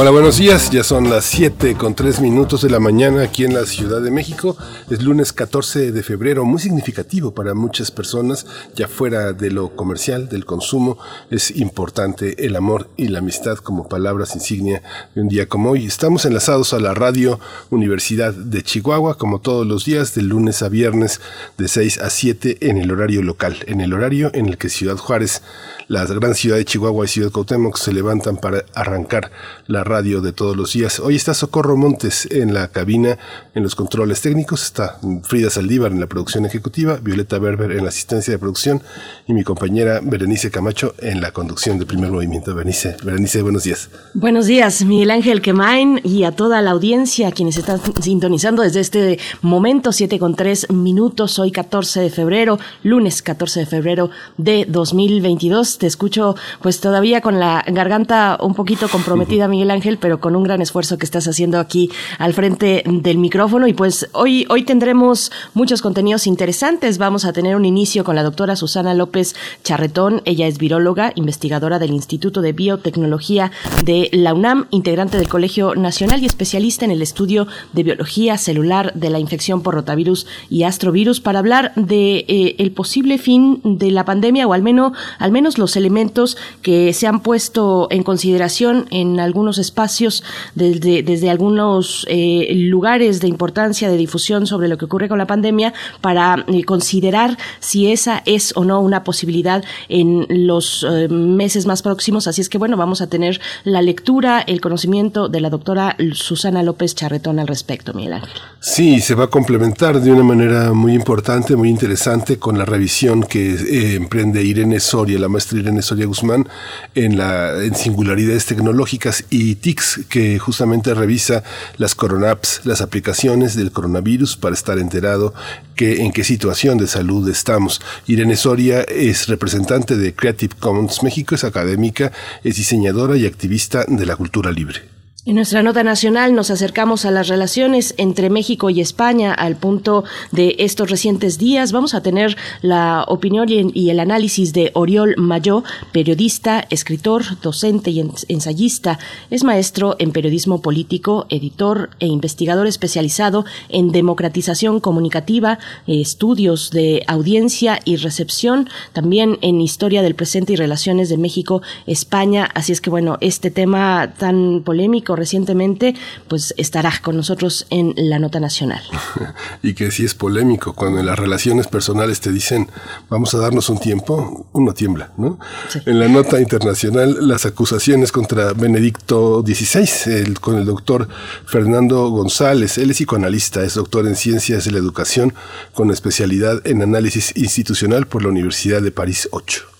Hola, buenos días. Ya son las 7 con 3 minutos de la mañana aquí en la Ciudad de México. Es lunes 14 de febrero, muy significativo para muchas personas, ya fuera de lo comercial, del consumo. Es importante el amor y la amistad como palabras insignia de un día como hoy. Estamos enlazados a la Radio Universidad de Chihuahua, como todos los días, de lunes a viernes, de 6 a 7 en el horario local, en el horario en el que Ciudad Juárez la gran ciudad de Chihuahua y Ciudad Cuauhtémoc se levantan para arrancar la radio de todos los días. Hoy está Socorro Montes en la cabina, en los controles técnicos, está Frida Saldívar en la producción ejecutiva, Violeta Berber en la asistencia de producción y mi compañera Berenice Camacho en la conducción de primer movimiento. Berenice, Berenice, buenos días. Buenos días, Miguel Ángel Quemain y a toda la audiencia, quienes están sintonizando desde este momento, 7 con 3 minutos, hoy 14 de febrero, lunes 14 de febrero de 2022 te escucho pues todavía con la garganta un poquito comprometida, Miguel Ángel, pero con un gran esfuerzo que estás haciendo aquí al frente del micrófono. Y pues hoy, hoy tendremos muchos contenidos interesantes. Vamos a tener un inicio con la doctora Susana López Charretón. Ella es viróloga, investigadora del Instituto de Biotecnología de la UNAM, integrante del Colegio Nacional y especialista en el estudio de biología celular de la infección por rotavirus y astrovirus para hablar de eh, el posible fin de la pandemia o al menos, al menos los elementos que se han puesto en consideración en algunos espacios desde, desde algunos eh, lugares de importancia de difusión sobre lo que ocurre con la pandemia para eh, considerar si esa es o no una posibilidad en los eh, meses más próximos. Así es que bueno, vamos a tener la lectura, el conocimiento de la doctora Susana López Charretón al respecto, Miguel Ángel. Sí, se va a complementar de una manera muy importante, muy interesante con la revisión que emprende Irene Soria, la maestra Irene Soria Guzmán en, la, en singularidades tecnológicas y TICS, que justamente revisa las coronaps, las aplicaciones del coronavirus para estar enterado que, en qué situación de salud estamos. Irene Soria es representante de Creative Commons México, es académica, es diseñadora y activista de la cultura libre. En nuestra nota nacional nos acercamos a las relaciones entre México y España al punto de estos recientes días. Vamos a tener la opinión y el análisis de Oriol Mayó, periodista, escritor, docente y ensayista. Es maestro en periodismo político, editor e investigador especializado en democratización comunicativa, estudios de audiencia y recepción, también en historia del presente y relaciones de México-España. Así es que bueno, este tema tan polémico recientemente, pues estará con nosotros en la nota nacional. y que sí es polémico, cuando en las relaciones personales te dicen, vamos a darnos un tiempo, uno tiembla, ¿no? En la nota internacional, las acusaciones contra Benedicto XVI, con el doctor Fernando González, él es psicoanalista, es doctor en ciencias de la educación, con especialidad en análisis institucional por la Universidad de París 8.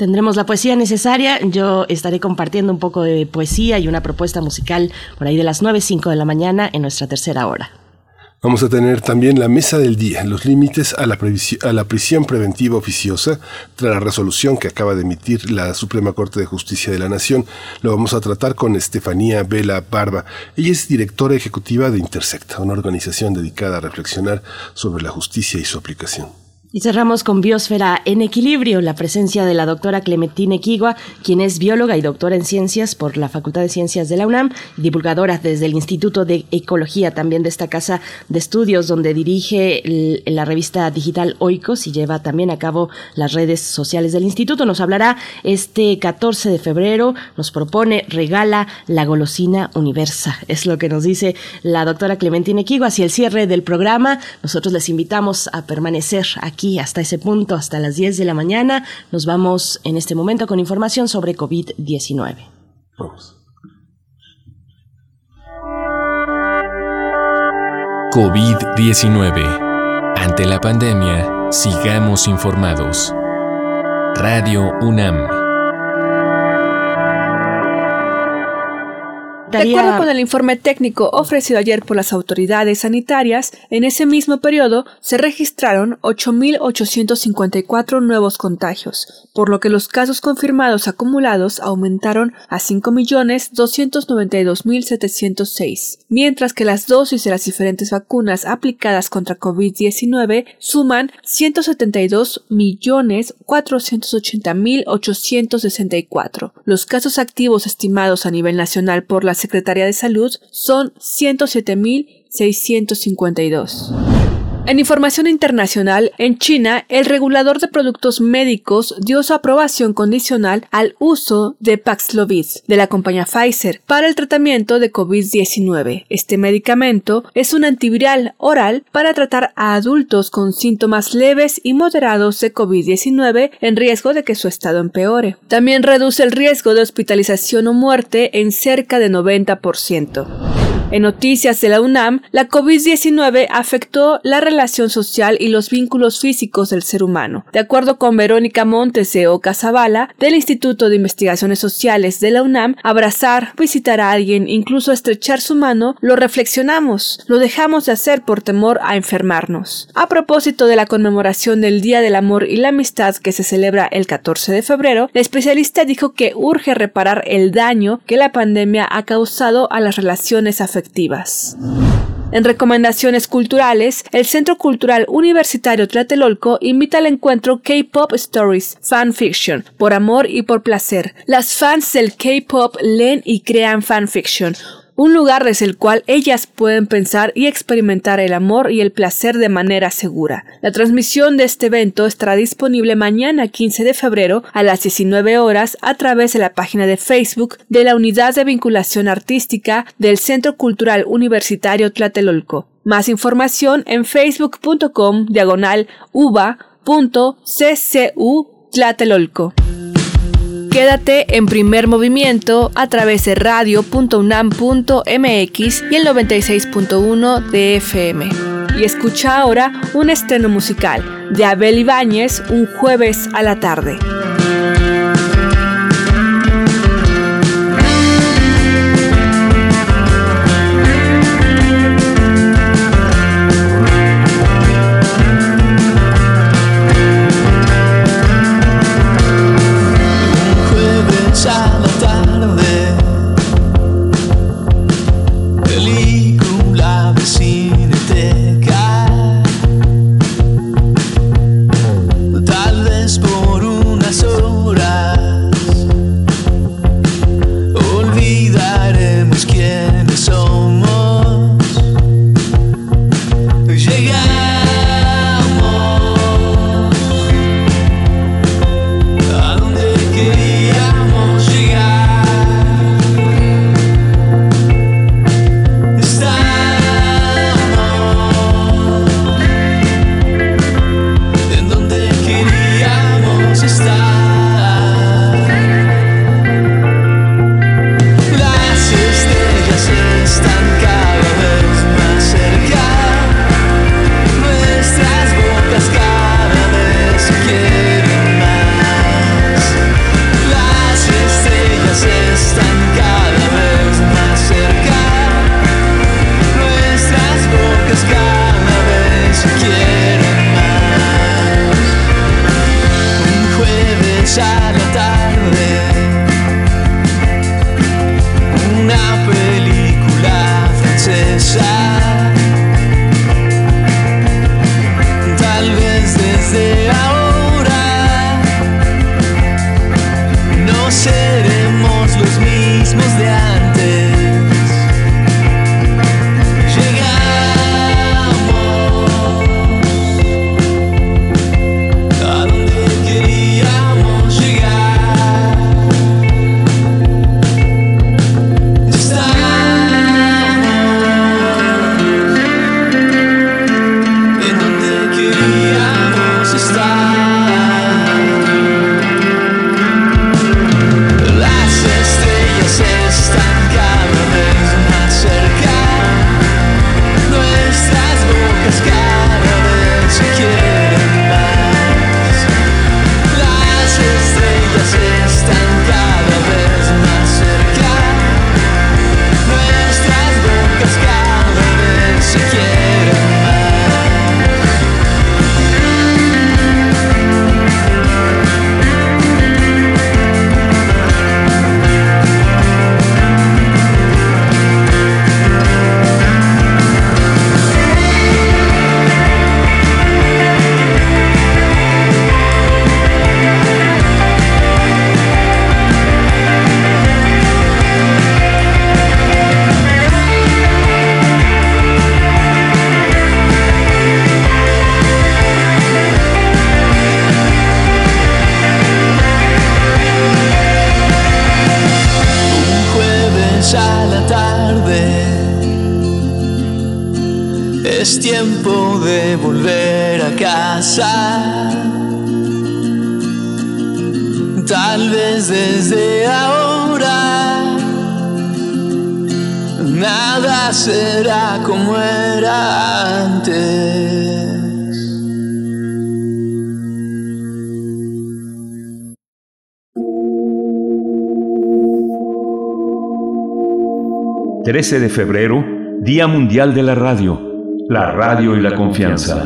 Tendremos la poesía necesaria. Yo estaré compartiendo un poco de poesía y una propuesta musical por ahí de las 9.05 de la mañana en nuestra tercera hora. Vamos a tener también la mesa del día, los límites a la, a la prisión preventiva oficiosa tras la resolución que acaba de emitir la Suprema Corte de Justicia de la Nación. Lo vamos a tratar con Estefanía Vela Barba. Ella es directora ejecutiva de Intersecta, una organización dedicada a reflexionar sobre la justicia y su aplicación. Y cerramos con Biosfera en Equilibrio, la presencia de la doctora Clementina Equigua, quien es bióloga y doctora en ciencias por la Facultad de Ciencias de la UNAM, divulgadora desde el Instituto de Ecología también de esta casa de estudios, donde dirige la revista digital Oikos y lleva también a cabo las redes sociales del instituto. Nos hablará este 14 de febrero, nos propone Regala la golosina universa. Es lo que nos dice la doctora Clementina Equigua. Hacia el cierre del programa, nosotros les invitamos a permanecer aquí aquí hasta ese punto, hasta las 10 de la mañana. Nos vamos en este momento con información sobre COVID-19. COVID-19. Ante la pandemia, sigamos informados. Radio UNAM. De acuerdo con el informe técnico ofrecido ayer por las autoridades sanitarias, en ese mismo periodo se registraron 8.854 nuevos contagios, por lo que los casos confirmados acumulados aumentaron a 5.292.706, mientras que las dosis de las diferentes vacunas aplicadas contra COVID-19 suman 172.480.864. Los casos activos estimados a nivel nacional por las Secretaría de Salud son 107.652. En información internacional, en China, el regulador de productos médicos dio su aprobación condicional al uso de Paxlovid de la compañía Pfizer para el tratamiento de COVID-19. Este medicamento es un antiviral oral para tratar a adultos con síntomas leves y moderados de COVID-19 en riesgo de que su estado empeore. También reduce el riesgo de hospitalización o muerte en cerca de 90%. En noticias de la UNAM, la COVID-19 afectó la relación social y los vínculos físicos del ser humano. De acuerdo con Verónica Montes de Oca Zavala, del Instituto de Investigaciones Sociales de la UNAM, abrazar, visitar a alguien, incluso estrechar su mano, lo reflexionamos, lo dejamos de hacer por temor a enfermarnos. A propósito de la conmemoración del Día del Amor y la Amistad que se celebra el 14 de febrero, la especialista dijo que urge reparar el daño que la pandemia ha causado a las relaciones afectivas en recomendaciones culturales, el Centro Cultural Universitario Tlatelolco invita al encuentro K-Pop Stories Fanfiction, por amor y por placer. Las fans del K-Pop leen y crean fanfiction, un lugar desde el cual ellas pueden pensar y experimentar el amor y el placer de manera segura. La transmisión de este evento estará disponible mañana 15 de febrero a las 19 horas a través de la página de Facebook de la Unidad de Vinculación Artística del Centro Cultural Universitario Tlatelolco. Más información en facebook.com diagonal uva.ccu Tlatelolco. Quédate en primer movimiento a través de radio.unam.mx y el 96.1 de FM. Y escucha ahora un estreno musical de Abel Ibáñez un jueves a la tarde. 13 de febrero, Día Mundial de la Radio, la radio y la confianza.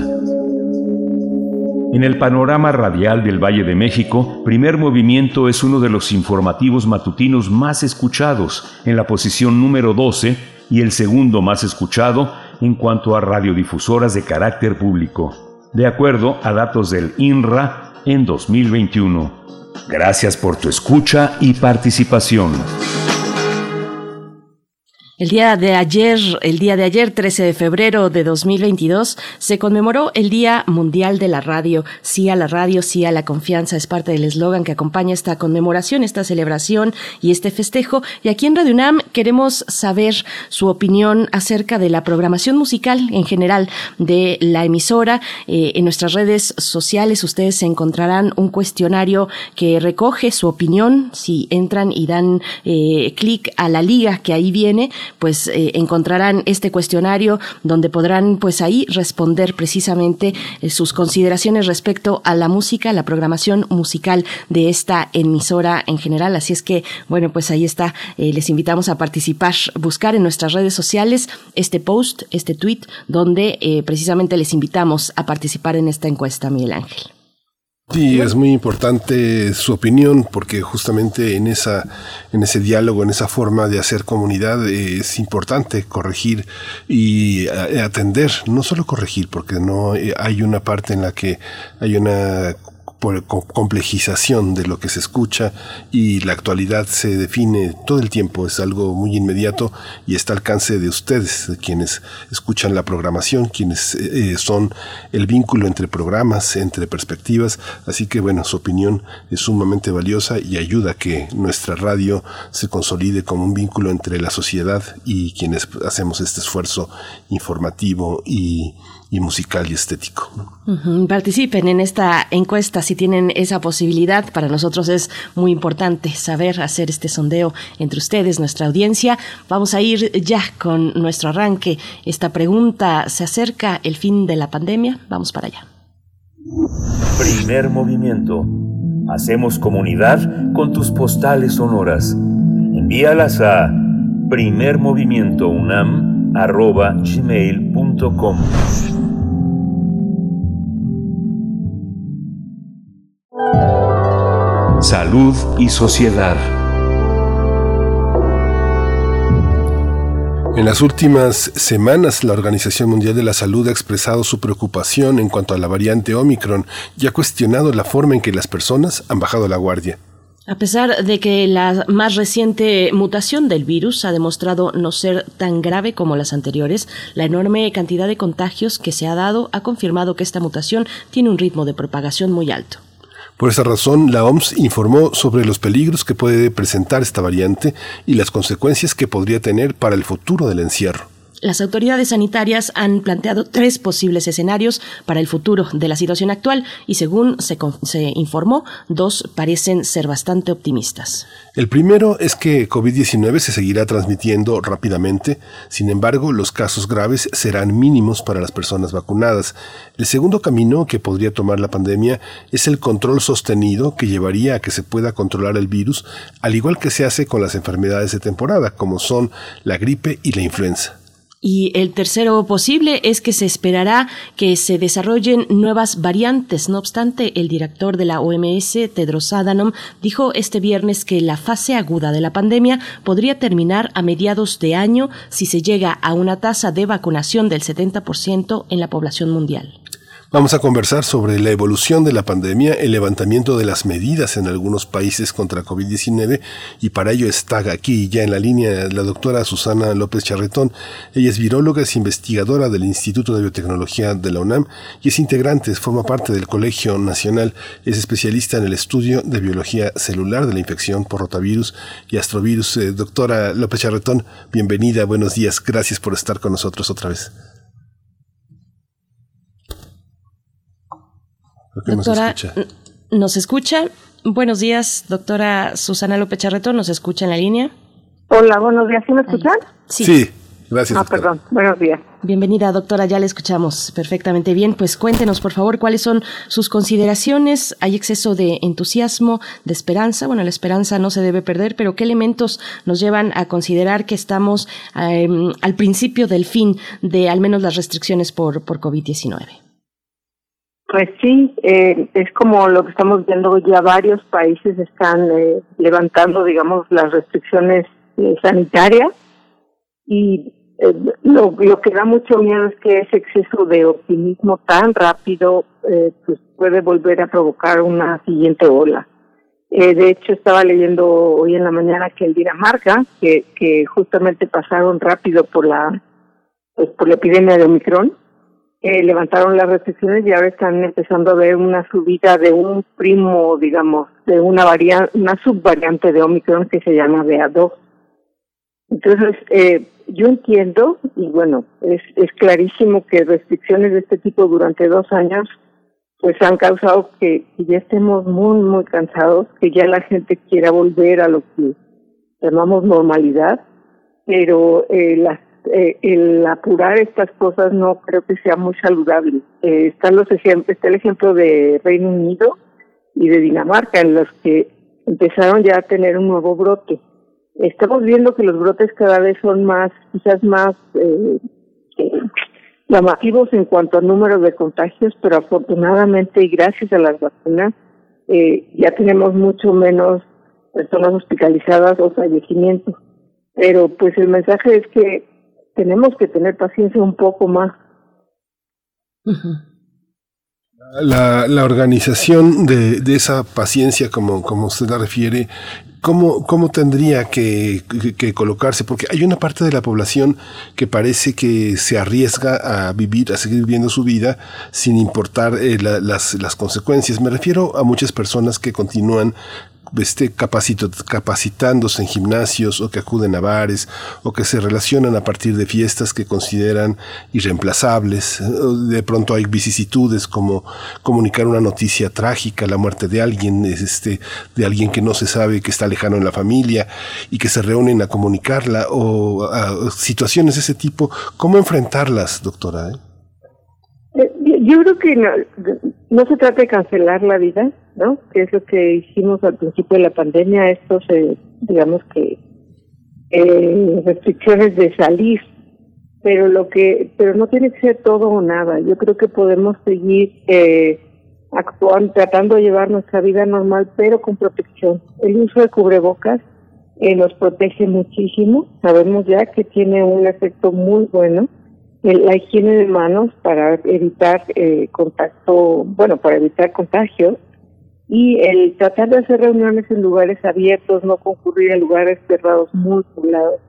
En el panorama radial del Valle de México, Primer Movimiento es uno de los informativos matutinos más escuchados, en la posición número 12 y el segundo más escuchado en cuanto a radiodifusoras de carácter público, de acuerdo a datos del INRA en 2021. Gracias por tu escucha y participación. El día de ayer, el día de ayer, 13 de febrero de 2022, se conmemoró el Día Mundial de la Radio. Sí a la radio, sí a la confianza es parte del eslogan que acompaña esta conmemoración, esta celebración y este festejo. Y aquí en Radio UNAM queremos saber su opinión acerca de la programación musical en general de la emisora. Eh, en nuestras redes sociales ustedes encontrarán un cuestionario que recoge su opinión. Si entran y dan eh, clic a la liga que ahí viene, pues eh, encontrarán este cuestionario donde podrán pues ahí responder precisamente eh, sus consideraciones respecto a la música, la programación musical de esta emisora en general. Así es que, bueno, pues ahí está. Eh, les invitamos a participar, buscar en nuestras redes sociales este post, este tweet, donde precisamente les invitamos a participar en esta encuesta, Miguel Ángel. Sí, es muy importante su opinión porque justamente en esa en ese diálogo, en esa forma de hacer comunidad es importante corregir y eh, atender, no solo corregir porque no eh, hay una parte en la que hay una por complejización de lo que se escucha y la actualidad se define todo el tiempo, es algo muy inmediato y está al alcance de ustedes, quienes escuchan la programación, quienes eh, eh, son el vínculo entre programas, entre perspectivas, así que bueno, su opinión es sumamente valiosa y ayuda a que nuestra radio se consolide como un vínculo entre la sociedad y quienes hacemos este esfuerzo informativo y y musical y estético. Participen en esta encuesta si tienen esa posibilidad. Para nosotros es muy importante saber hacer este sondeo entre ustedes, nuestra audiencia. Vamos a ir ya con nuestro arranque. Esta pregunta, ¿se acerca el fin de la pandemia? Vamos para allá. Primer movimiento. Hacemos comunidad con tus postales sonoras. Envíalas a primermovimientounam.gmail.com Salud y sociedad. En las últimas semanas, la Organización Mundial de la Salud ha expresado su preocupación en cuanto a la variante Omicron y ha cuestionado la forma en que las personas han bajado la guardia. A pesar de que la más reciente mutación del virus ha demostrado no ser tan grave como las anteriores, la enorme cantidad de contagios que se ha dado ha confirmado que esta mutación tiene un ritmo de propagación muy alto. Por esa razón, la OMS informó sobre los peligros que puede presentar esta variante y las consecuencias que podría tener para el futuro del encierro. Las autoridades sanitarias han planteado tres posibles escenarios para el futuro de la situación actual y según se, informó, dos parecen ser bastante optimistas. El primero es que COVID-19 se seguirá transmitiendo rápidamente, sin embargo los casos graves serán mínimos para las personas vacunadas. El segundo camino que podría tomar la pandemia es el control sostenido que llevaría a que se pueda controlar el virus, al igual que se hace con las enfermedades de temporada, como son la gripe y la influenza. Y el tercero posible es que se esperará que se desarrollen nuevas variantes. No obstante, el director de la OMS, Tedros Adhanom, dijo este viernes que la fase aguda de la pandemia podría terminar a mediados de año si se llega a una tasa de vacunación del 70% en la población mundial. Vamos a conversar sobre la evolución de la pandemia, el levantamiento de las medidas en algunos países contra COVID-19 y para ello está aquí ya en la línea la doctora Susana López Charretón. Ella es viróloga, es investigadora del Instituto de Biotecnología de la UNAM y es integrante, forma parte del Colegio Nacional, es especialista en el estudio de biología celular de la infección por rotavirus y astrovirus. Eh, doctora López Charretón, bienvenida, buenos días, gracias por estar con nosotros otra vez. Doctora, nos escucha. Buenos días, doctora Susana López Charreto, ¿nos escucha en la línea? Hola, buenos días, ¿sí me escuchan? Sí. Gracias. Ah, perdón. Buenos días. Bienvenida, doctora. Ya le escuchamos perfectamente bien. Pues cuéntenos, por favor, cuáles son sus consideraciones. Hay exceso de entusiasmo, de esperanza. Bueno, la esperanza no se debe perder, pero ¿qué elementos nos llevan a considerar que estamos em, al principio del fin de al menos las restricciones por, por COVID-19? Pues sí, eh, es como lo que estamos viendo ya varios países están eh, levantando, digamos, las restricciones eh, sanitarias y eh, lo, que da mucho miedo es que ese exceso de optimismo tan rápido eh, pues puede volver a provocar una siguiente ola. De hecho, estaba leyendo hoy en la mañana que en Dinamarca, que, que justamente pasaron rápido por la pues, por la epidemia de Omicron, eh, levantaron las restricciones y ahora están empezando a ver una subida de un primo, digamos, de una variante, una subvariante de Omicron que se llama BA2. Entonces, eh, yo entiendo, y bueno, es, es clarísimo que restricciones de este tipo durante dos años pues han causado que, ya estemos muy, muy cansados, que ya la gente quiera volver a lo que llamamos normalidad, pero eh, las, eh, el apurar estas cosas no creo que sea muy saludable. Eh, están los ejemplos, está el ejemplo de Reino Unido y de Dinamarca, en los que empezaron ya a tener un nuevo brote estamos viendo que los brotes cada vez son más, quizás más eh, llamativos en cuanto a número de contagios, pero afortunadamente y gracias a las vacunas eh, ya tenemos mucho menos personas hospitalizadas o fallecimientos. Pero pues el mensaje es que tenemos que tener paciencia un poco más. La, la organización de, de esa paciencia, como, como usted la refiere, ¿cómo, cómo tendría que, que, colocarse? Porque hay una parte de la población que parece que se arriesga a vivir, a seguir viviendo su vida sin importar eh, las, las consecuencias. Me refiero a muchas personas que continúan esté capacitándose en gimnasios o que acuden a bares o que se relacionan a partir de fiestas que consideran irreemplazables. De pronto hay vicisitudes como comunicar una noticia trágica, la muerte de alguien, este, de alguien que no se sabe que está lejano en la familia y que se reúnen a comunicarla o situaciones de ese tipo. ¿Cómo enfrentarlas, doctora? Eh? Yo creo que no se trata de cancelar la vida, ¿no? Que es lo que hicimos al principio de la pandemia, estos, eh, digamos que, eh, restricciones de salir, pero lo que, pero no tiene que ser todo o nada. Yo creo que podemos seguir eh, actuando, tratando de llevar nuestra vida normal, pero con protección. El uso de cubrebocas eh, nos protege muchísimo. Sabemos ya que tiene un efecto muy bueno la higiene de manos para evitar eh, contacto, bueno, para evitar contagios y el tratar de hacer reuniones en lugares abiertos, no concurrir a lugares cerrados muy poblados.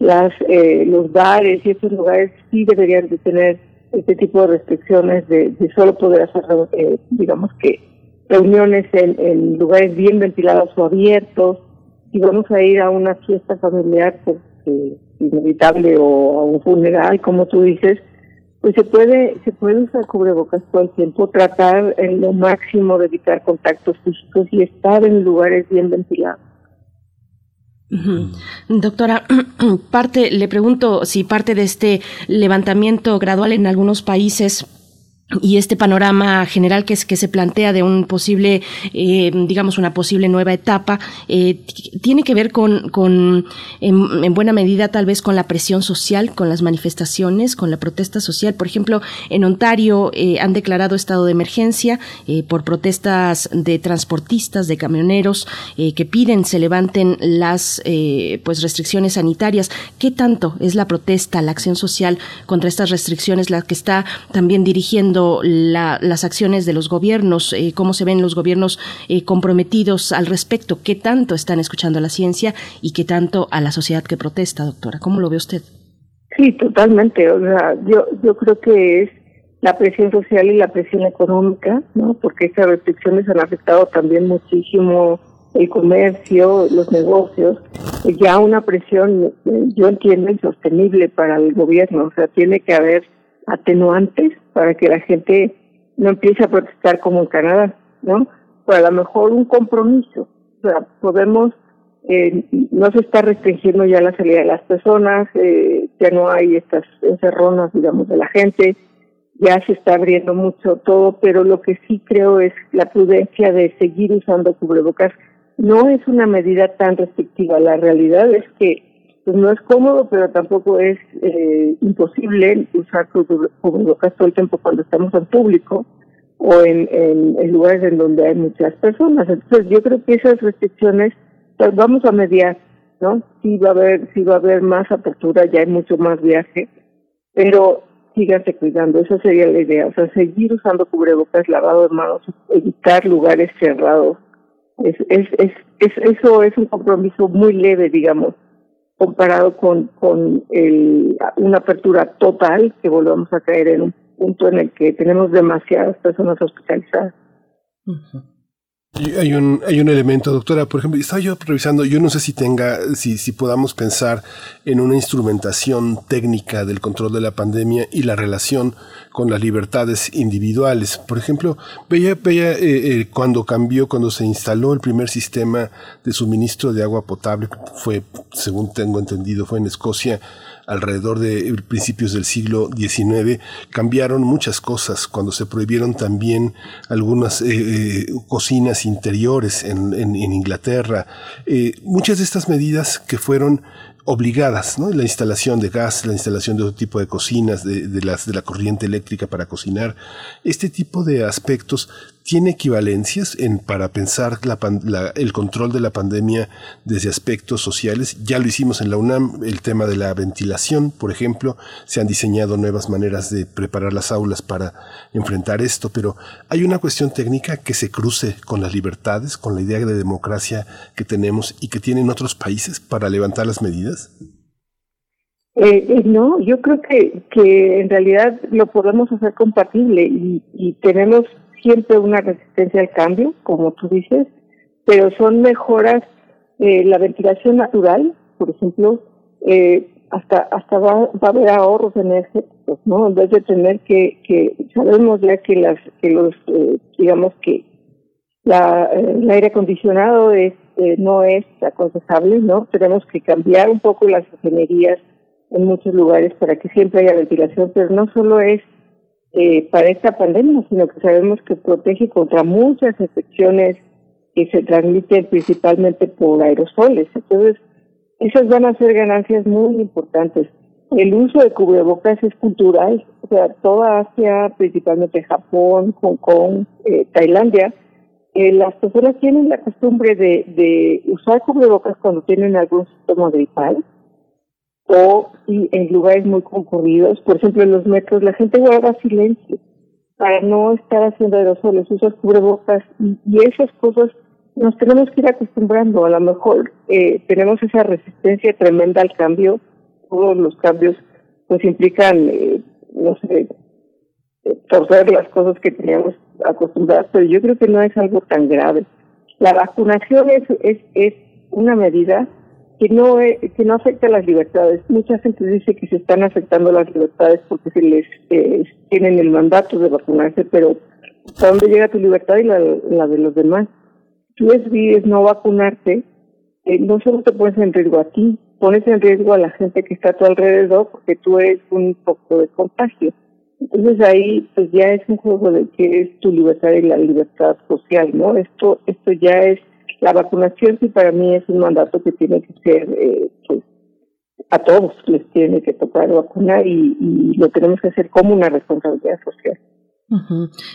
Las, eh, los bares y estos lugares sí deberían de tener este tipo de restricciones de, solo poder hacer, eh, digamos que, reuniones en, en lugares bien ventilados o abiertos. Si vamos a ir a una fiesta familiar, pues inevitable o a un como tú dices, pues se puede se puede usar cubrebocas todo el tiempo, tratar en lo máximo de evitar contactos físicos y estar en lugares bien ventilados. Doctora, parte, le pregunto si parte de este levantamiento gradual en algunos países y este panorama general que, se plantea de un posible, eh, digamos, una posible nueva etapa, eh, tiene que ver con, en, buena medida, tal vez, con la presión social, con las manifestaciones, con la protesta social. Por ejemplo, en Ontario eh, han declarado estado de emergencia por protestas de transportistas, de camioneros, que piden se levanten las pues restricciones sanitarias. ¿Qué tanto es la protesta, la acción social contra estas restricciones, la que está también dirigiendo las acciones de los gobiernos, eh, cómo se ven los gobiernos eh, comprometidos al respecto, qué tanto están escuchando a la ciencia y qué tanto a la sociedad que protesta, doctora. ¿Cómo lo ve usted? Sí, totalmente. O sea, yo, yo creo que es la presión social y la presión económica, ¿no? Porque estas restricciones han afectado también muchísimo el comercio, los negocios, ya una presión, yo entiendo, insostenible para el gobierno, o sea, tiene que haber atenuantes para que la gente no empiece a protestar como en Canadá, ¿no? Pero a lo mejor un compromiso. O sea, podemos, eh, no se está restringiendo ya la salida de las personas, eh, ya no hay estas encerronas, digamos, de la gente, ya se está abriendo mucho todo, pero lo que sí creo es la prudencia de seguir usando cubrebocas. No es una medida tan restrictiva, la realidad es que pues no es cómodo, pero tampoco es eh, imposible usar cubrebocas todo el tiempo cuando estamos en público o en, lugares en donde hay muchas personas. Entonces yo creo que esas restricciones pues vamos a mediar, ¿no? Sí va a haber, sí va a haber más apertura, ya hay mucho más viaje, pero síganse cuidando, esa sería la idea, o sea, seguir usando cubrebocas, lavado de manos, evitar lugares cerrados. Es, es, es, es, eso es un compromiso muy leve, digamos comparado con, con el, una apertura total, que volvamos a caer en un punto en el que tenemos demasiadas personas hospitalizadas. Hay un, hay un elemento, doctora, por ejemplo, estaba yo revisando, yo no sé si tenga, si, si podamos pensar en una instrumentación técnica del control de la pandemia y la relación con las libertades individuales. Por ejemplo, veía, veía eh, eh, cuando cambió, cuando se instaló el primer sistema de suministro de agua potable, fue, según tengo entendido, fue en Escocia, alrededor de principios del siglo XIX, cambiaron muchas cosas cuando se prohibieron también algunas eh, eh, cocinas interiores en, en, Inglaterra. Eh, muchas de estas medidas que fueron obligadas, ¿no? La instalación de gas, la instalación de otro tipo de cocinas, de, de, las, de la corriente eléctrica para cocinar. Este tipo de aspectos tiene equivalencias en, para pensar la, el control de la pandemia desde aspectos sociales. Ya lo hicimos en la UNAM, el tema de la ventilación, por ejemplo, se han diseñado nuevas maneras de preparar las aulas para enfrentar esto, pero hay una cuestión técnica que se cruce con las libertades, con la idea de democracia que tenemos y que tienen otros países para levantar las medidas. Eh, eh, no, yo creo que, que en realidad lo podemos hacer compatible y, y tenemos siempre una resistencia al cambio, como tú dices, pero son mejoras, eh, la ventilación natural, por ejemplo, eh, hasta hasta va, a haber ahorros energéticos, ¿no? En vez de tener que, que sabemos ya que las que los, eh, digamos que la, el aire acondicionado es, no es aconsejable, ¿no? Tenemos que cambiar un poco las ingenierías en muchos lugares para que siempre haya ventilación, pero no solo es eh, para esta pandemia, sino que sabemos que protege contra muchas infecciones que se transmiten principalmente por aerosoles. Entonces, esas van a ser ganancias muy importantes. El uso de cubrebocas es cultural, o sea, toda Asia, principalmente Japón, Hong Kong, eh, Tailandia, eh, las personas tienen la costumbre de, usar cubrebocas cuando tienen algún síntoma gripal o en lugares muy concurridos, por ejemplo en los metros, la gente guarda silencio para no estar haciendo aerosoles, usa cubrebocas y, y esas cosas nos tenemos que ir acostumbrando. A lo mejor eh, tenemos esa resistencia tremenda al cambio. Todos los cambios pues implican, eh, no sé, torcer las cosas que teníamos acostumbradas, pero yo creo que no es algo tan grave. La vacunación es, es, es una medida que no que no afecta las libertades. Mucha gente dice que se están afectando las libertades porque se les eh, tienen el mandato de vacunarse, pero ¿hasta dónde llega tu libertad y la, de los demás? Tú decides no vacunarte, eh, no solo te pones en riesgo a ti, pones en riesgo a la gente que está a tu alrededor porque tú eres un foco de contagio. Entonces ahí pues ya es un juego de qué es tu libertad y la libertad social, ¿no? Esto esto ya es la vacunación sí para mí es un mandato que tiene que ser, eh, pues, a todos les tiene que tocar vacunar y, y lo tenemos que hacer como una responsabilidad social.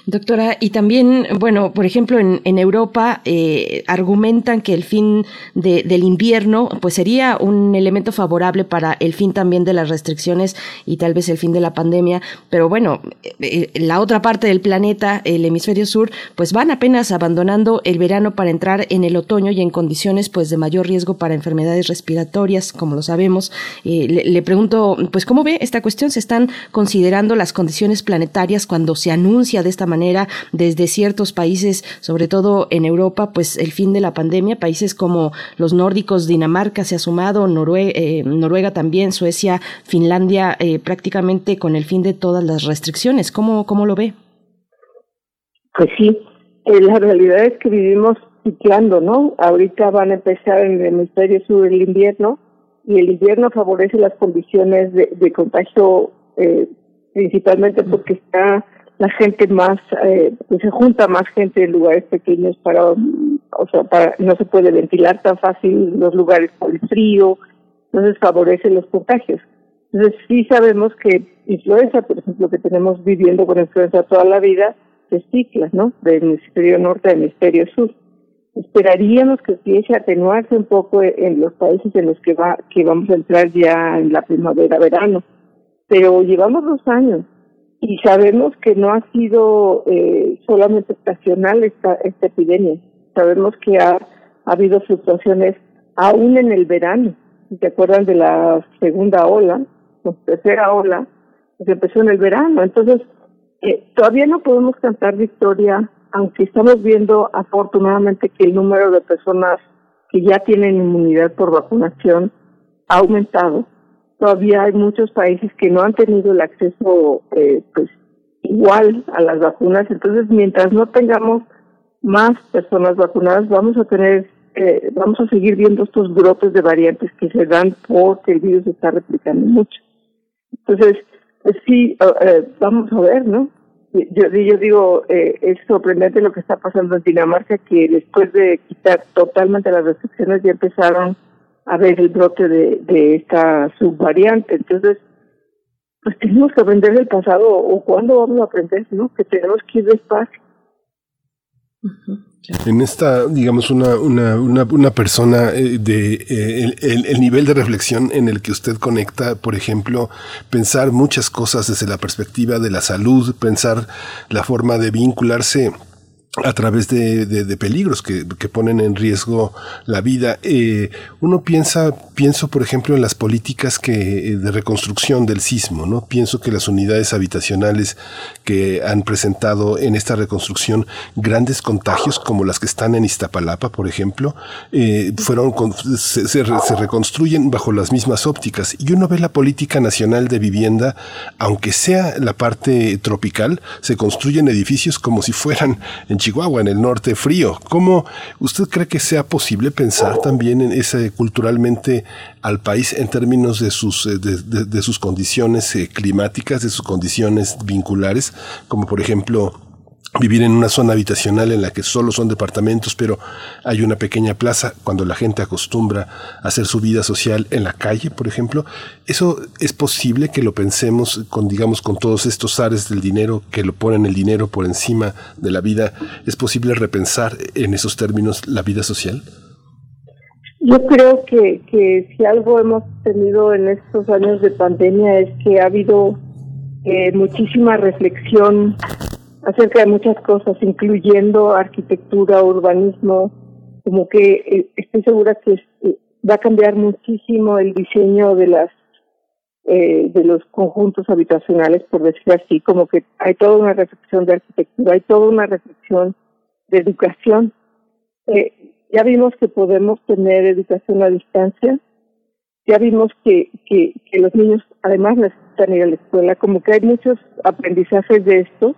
Doctora, y también, bueno, por ejemplo, en, Europa eh, argumentan que el fin de, del invierno, pues sería un elemento favorable para el fin también de las restricciones y tal vez el fin de la pandemia. Pero bueno, eh, eh, la otra parte del planeta, el hemisferio sur, pues van apenas abandonando el verano para entrar en el otoño y en condiciones, pues, de mayor riesgo para enfermedades respiratorias, como lo sabemos. le, le, pregunto, pues, ¿cómo ve esta cuestión? ¿Se están considerando las condiciones planetarias cuando se han anuncia de esta manera desde ciertos países, sobre todo en Europa, pues el fin de la pandemia, países como los nórdicos, Dinamarca se ha sumado, Noruega, eh, Noruega también, Suecia, Finlandia, eh, prácticamente con el fin de todas las restricciones. ¿Cómo, cómo lo ve? Pues sí, eh, la realidad es que vivimos ciclando, ¿no? Ahorita van a empezar en el hemisferio sur el invierno y el invierno favorece las condiciones de, de contagio eh, principalmente porque está la gente más, eh, pues se junta más gente en lugares pequeños para, o sea, para, no se puede ventilar tan fácil los lugares por el frío, entonces favorece los contagios. Entonces sí sabemos que influenza, por ejemplo, que tenemos viviendo con influenza toda la vida, se cicla, ¿no? Del hemisferio norte al hemisferio sur. Esperaríamos que empiece a atenuarse un poco en los países en los que va, que vamos a entrar ya en la primavera-verano. Pero llevamos dos años y sabemos que no ha sido eh, solamente estacional esta, esta epidemia. Sabemos que ha, ha habido fluctuaciones aún en el verano. Si te acuerdan de la segunda ola, la tercera ola, que empezó en el verano. Entonces, eh, todavía no podemos cantar victoria, aunque estamos viendo afortunadamente que el número de personas que ya tienen inmunidad por vacunación ha aumentado todavía hay muchos países que no han tenido el acceso eh, pues igual a las vacunas. Entonces mientras no tengamos más personas vacunadas vamos a tener eh, vamos a seguir viendo estos brotes de variantes que se dan porque el virus está replicando mucho. Entonces pues sí eh, vamos a ver no yo, yo digo eh, es sorprendente lo que está pasando en Dinamarca que después de quitar totalmente las restricciones ya empezaron a ver el brote de, de esta subvariante. Entonces, pues tenemos que aprender del pasado o cuándo vamos a aprender, ¿no? Que tenemos que ir despacio. En esta, digamos, una, una, una, una persona eh, de eh, el, el, nivel de reflexión en el que usted conecta, por ejemplo, pensar muchas cosas desde la perspectiva de la salud, pensar la forma de vincularse a través de, de, peligros que, que, ponen en riesgo la vida. Eh, uno piensa, pienso por ejemplo en las políticas que, eh, de reconstrucción del sismo, ¿no? Pienso que las unidades habitacionales que han presentado en esta reconstrucción grandes contagios, como las que están en Iztapalapa, por ejemplo, eh, fueron, se, se, se reconstruyen bajo las mismas ópticas. Y uno ve la política nacional de vivienda, aunque sea la parte tropical, se construyen edificios como si fueran en Chihuahua, en el norte frío. ¿Cómo usted cree que sea posible pensar también en ese culturalmente al país en términos de sus, eh, de, de, sus condiciones eh, climáticas, de sus condiciones vinculares, como por ejemplo vivir en una zona habitacional en la que solo son departamentos, pero hay una pequeña plaza cuando la gente acostumbra a hacer su vida social en la calle, por ejemplo. Eso es posible que lo pensemos con, digamos, con todos estos ares del dinero que lo ponen el dinero por encima de la vida. ¿Es posible repensar en esos términos la vida social? Yo creo que, que si algo hemos tenido en estos años de pandemia es que ha habido eh, muchísima reflexión acerca de muchas cosas, incluyendo arquitectura, urbanismo, como que eh, estoy segura que eh, va a cambiar muchísimo el diseño de las eh, de los conjuntos habitacionales, por decir así, como que hay toda una reflexión de arquitectura, hay toda una reflexión de educación. Eh, ya vimos que podemos tener educación a distancia, ya vimos que, que, que los niños además necesitan ir a la escuela, como que hay muchos aprendizajes de esto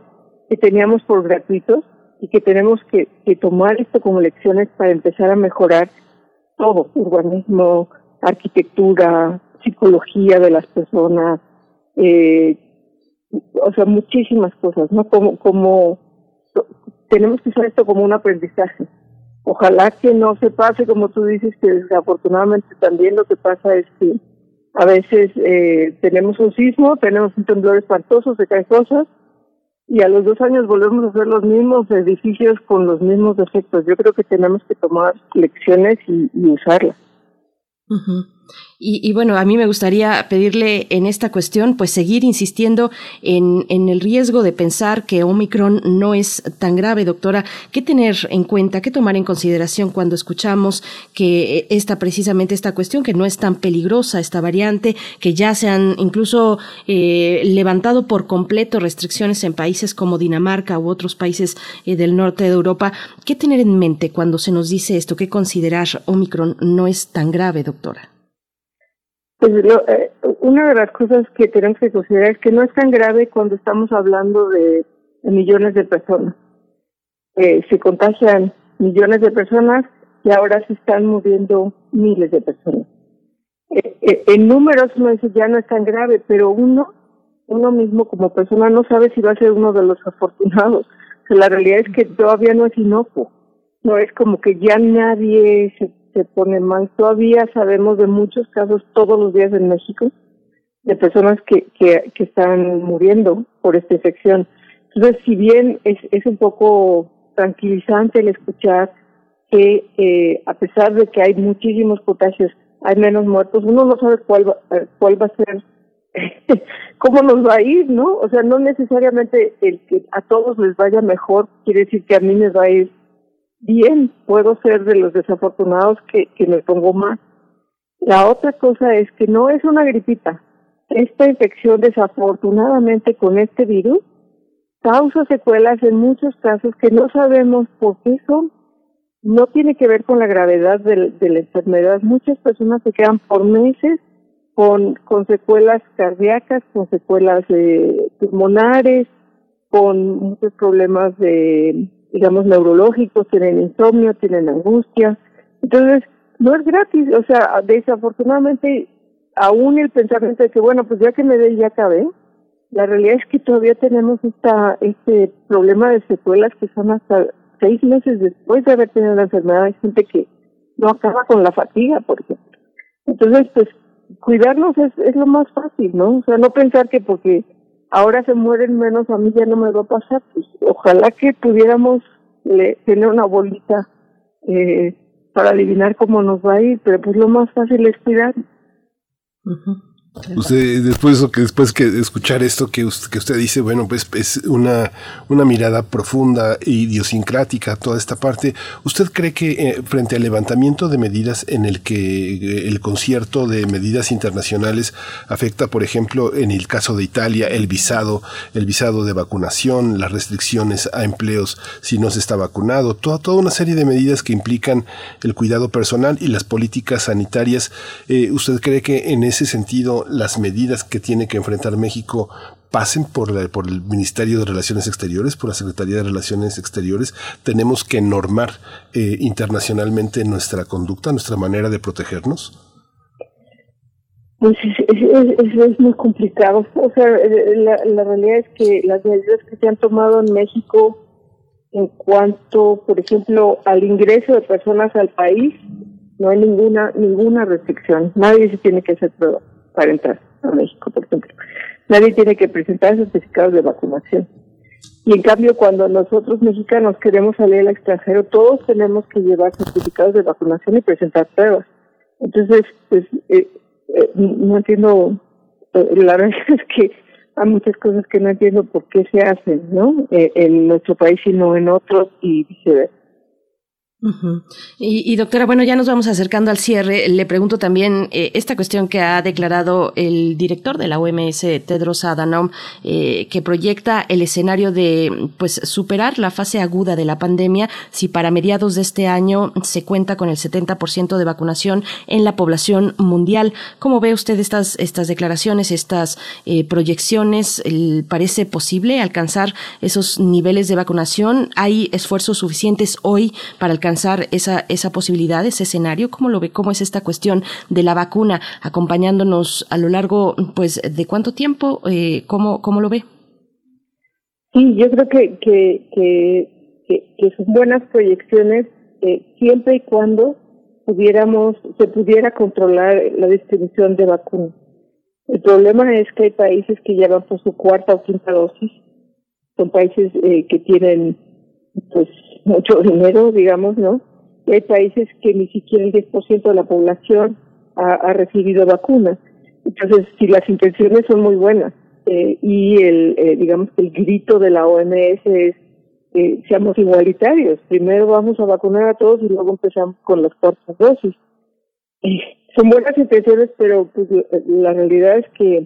que teníamos por gratuitos y que tenemos que, tomar esto como lecciones para empezar a mejorar todo, urbanismo, arquitectura, psicología de las personas, eh, o sea, muchísimas cosas, ¿no? Como, como tenemos que usar esto como un aprendizaje. Ojalá que no se pase, como tú dices, que desafortunadamente también lo que pasa es que a veces eh, tenemos un sismo, tenemos un temblor espantoso, se caen cosas, y a los dos años volvemos a hacer los mismos edificios con los mismos defectos. Yo creo que tenemos que tomar lecciones y, y usarlas. Y, bueno, a mí me gustaría pedirle en esta cuestión, pues seguir insistiendo en, el riesgo de pensar que Omicron no es tan grave, doctora. ¿Qué tener en cuenta, qué tomar en consideración cuando escuchamos que esta precisamente esta cuestión, que no es tan peligrosa esta variante, que ya se han incluso eh, levantado por completo restricciones en países como Dinamarca u otros países eh, del norte de Europa? ¿Qué tener en mente cuando se nos dice esto? ¿Qué considerar Omicron no es tan grave, doctora? Pues eh, una de las cosas que tenemos que considerar es que no es tan grave cuando estamos hablando de, millones de personas. eh, se contagian millones de personas y ahora se están muriendo miles de personas. Eh, en números uno dice ya no es tan grave, pero uno, uno mismo como persona no sabe si va a ser uno de los afortunados. la realidad es que todavía no es inocuo, no es como que ya nadie se, se pone mal. Todavía sabemos de muchos casos todos los días en México de personas que, que, están muriendo por esta infección. Entonces, si bien es, es un poco tranquilizante el escuchar que eh, a pesar de que hay muchísimos contagios, hay menos muertos, uno no sabe cuál va, eh, cuál va a ser, cómo nos va a ir, ¿no? O sea, no necesariamente el que a todos les vaya mejor quiere decir que a mí me va a ir bien, puedo ser de los desafortunados que, me pongo más. La otra cosa es que no es una gripita. Esta infección, desafortunadamente, con este virus, causa secuelas en muchos casos que no sabemos por qué son. No tiene que ver con la gravedad de, la enfermedad. Muchas personas se quedan por meses con, con secuelas cardíacas, con secuelas pulmonares, con muchos problemas de, digamos, neurológicos, tienen insomnio, tienen angustia. Entonces, no es gratis. O sea, desafortunadamente, aún el pensamiento de que, bueno, pues ya que me dé, ya acabé, la realidad es que todavía tenemos esta, este problema de secuelas que son hasta seis meses después de haber tenido la enfermedad. Hay gente que no acaba con la fatiga, por ejemplo. Entonces, pues, cuidarnos es, es lo más fácil, ¿no? O sea, no pensar que porque ahora se mueren menos, a mí ya no me va a pasar. Pues, ojalá que pudiéramos tener una bolita eh, para adivinar cómo nos va a ir, pero pues lo más fácil es cuidar. Usted, después que después que escuchar esto que usted, que usted dice, bueno, pues es una, una mirada profunda e idiosincrática toda esta parte. ¿Usted cree que eh, frente al levantamiento de medidas en el que eh, el concierto de medidas internacionales afecta, por ejemplo, en el caso de Italia, el visado, el visado de vacunación, las restricciones a empleos si no se está vacunado, toda, toda una serie de medidas que implican el cuidado personal y las políticas sanitarias, eh, ¿usted cree que en ese sentido las medidas que tiene que enfrentar México pasen por, por el Ministerio de Relaciones Exteriores, por la Secretaría de Relaciones Exteriores. Tenemos que normar eh, internacionalmente nuestra conducta, nuestra manera de protegernos. Pues eso es, muy complicado. O sea, la, la realidad es que las medidas que se han tomado en México en cuanto, por ejemplo, al ingreso de personas al país, no hay ninguna ninguna restricción. Nadie se tiene que hacer prueba para entrar a México, por ejemplo. Nadie tiene que presentar certificados de vacunación. Y en cambio, cuando nosotros mexicanos queremos salir al extranjero, todos tenemos que llevar certificados de vacunación y presentar pruebas. Entonces, pues, eh, eh, no entiendo, eh, la verdad es que hay muchas cosas que no entiendo por qué se hacen, ¿no? en nuestro país y no en otros y viceversa y, doctora, bueno, ya nos vamos acercando al cierre. Le pregunto también eh, esta cuestión que ha declarado el director de la OMS, Tedros Adhanom, eh, que proyecta el escenario de pues superar la fase aguda de la pandemia si para mediados de este año se cuenta con el 70% de vacunación en la población mundial. ¿Cómo ve usted estas, estas declaraciones, estas eh, proyecciones? ¿Parece posible alcanzar esos niveles de vacunación? ¿Hay esfuerzos suficientes hoy para alcanzar esa, esa posibilidad, ese escenario? ¿Cómo lo ve? ¿Cómo es esta cuestión de la vacuna acompañándonos a lo largo, pues, de cuánto tiempo? Eh, ¿cómo, ¿Cómo lo ve? Sí, yo creo que, que, que, son buenas proyecciones eh, siempre y cuando pudiéramos, se pudiera controlar la distribución de vacunas. El problema es que hay países que ya van por su cuarta o quinta dosis, son países eh, que tienen pues mucho dinero, digamos, ¿no? Y hay países que ni siquiera el 10% de la población ha, recibido vacunas. Entonces, si las intenciones son muy buenas eh, y el, eh, digamos el grito de la OMS es eh, seamos igualitarios, primero vamos a vacunar a todos y luego empezamos con las cuartas dosis. Son buenas intenciones, pero pues la realidad es que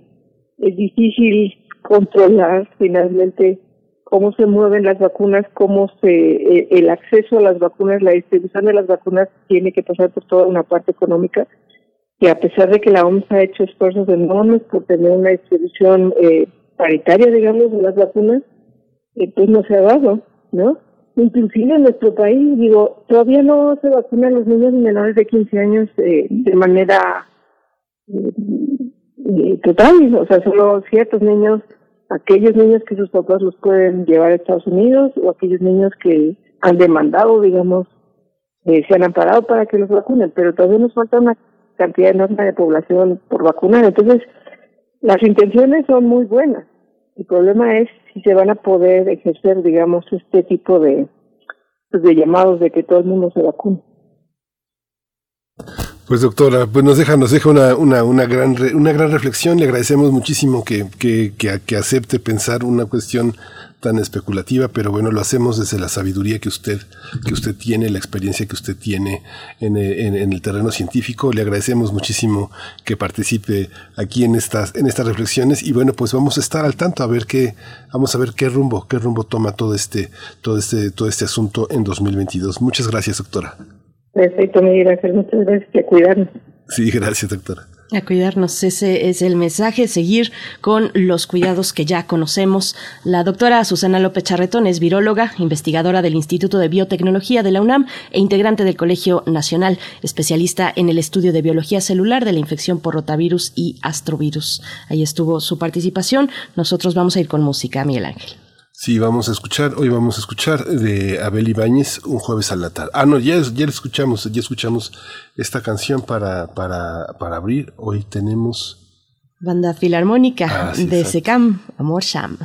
es difícil controlar finalmente cómo se mueven las vacunas, cómo se eh, el acceso a las vacunas, la distribución de las vacunas tiene que pasar por toda una parte económica que a pesar de que la OMS ha hecho esfuerzos enormes por tener una distribución eh, paritaria, digamos, de las vacunas, eh, pues no se ha dado, ¿no? inclusive en nuestro país, digo, todavía no se vacunan los niños menores de 15 años eh, de manera eh, total, o sea, solo ciertos niños, aquellos niños que sus papás los pueden llevar a Estados Unidos o aquellos niños que han demandado, digamos, se han amparado para que los vacunen, pero todavía nos falta una cantidad enorme de población por vacunar. Entonces, las intenciones son muy buenas. El problema es si se van a poder ejercer, digamos, este tipo de, pues, de llamados de que todo el mundo se vacune. Pues doctora, pues nos deja, nos deja una, una, una gran una gran reflexión. Le agradecemos muchísimo que, que, que, que acepte pensar una cuestión tan especulativa, pero bueno, lo hacemos desde la sabiduría que usted, que usted tiene, la experiencia que usted tiene en, en, el terreno científico. Le agradecemos muchísimo que participe aquí en estas, en estas reflexiones y bueno, pues vamos a estar al tanto a ver qué, vamos a ver qué rumbo, qué rumbo toma todo este, todo este, todo este asunto en 2022. Muchas gracias, doctora. Perfecto, Miguel muchas gracias, que cuidarnos. Sí, gracias, doctora. A cuidarnos, ese es el mensaje, seguir con los cuidados que ya conocemos. La doctora Susana López Charretón es viróloga, investigadora del Instituto de Biotecnología de la UNAM e integrante del Colegio Nacional, especialista en el estudio de biología celular de la infección por rotavirus y astrovirus. Ahí estuvo su participación. Nosotros vamos a ir con música, Miguel Ángel. Sí, vamos a escuchar, hoy vamos a escuchar de Abel Ibáñez un jueves al tarde. Ah, no, ya, ya escuchamos, ya escuchamos esta canción para, para, para abrir. Hoy tenemos... Banda Filarmónica ah, de Secam, Amor Sham.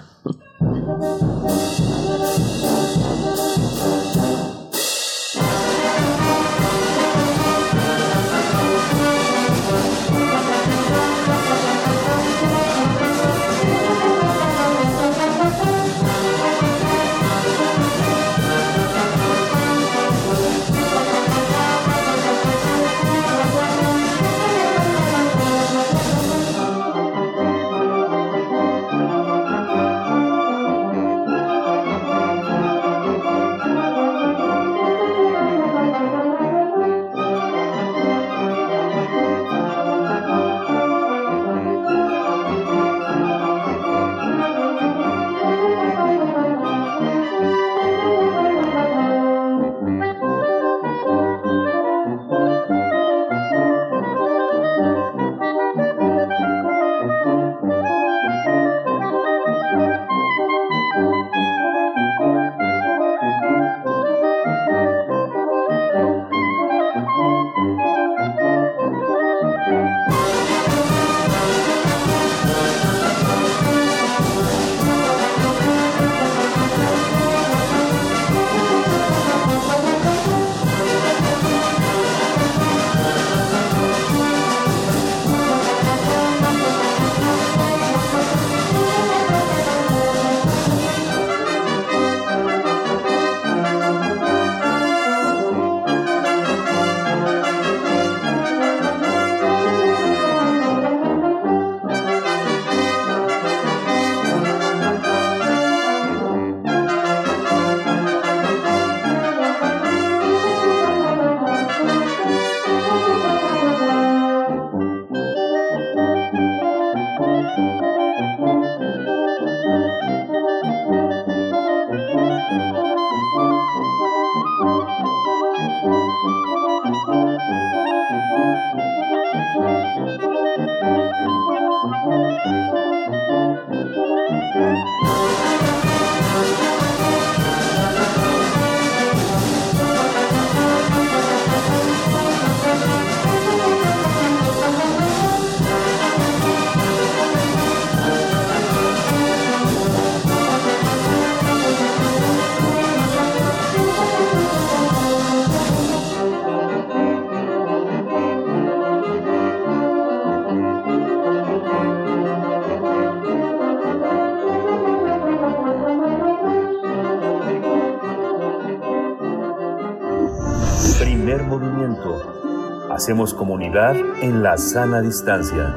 Hacemos comunidad en la sana distancia.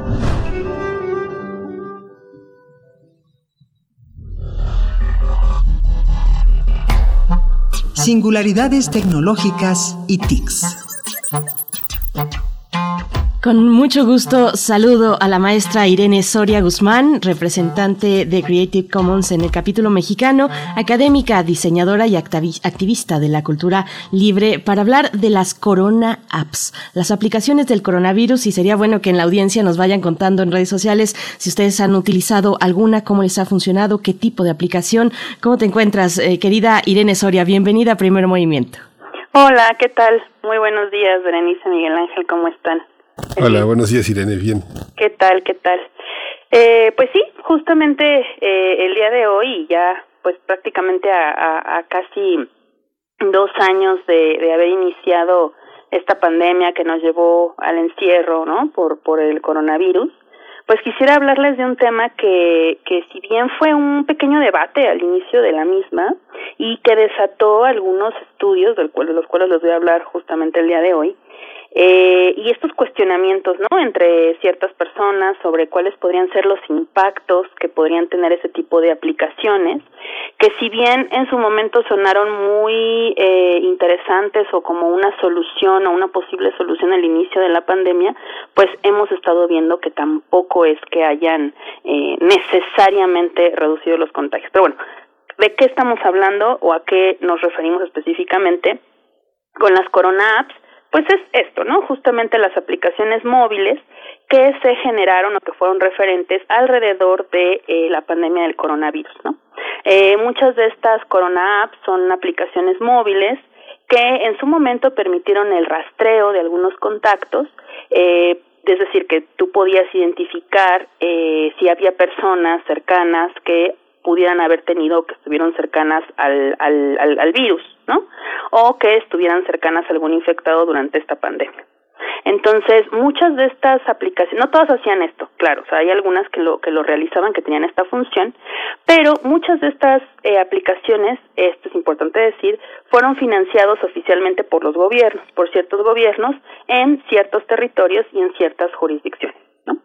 Singularidades tecnológicas y TICs. Con mucho gusto saludo a la maestra Irene Soria Guzmán, representante de Creative Commons en el capítulo mexicano, académica, diseñadora y activista de la cultura libre, para hablar de las Corona Apps, las aplicaciones del coronavirus y sería bueno que en la audiencia nos vayan contando en redes sociales si ustedes han utilizado alguna, cómo les ha funcionado, qué tipo de aplicación. ¿Cómo te encuentras, eh, querida Irene Soria? Bienvenida a Primer Movimiento. Hola, ¿qué tal? Muy buenos días, Berenice Miguel Ángel, ¿cómo están? Hola, buenos días Irene, bien. ¿Qué tal, qué tal? Eh, pues sí, justamente eh, el día de hoy, ya pues prácticamente a, casi dos años de, haber iniciado esta pandemia que nos llevó al encierro, ¿no? Por, por el coronavirus, pues quisiera hablarles de un tema que, que si bien fue un pequeño debate al inicio de la misma y que desató algunos estudios, del cual, de los cuales les voy a hablar justamente el día de hoy, eh, y estos cuestionamientos, ¿no? Entre ciertas personas sobre cuáles podrían ser los impactos que podrían tener ese tipo de aplicaciones, que si bien en su momento sonaron muy eh, interesantes o como una solución o una posible solución al inicio de la pandemia, pues hemos estado viendo que tampoco es que hayan eh, necesariamente reducido los contagios. Pero bueno, ¿de qué estamos hablando o a qué nos referimos específicamente? Con las Corona Apps pues es esto, ¿no? Justamente las aplicaciones móviles que se generaron o que fueron referentes alrededor de eh, la pandemia del coronavirus, ¿no? Eh, muchas de estas Corona Apps son aplicaciones móviles que en su momento permitieron el rastreo de algunos contactos, eh, es decir, que tú podías identificar eh, si había personas cercanas que pudieran haber tenido que estuvieron cercanas al, al, al, al virus, ¿no? O que estuvieran cercanas a algún infectado durante esta pandemia. Entonces, muchas de estas aplicaciones, no todas hacían esto, claro, o sea, hay algunas que lo que lo realizaban que tenían esta función, pero muchas de estas eh, aplicaciones, esto es importante decir, fueron financiados oficialmente por los gobiernos, por ciertos gobiernos en ciertos territorios y en ciertas jurisdicciones. ¿No?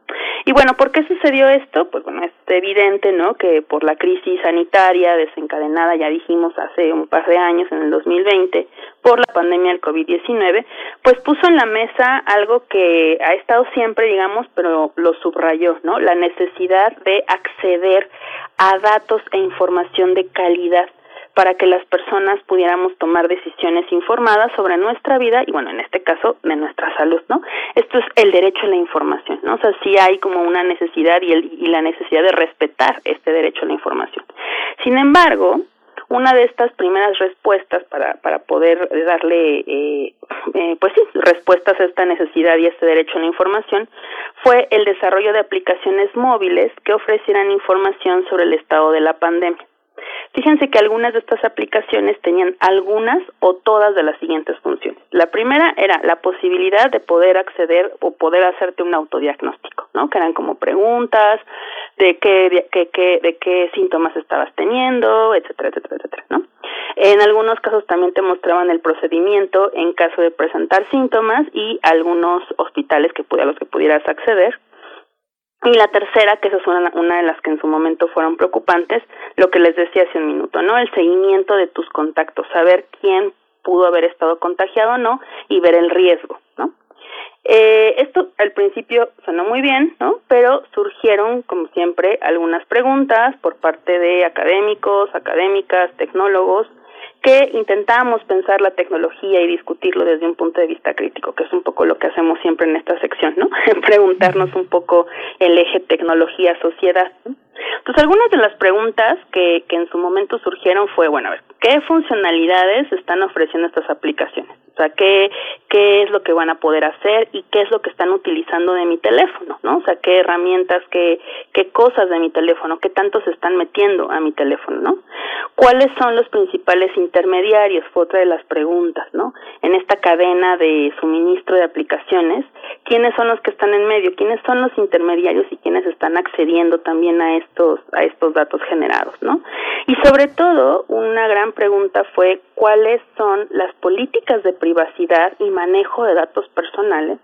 Y bueno, ¿por qué sucedió esto? Pues bueno, es evidente, ¿no? Que por la crisis sanitaria desencadenada, ya dijimos, hace un par de años, en el 2020, por la pandemia del COVID-19, pues puso en la mesa algo que ha estado siempre, digamos, pero lo subrayó, ¿no? La necesidad de acceder a datos e información de calidad para que las personas pudiéramos tomar decisiones informadas sobre nuestra vida y bueno, en este caso de nuestra salud, ¿no? Esto es el derecho a la información, ¿no? O sea, sí hay como una necesidad y, el, y la necesidad de respetar este derecho a la información. Sin embargo, una de estas primeras respuestas para, para poder darle, eh, eh, pues sí, respuestas a esta necesidad y a este derecho a la información fue el desarrollo de aplicaciones móviles que ofrecieran información sobre el estado de la pandemia. Fíjense que algunas de estas aplicaciones tenían algunas o todas de las siguientes funciones. La primera era la posibilidad de poder acceder o poder hacerte un autodiagnóstico, ¿no? Que eran como preguntas de qué, de, de qué síntomas estabas teniendo, etcétera, etcétera, etcétera, ¿no? En algunos casos también te mostraban el procedimiento en caso de presentar síntomas y algunos hospitales que a los que pudieras acceder y la tercera, que esa es una, una de las que en su momento fueron preocupantes, lo que les decía hace un minuto, ¿no? El seguimiento de tus contactos, saber quién pudo haber estado contagiado o no y ver el riesgo, ¿no? Eh, esto al principio sonó muy bien, ¿no? Pero surgieron, como siempre, algunas preguntas por parte de académicos, académicas, tecnólogos, que intentamos pensar la tecnología y discutirlo desde un punto de vista crítico, que es un poco lo que hacemos siempre en esta sección, ¿no? Preguntarnos un poco el eje tecnología-sociedad. Entonces, algunas de las preguntas que, que en su momento surgieron fue, bueno, a ver, ¿qué funcionalidades están ofreciendo estas aplicaciones? O sea, ¿qué, qué es lo que van a poder hacer y qué es lo que están utilizando de mi teléfono, ¿no? O sea, qué herramientas, qué, qué cosas de mi teléfono, qué tanto se están metiendo a mi teléfono, ¿no? ¿Cuáles son los principales intermediarios? Fue otra de las preguntas, ¿no? En esta cadena de suministro de aplicaciones, ¿quiénes son los que están en medio? ¿Quiénes son los intermediarios y quiénes están accediendo también a estos, a estos datos generados, ¿no? Y sobre todo, una gran pregunta fue cuáles son las políticas de privacidad y manejo de datos personales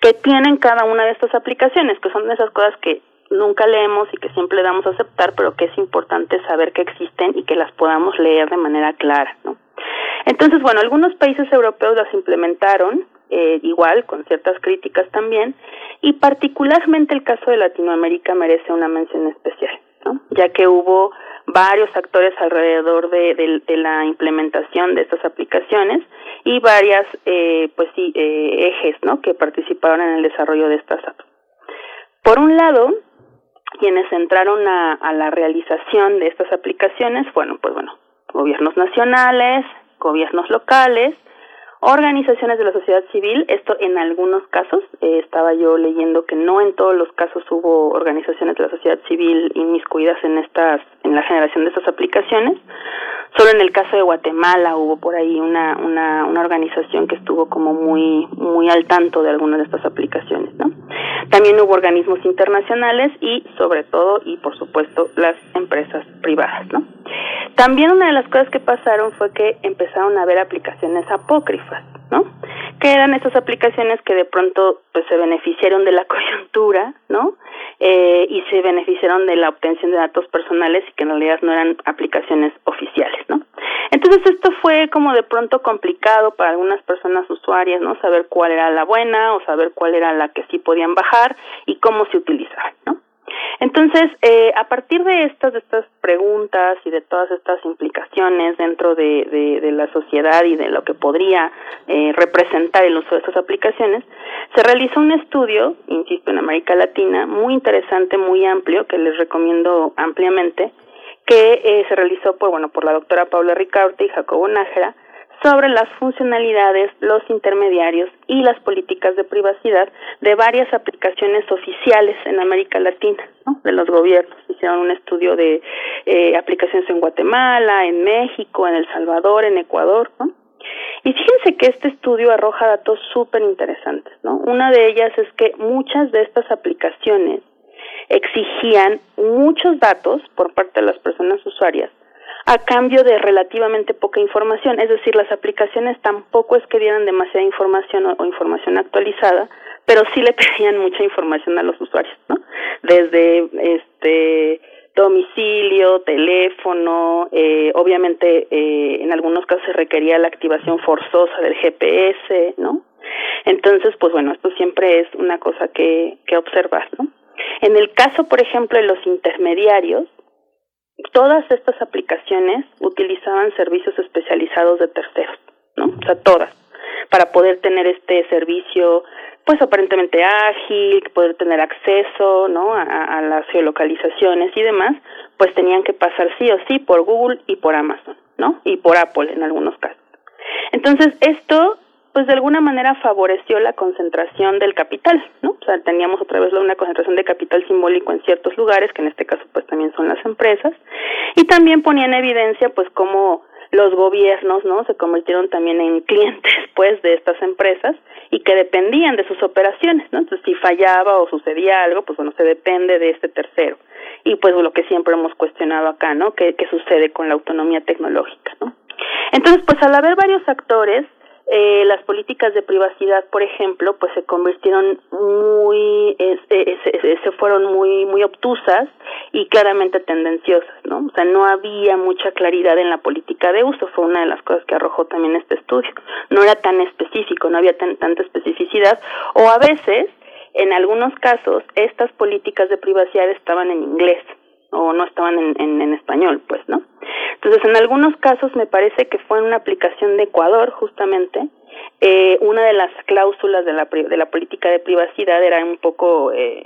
que tienen cada una de estas aplicaciones, que son de esas cosas que nunca leemos y que siempre damos a aceptar, pero que es importante saber que existen y que las podamos leer de manera clara, ¿no? Entonces, bueno, algunos países europeos las implementaron Eh, igual, con ciertas críticas también, y particularmente el caso de Latinoamérica merece una mención especial, ya que hubo varios actores alrededor de, de, la implementación de estas aplicaciones y varias eh, pues sí eh, ejes no que participaron en el desarrollo de estas apps. Por un lado quienes entraron a, a la realización de estas aplicaciones fueron pues bueno gobiernos nacionales gobiernos locales organizaciones de la sociedad civil, esto en algunos casos, eh, estaba yo leyendo que no en todos los casos hubo organizaciones de la sociedad civil inmiscuidas en estas, en la generación de estas aplicaciones, solo en el caso de Guatemala hubo por ahí una, una, una organización que estuvo como muy, muy al tanto de algunas de estas aplicaciones, ¿no? También hubo organismos internacionales y sobre todo y por supuesto las empresas privadas, ¿no? También una de las cosas que pasaron fue que empezaron a haber aplicaciones apócrifas, ¿no? Que eran estas aplicaciones que de pronto pues se beneficiaron de la coyuntura, ¿no? Eh, y se beneficiaron de la obtención de datos personales y que en realidad no eran aplicaciones oficiales, ¿no? Entonces esto fue como de pronto complicado para algunas personas usuarias, ¿no? Saber cuál era la buena o saber cuál era la que sí podían bajar y cómo se utilizaban, ¿no? Entonces, eh, a partir de estas, de estas preguntas y de todas estas implicaciones dentro de, de, la sociedad y de lo que podría eh, representar el uso de estas aplicaciones, se realizó un estudio, insisto, en América Latina, muy interesante, muy amplio, que les recomiendo ampliamente, que eh, se realizó por, bueno, por la doctora Paula Ricaurte y Jacobo Nájera, sobre las funcionalidades, los intermediarios y las políticas de privacidad de varias aplicaciones oficiales en América Latina, ¿no? de los gobiernos. Hicieron un estudio de eh, aplicaciones en Guatemala, en México, en El Salvador, en Ecuador, ¿no? Y fíjense que este estudio arroja datos súper interesantes, ¿no? Una de ellas es que muchas de estas aplicaciones exigían muchos datos por parte de las personas usuarias a cambio de relativamente poca información. Es decir, las aplicaciones tampoco es que dieran demasiada información o, información actualizada, pero sí le pedían mucha información a los usuarios, ¿no? Desde este domicilio, teléfono, eh, obviamente eh, en algunos casos se requería la activación forzosa del GPS, ¿no? Entonces, pues bueno, esto siempre es una cosa que, que observar, ¿no? En el caso, por ejemplo, de los intermediarios, todas estas aplicaciones utilizaban servicios especializados de terceros, ¿no? O sea, todas, para poder tener este servicio, pues aparentemente ágil, poder tener acceso, ¿no? A, a las geolocalizaciones y demás, pues tenían que pasar sí o sí por Google y por Amazon, ¿no? Y por Apple en algunos casos. Entonces, esto pues de alguna manera favoreció la concentración del capital, ¿no? O sea, teníamos otra vez una concentración de capital simbólico en ciertos lugares, que en este caso pues también son las empresas, y también ponía en evidencia pues cómo los gobiernos, ¿no? Se convirtieron también en clientes pues de estas empresas y que dependían de sus operaciones, ¿no? Entonces, si fallaba o sucedía algo, pues bueno, se depende de este tercero. Y pues lo que siempre hemos cuestionado acá, ¿no? ¿Qué, qué sucede con la autonomía tecnológica, ¿no? Entonces, pues al haber varios actores, eh, las políticas de privacidad, por ejemplo, pues se convirtieron muy, se, fueron muy, muy obtusas y claramente tendenciosas, ¿no? O sea, no había mucha claridad en la política de uso, fue una de las cosas que arrojó también este estudio. No era tan específico, no había tanta especificidad, o a veces, en algunos casos, estas políticas de privacidad estaban en inglés, o no estaban en, en, español, pues, ¿no? Entonces, en algunos casos me parece que fue en una aplicación de Ecuador, justamente, eh, una de las cláusulas de la, de la política de privacidad era un poco, eh,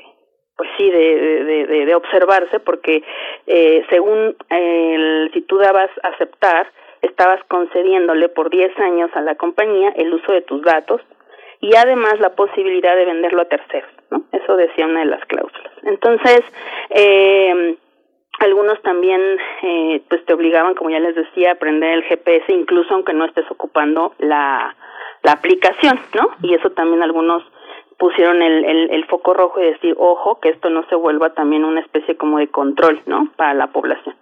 pues sí, de, de, de, observarse, porque eh, según el, si tú dabas aceptar, estabas concediéndole por 10 años a la compañía el uso de tus datos y además la posibilidad de venderlo a terceros, ¿no? Eso decía una de las cláusulas. Entonces, eh, algunos también eh, pues te obligaban como ya les decía a aprender el GPS incluso aunque no estés ocupando la, la aplicación no y eso también algunos pusieron el, el, foco rojo y decir ojo que esto no se vuelva también una especie como de control no para la población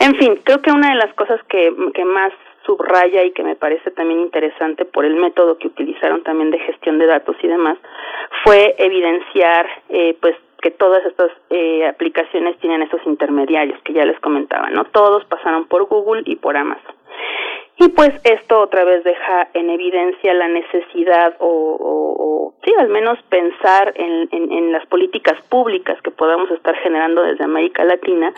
en fin creo que una de las cosas que, que más subraya y que me parece también interesante por el método que utilizaron también de gestión de datos y demás fue evidenciar eh, pues que todas estas eh, aplicaciones tienen esos intermediarios que ya les comentaba, ¿no? Todos pasaron por Google y por Amazon. Y pues esto otra vez deja en evidencia la necesidad o, o, sí, al menos pensar en, en, en, las políticas públicas que podamos estar generando desde América Latina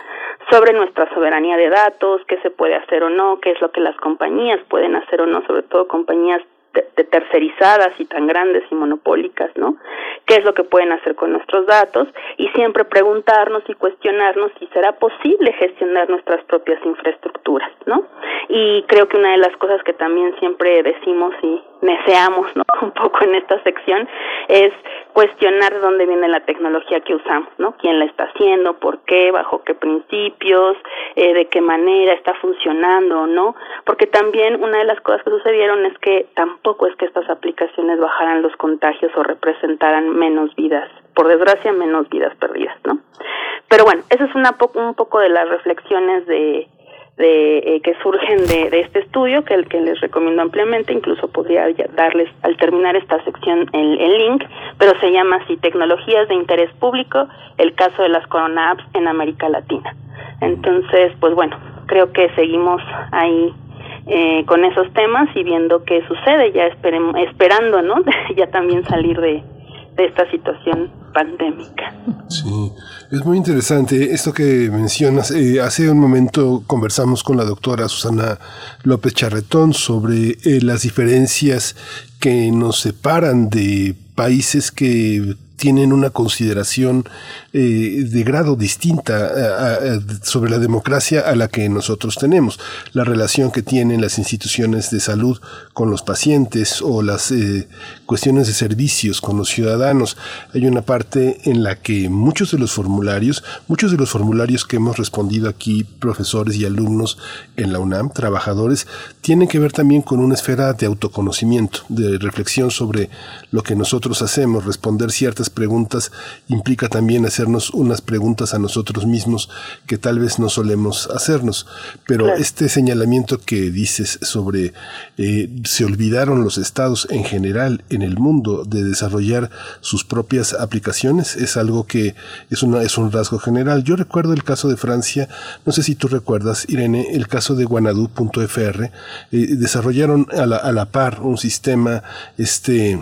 sobre nuestra soberanía de datos, qué se puede hacer o no, qué es lo que las compañías pueden hacer o no, sobre todo compañías de, tercerizadas y tan grandes y monopólicas, ¿no? ¿Qué es lo que pueden hacer con nuestros datos? Y siempre preguntarnos y cuestionarnos si será posible gestionar nuestras propias infraestructuras, ¿no? Y creo que una de las cosas que también siempre decimos y deseamos, ¿no? Un poco en esta sección es cuestionar de dónde viene la tecnología que usamos, ¿no? ¿Quién la está haciendo? ¿Por qué? ¿Bajo qué principios? Eh, ¿De qué manera está funcionando? ¿No? Porque también una de las cosas que sucedieron es que tampoco es que estas aplicaciones bajaran los contagios o representaran menos vidas, por desgracia menos vidas perdidas, ¿no? Pero bueno, esa es una un poco de las reflexiones de de, eh, que surgen de, de, este estudio, que el que les recomiendo ampliamente, incluso podría darles al terminar esta sección el, el, link, pero se llama así Tecnologías de Interés Público, el caso de las Corona Apps en América Latina. Entonces, pues bueno, creo que seguimos ahí eh, con esos temas y viendo qué sucede, ya esperemos, esperando, ¿no? ya también salir de, de esta situación pandémica. Sí, es muy interesante esto que mencionas. Eh, hace un momento conversamos con la doctora Susana López Charretón sobre eh, las diferencias que nos separan de países que tienen una consideración eh, de grado distinta sobre la democracia a la que nosotros tenemos. La relación que tienen las instituciones de salud con los pacientes o las cuestiones de servicios con los ciudadanos. Hay una parte en la que muchos de los formularios, muchos de los formularios que hemos respondido aquí, profesores y alumnos en la UNAM, trabajadores, tienen que ver también con una esfera de autoconocimiento, de reflexión sobre lo que nosotros hacemos, responder ciertas preguntas implica también hacernos unas preguntas a nosotros mismos que tal vez no solemos hacernos. Pero este señalamiento que dices sobre eh, se olvidaron los estados en general en el mundo de desarrollar sus propias aplicaciones. Es algo que es, una, es un rasgo general. Yo recuerdo el caso de Francia, no sé si tú recuerdas, Irene, el caso de Guanadu.fr, eh, desarrollaron a la, a la par un sistema este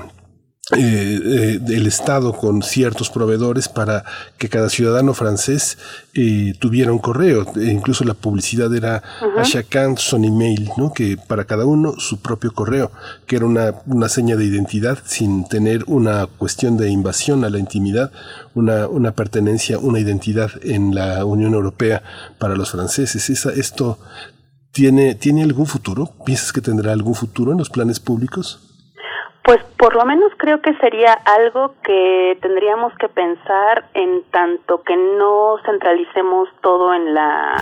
eh, eh, del Estado con ciertos proveedores para que cada ciudadano francés eh, tuviera un correo. E incluso la publicidad era a chacun son email, ¿no? que para cada uno su propio correo, que era una, una seña de identidad sin tener una cuestión de invasión a la intimidad, una, una pertenencia, una identidad en la Unión Europea para los franceses. Esa, esto tiene, ¿Tiene algún futuro? ¿Piensas que tendrá algún futuro en los planes públicos? Pues por lo menos creo que sería algo que tendríamos que pensar en tanto que no centralicemos todo en la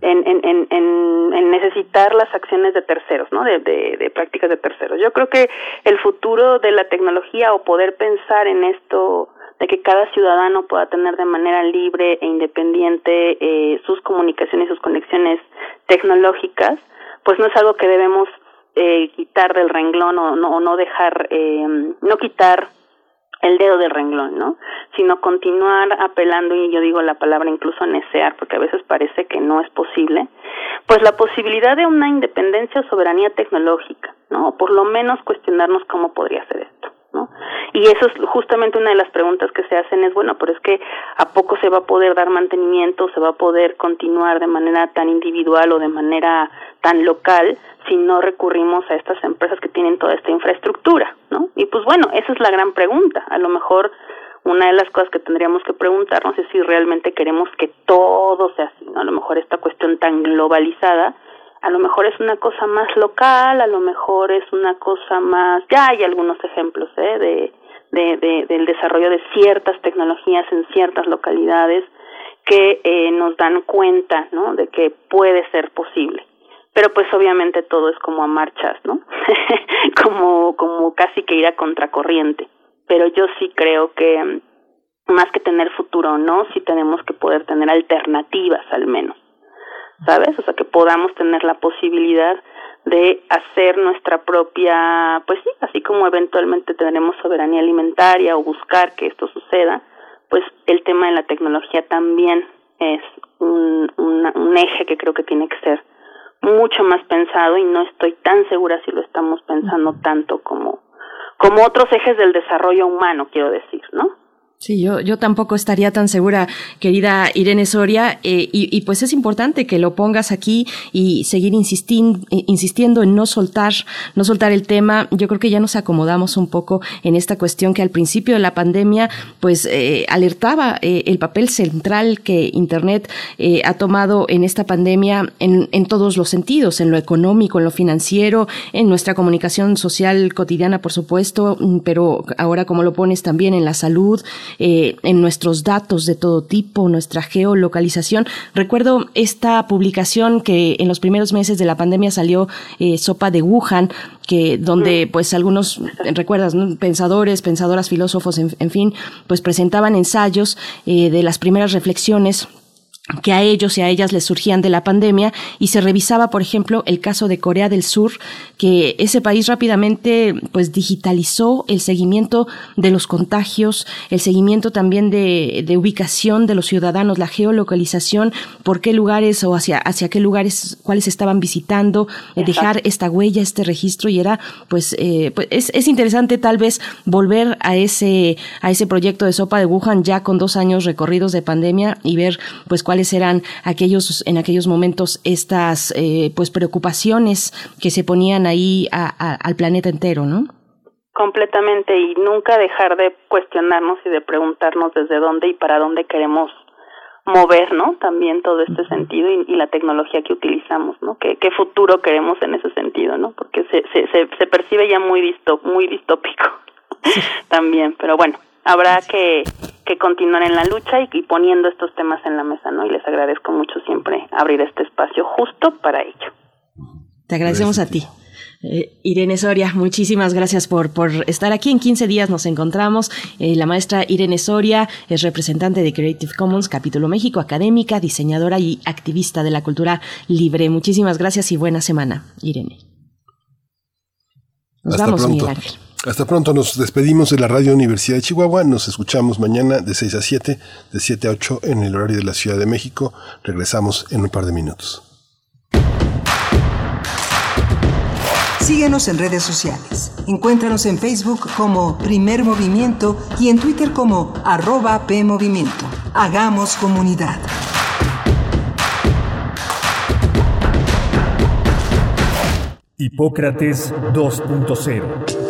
en, en, en, en necesitar las acciones de terceros, ¿no? De, de, de, prácticas de terceros. Yo creo que el futuro de la tecnología o poder pensar en esto de que cada ciudadano pueda tener de manera libre e independiente eh, sus comunicaciones y sus conexiones tecnológicas, pues no es algo que debemos eh, quitar del renglón o no, no dejar, eh, no quitar el dedo del renglón, ¿no? Sino continuar apelando, y yo digo la palabra incluso necear, porque a veces parece que no es posible, pues la posibilidad de una independencia o soberanía tecnológica, ¿no? Por lo menos cuestionarnos cómo podría ser esto. ¿No? Y eso es justamente una de las preguntas que se hacen es, bueno, pero es que ¿a poco se va a poder dar mantenimiento, se va a poder continuar de manera tan individual o de manera tan local si no recurrimos a estas empresas que tienen toda esta infraestructura, ¿no? Y pues bueno, esa es la gran pregunta. A lo mejor una de las cosas que tendríamos que preguntarnos es si realmente queremos que todo sea así. A lo mejor esta cuestión tan globalizada a lo mejor es una cosa más local, a lo mejor es una cosa más, ya hay algunos ejemplos ¿eh? de, de, de, del desarrollo de ciertas tecnologías en ciertas localidades que eh, nos dan cuenta ¿no? de que puede ser posible. Pero pues obviamente todo es como a marchas, ¿no? como, como casi que ir a contracorriente. Pero yo sí creo que más que tener futuro o no, sí tenemos que poder tener alternativas al menos. ¿Sabes? O sea, que podamos tener la posibilidad de hacer nuestra propia, pues sí, así como eventualmente tendremos soberanía alimentaria o buscar que esto suceda, pues el tema de la tecnología también es un, un, un eje que creo que tiene que ser mucho más pensado y no estoy tan segura si lo estamos pensando tanto como como otros ejes del desarrollo humano, quiero decir, ¿no? Sí, yo, yo tampoco estaría tan segura, querida Irene Soria, eh, y, y, pues es importante que lo pongas aquí y seguir insistin, insistiendo en no soltar, no soltar el tema. Yo creo que ya nos acomodamos un poco en esta cuestión que al principio de la pandemia, pues eh, alertaba eh, el papel central que Internet eh, ha tomado en esta pandemia en, en todos los sentidos, en lo económico, en lo financiero, en nuestra comunicación social cotidiana, por supuesto, pero ahora como lo pones también en la salud, eh, en nuestros datos de todo tipo, nuestra geolocalización. Recuerdo esta publicación que en los primeros meses de la pandemia salió eh, Sopa de Wuhan, que donde pues algunos, recuerdas, ¿no? pensadores, pensadoras, filósofos, en, en, fin, pues presentaban ensayos eh, de las primeras reflexiones que a ellos y a ellas les surgían de la pandemia y se revisaba, por ejemplo, el caso de Corea del Sur, que ese país rápidamente pues digitalizó el seguimiento de los contagios, el seguimiento también de, de ubicación de los ciudadanos, la geolocalización, por qué lugares o hacia, hacia qué lugares, cuáles estaban visitando, eh, dejar esta huella, este registro y era pues, eh, pues es, es interesante tal vez volver a ese, a ese proyecto de sopa de Wuhan ya con dos años recorridos de pandemia y ver pues cuáles eran aquellos en aquellos momentos estas eh, pues preocupaciones que se ponían ahí a, a, al planeta entero, ¿no? Completamente y nunca dejar de cuestionarnos y de preguntarnos desde dónde y para dónde queremos mover, ¿no? También todo este sentido y, y la tecnología que utilizamos, ¿no? ¿Qué, ¿Qué, futuro queremos en ese sentido, ¿no? Porque se, se, se, se percibe ya muy distop, muy distópico también, pero bueno, habrá que, que continuar en la lucha y, y, poniendo estos temas en la mesa, ¿no? Y les agradezco mucho siempre abrir este espacio justo para ello. Te agradecemos a ti. Eh, Irene Soria, muchísimas gracias por, por estar aquí. En 15 días nos encontramos. Eh, la maestra Irene Soria es representante de Creative Commons, capítulo México, académica, diseñadora y activista de la cultura libre. Muchísimas gracias y buena semana, Irene. Nos Hasta vamos, pronto. Miguel Ángel. Hasta pronto, nos despedimos de la Radio Universidad de Chihuahua. Nos escuchamos mañana de 6 a 7, de 7 a 8 en el horario de la Ciudad de México. Regresamos en un par de minutos. Síguenos en redes sociales. Encuéntranos en Facebook como Primer Movimiento y en Twitter como arroba PMovimiento. Hagamos comunidad. Hipócrates 2.0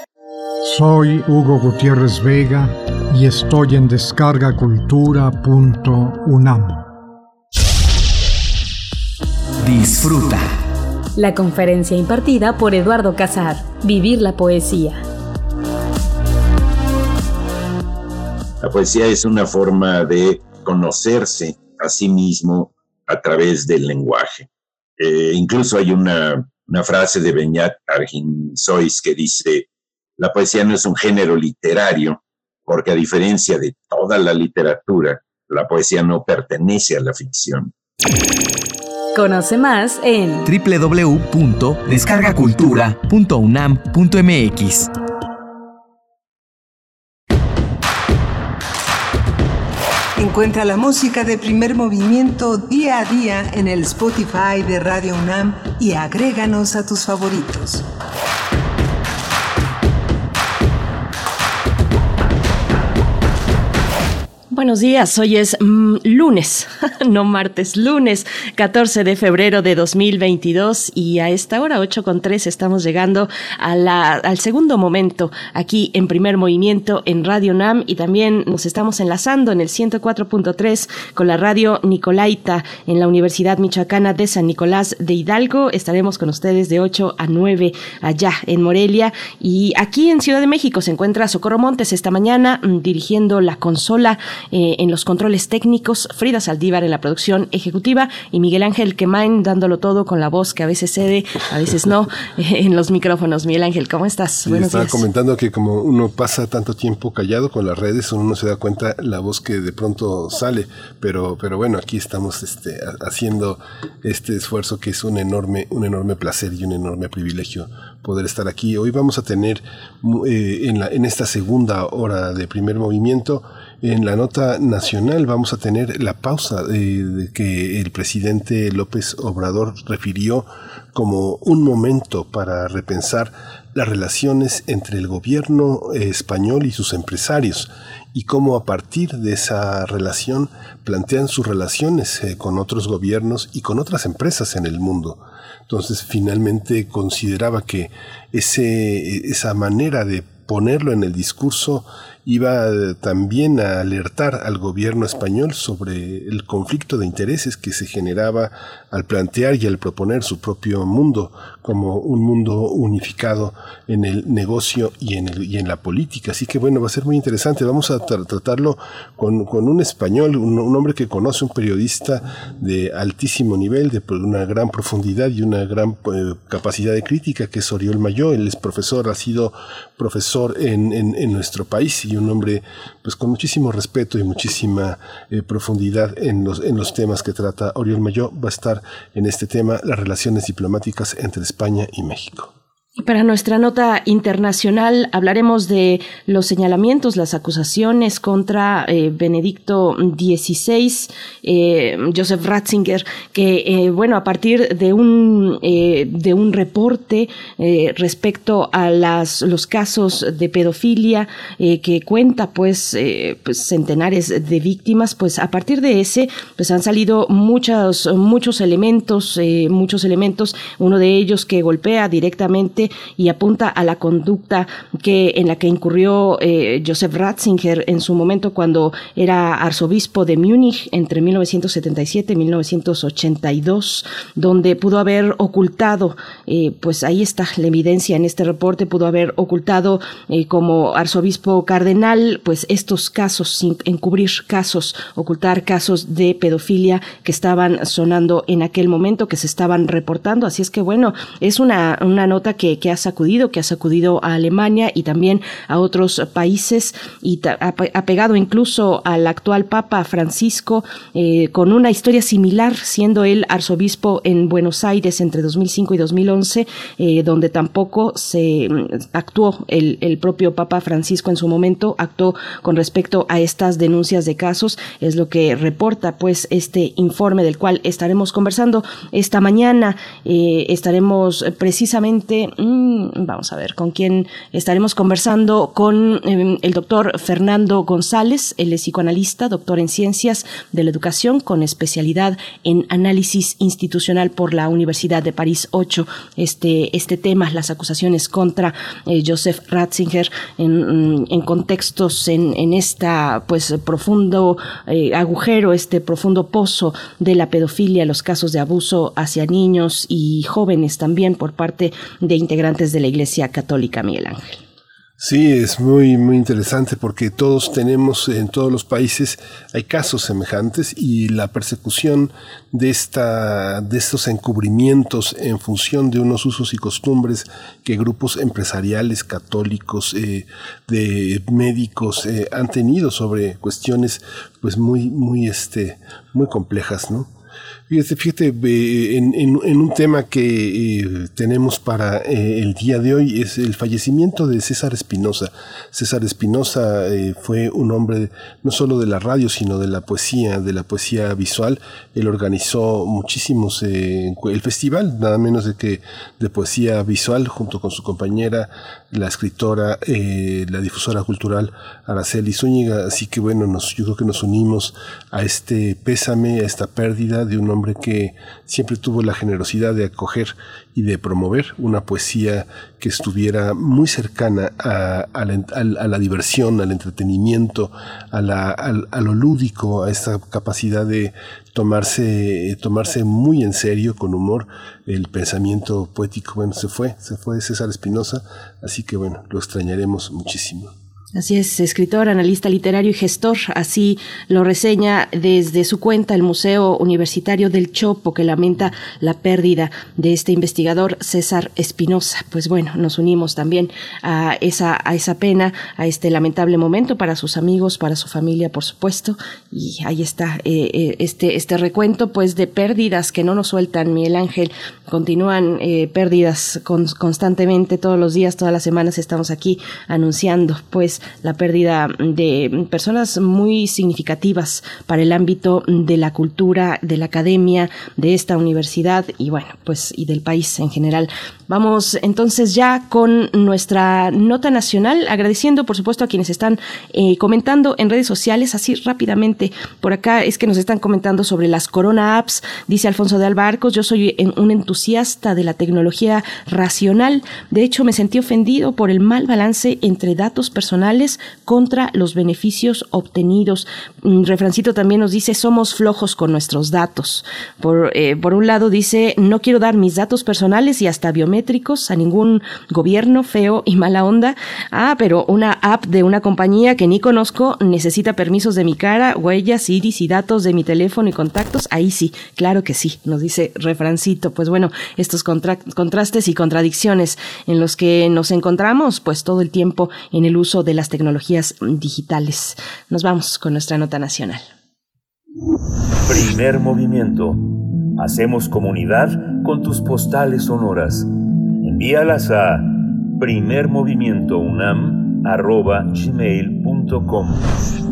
Soy Hugo Gutiérrez Vega y estoy en descargacultura.unam. Disfruta. La conferencia impartida por Eduardo Casar, Vivir la Poesía. La poesía es una forma de conocerse a sí mismo a través del lenguaje. Eh, incluso hay una, una, frase de Beñat Arginsois que dice, la poesía no es un género literario, porque a diferencia de toda la literatura, la poesía no pertenece a la ficción. Conoce más en www.descargacultura.unam.mx. Encuentra la música de primer movimiento día a día en el Spotify de Radio UNAM y agréganos a tus favoritos. Buenos días, hoy es mm, lunes, no martes, lunes 14 de febrero de 2022 y a esta hora 8 con 3 estamos llegando al segundo momento aquí en primer movimiento en Radio NAM y también nos estamos enlazando en el 104.3 con la radio Nicolaita en la Universidad Michoacana de San Nicolás de Hidalgo. Estaremos con ustedes de 8 a 9 allá en Morelia y aquí en Ciudad de México se encuentra Socorro Montes esta mañana mm, dirigiendo la consola eh, en los controles técnicos, Frida Saldívar en la producción ejecutiva y Miguel Ángel Quemain dándolo todo con la voz que a veces cede, a veces no, en los micrófonos. Miguel Ángel, ¿cómo estás? Sí, estaba comentando que como uno pasa tanto tiempo callado con las redes, uno no se da cuenta la voz que de pronto sale, pero, pero bueno, aquí estamos este, haciendo este esfuerzo que es un enorme, un enorme placer y un enorme privilegio poder estar aquí. Hoy vamos a tener eh, en, la, en esta segunda hora de primer movimiento en la nota nacional vamos a tener la pausa de, que el presidente López Obrador refirió como un momento para repensar las relaciones entre el gobierno español y sus empresarios y cómo a partir de esa relación plantean sus relaciones eh, con otros gobiernos y con otras empresas en el mundo. Entonces finalmente consideraba que ese, esa manera de ponerlo en el discurso iba también a alertar al gobierno español sobre el conflicto de intereses que se generaba al plantear y al proponer su propio mundo como un mundo unificado en el negocio y en, el, y en la política. Así que bueno, va a ser muy interesante. Vamos a tratarlo con, con, un español, un, hombre que conoce, un periodista de altísimo nivel, de una gran profundidad y una gran eh, capacidad de crítica, que es Oriol Mayó. Él es profesor, ha sido profesor en, en, en nuestro país y un hombre pues con muchísimo respeto y muchísima eh, profundidad en los, en los temas que trata Oriol Mayó. Va a estar en este tema las relaciones diplomáticas entre España y México. Para nuestra nota internacional hablaremos de los señalamientos, las acusaciones contra eh, Benedicto XVI, eh, Joseph Ratzinger, que eh, bueno a partir de un de un reporte respecto a las los casos de pedofilia que cuenta pues, pues, centenares de víctimas, pues a partir de ese pues han salido muchos muchos elementos muchos elementos, uno de ellos que golpea directamente y apunta a la conducta que en la que incurrió eh, Joseph Ratzinger en su momento cuando era arzobispo de Múnich entre 1977 y 1982, donde pudo haber ocultado, eh, pues ahí está la evidencia en este reporte, pudo haber ocultado eh, como arzobispo cardenal, pues estos casos, encubrir casos, ocultar casos de pedofilia que estaban sonando en aquel momento, que se estaban reportando. Así es que bueno, es una, una nota que que, ha sacudido, que ha sacudido a Alemania y también a otros países y ha pegado incluso al actual Papa Francisco eh, con una historia similar, siendo él arzobispo en Buenos Aires entre 2005 y 2011, eh, donde tampoco se mm, actuó el, propio Papa Francisco en su momento, actuó con respecto a estas denuncias de casos, es lo que reporta pues este informe del cual estaremos conversando esta mañana. Eh, estaremos precisamente Mm, vamos a ver con quién estaremos conversando con em, el doctor Fernando González, es psicoanalista, doctor en ciencias de la educación con especialidad en análisis institucional por la Universidad de París 8. Este, este tema, las acusaciones contra eh, Joseph Ratzinger en, mm, contextos en, en, pues profundo eh, agujero, este profundo pozo de la pedofilia, los casos de abuso hacia niños y jóvenes también por parte de integrantes de la Iglesia Católica, Miguel Ángel. Sí, es muy, muy interesante porque todos tenemos, en todos los países hay casos semejantes y la persecución de, esta, de estos encubrimientos en función de unos usos y costumbres que grupos empresariales católicos, eh, de médicos eh, han tenido sobre cuestiones pues muy, muy, este, muy complejas, ¿no? Fíjate, en, un tema que eh, tenemos para eh, el día de hoy es el fallecimiento de César Espinosa. César Espinosa eh, fue un hombre no solo de la radio, sino de la poesía, de la poesía visual. Él organizó muchísimos, el festival, nada menos de que de poesía visual, junto con su compañera, la escritora, la difusora cultural Araceli Zúñiga. Así que bueno, nos, yo creo que nos unimos a este pésame, a esta pérdida de un hombre que siempre tuvo la generosidad de acoger y de promover una poesía que estuviera muy cercana a, la, diversión, al entretenimiento, a, lo lúdico, a esta capacidad de tomarse, tomarse muy en serio, con humor, el pensamiento poético. Bueno, se fue, se fue César Espinosa, así que bueno, lo extrañaremos muchísimo. Así es, escritor, analista literario y gestor, así lo reseña desde su cuenta el Museo Universitario del Chopo, que lamenta la pérdida de este investigador César Espinosa. Pues bueno, nos unimos también a esa, a esa pena, a este lamentable momento para sus amigos, para su familia, por supuesto. Y ahí está eh, eh, este, este recuento pues de pérdidas que no nos sueltan, Miguel Ángel. Continúan eh, pérdidas constantemente, todos los días, todas las semanas estamos aquí anunciando pues la pérdida de personas muy significativas para el ámbito de la cultura, de la academia, de esta universidad y bueno, pues y del país en general. Vamos entonces ya con nuestra nota nacional, agradeciendo por supuesto a quienes están eh, comentando en redes sociales, así rápidamente. Por acá es que nos están comentando sobre las Corona Apps, dice Alfonso de Albarcos, yo soy un entusiasta de la tecnología racional. De hecho, me sentí ofendido por el mal balance entre datos personales contra los beneficios obtenidos. Mm, Refrancito también nos dice, somos flojos con nuestros datos. Por, eh, por un lado dice, no quiero dar mis datos personales y hasta biométricos a ningún gobierno feo y mala onda. Ah, pero una app de una compañía que ni conozco necesita permisos de mi cara, huellas, iris y datos de mi teléfono y contactos. Ahí sí, claro que sí, nos dice refrancito. Pues bueno, estos contrastes y contradicciones en los que nos encontramos pues todo el tiempo en el uso de las tecnologías digitales. Nos vamos con nuestra nota nacional. Primer movimiento. Hacemos comunidad con tus postales sonoras envíalas a primermovimientounam.gmail.com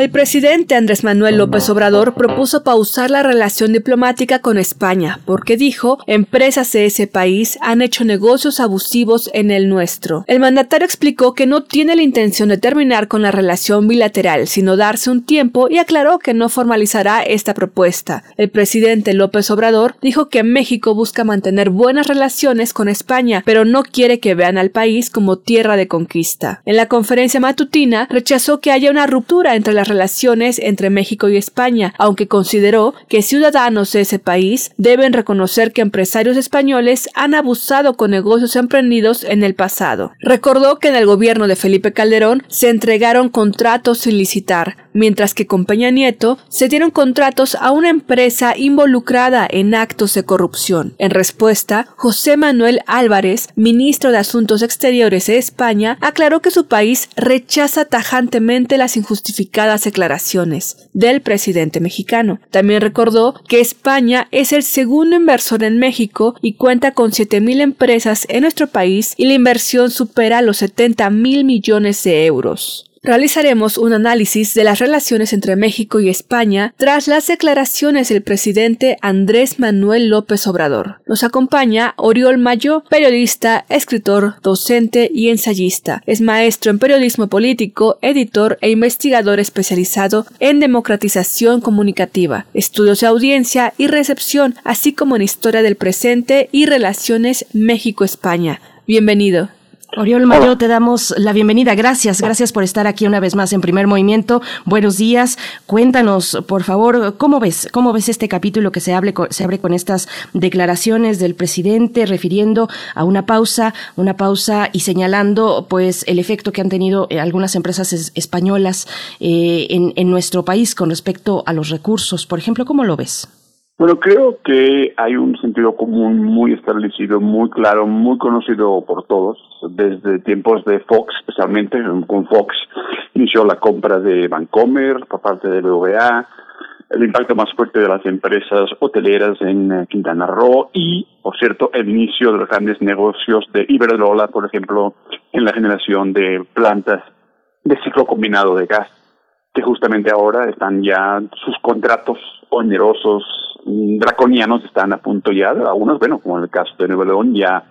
El presidente Andrés Manuel López Obrador propuso pausar la relación diplomática con España porque dijo empresas de ese país han hecho negocios abusivos en el nuestro. El mandatario explicó que no tiene la intención de terminar con la relación bilateral, sino darse un tiempo y aclaró que no formalizará esta propuesta. El presidente López Obrador dijo que México busca mantener buenas relaciones con España, pero no quiere que vean al país como tierra de conquista. En la conferencia matutina rechazó que haya una ruptura entre las relaciones entre México y España, aunque consideró que ciudadanos de ese país deben reconocer que empresarios españoles han abusado con negocios emprendidos en el pasado. Recordó que en el gobierno de Felipe Calderón se entregaron contratos sin licitar, mientras que con Peña Nieto se dieron contratos a una empresa involucrada en actos de corrupción. En respuesta, José Manuel Álvarez, ministro de Asuntos Exteriores de España, aclaró que su país rechaza tajantemente las injustificadas declaraciones del presidente mexicano. También recordó que España es el segundo inversor en México y cuenta con 7.000 empresas en nuestro país y la inversión supera los 70 mil millones de euros. Realizaremos un análisis de las relaciones entre México y España tras las declaraciones del presidente Andrés Manuel López Obrador. Nos acompaña Oriol Mayo, periodista, escritor, docente y ensayista. Es maestro en periodismo político, editor e investigador especializado en democratización comunicativa, estudios de audiencia y recepción, así como en historia del presente y relaciones México-España. Bienvenido. Oriol Mayo, te damos la bienvenida. Gracias, gracias por estar aquí una vez más en Primer Movimiento. Buenos días. Cuéntanos, por favor, cómo ves, cómo ves este capítulo que se, hable, se abre con estas declaraciones del presidente refiriendo a una pausa, una pausa y señalando, pues, el efecto que han tenido eh, algunas empresas españolas eh, en, en nuestro país con respecto a los recursos. Por ejemplo, ¿cómo lo ves? Bueno, creo que hay un sentido común muy establecido, muy claro, muy conocido por todos, desde tiempos de Fox, especialmente con Fox inició la compra de Vancomer por parte de BVA, el impacto más fuerte de las empresas hoteleras en eh, Quintana Roo y, por cierto, el inicio de los grandes negocios de Iberdrola, por ejemplo, en la generación de plantas de ciclo combinado de gas, que justamente ahora están ya sus contratos onerosos Mm, draconianos están a punto ya, algunos, bueno, como en el caso de Nuevo León, ya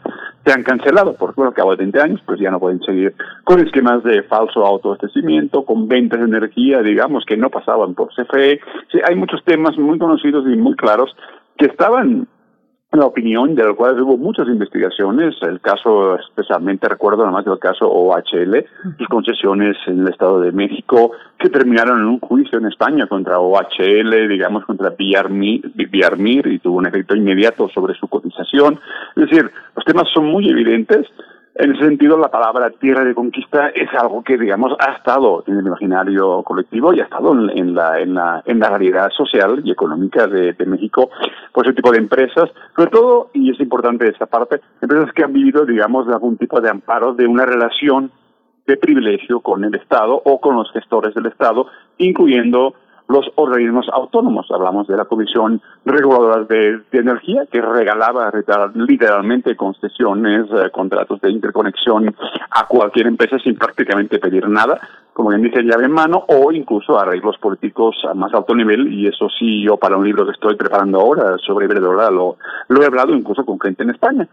se han cancelado, porque bueno, acabo de 20 años, pues ya no pueden seguir con esquemas de falso autoabastecimiento, con ventas de energía, digamos, que no pasaban por CFE. Sí, hay muchos temas muy conocidos y muy claros que estaban la opinión de la cual hubo muchas investigaciones, el caso especialmente recuerdo nada más del caso OHL, sus concesiones en el Estado de México que terminaron en un juicio en España contra OHL, digamos contra Villarmir y tuvo un efecto inmediato sobre su cotización. Es decir, los temas son muy evidentes en ese sentido, la palabra tierra de conquista es algo que, digamos, ha estado en el imaginario colectivo y ha estado en, la, en, la, en la realidad social y económica de, México por ese tipo de empresas, sobre todo, y es importante esta parte, empresas que han vivido, digamos, de algún tipo de amparo de una relación de privilegio con el Estado o con los gestores del Estado, incluyendo los organismos autónomos. Hablamos de la Comisión Reguladora de, Energía, que regalaba literalmente concesiones, eh, contratos de interconexión a cualquier empresa sin prácticamente pedir nada, como bien dice, llave en mano, o incluso arreglos políticos a más alto nivel, y eso sí, yo para un libro que estoy preparando ahora sobre Iberdrola lo, lo he hablado incluso con gente en España.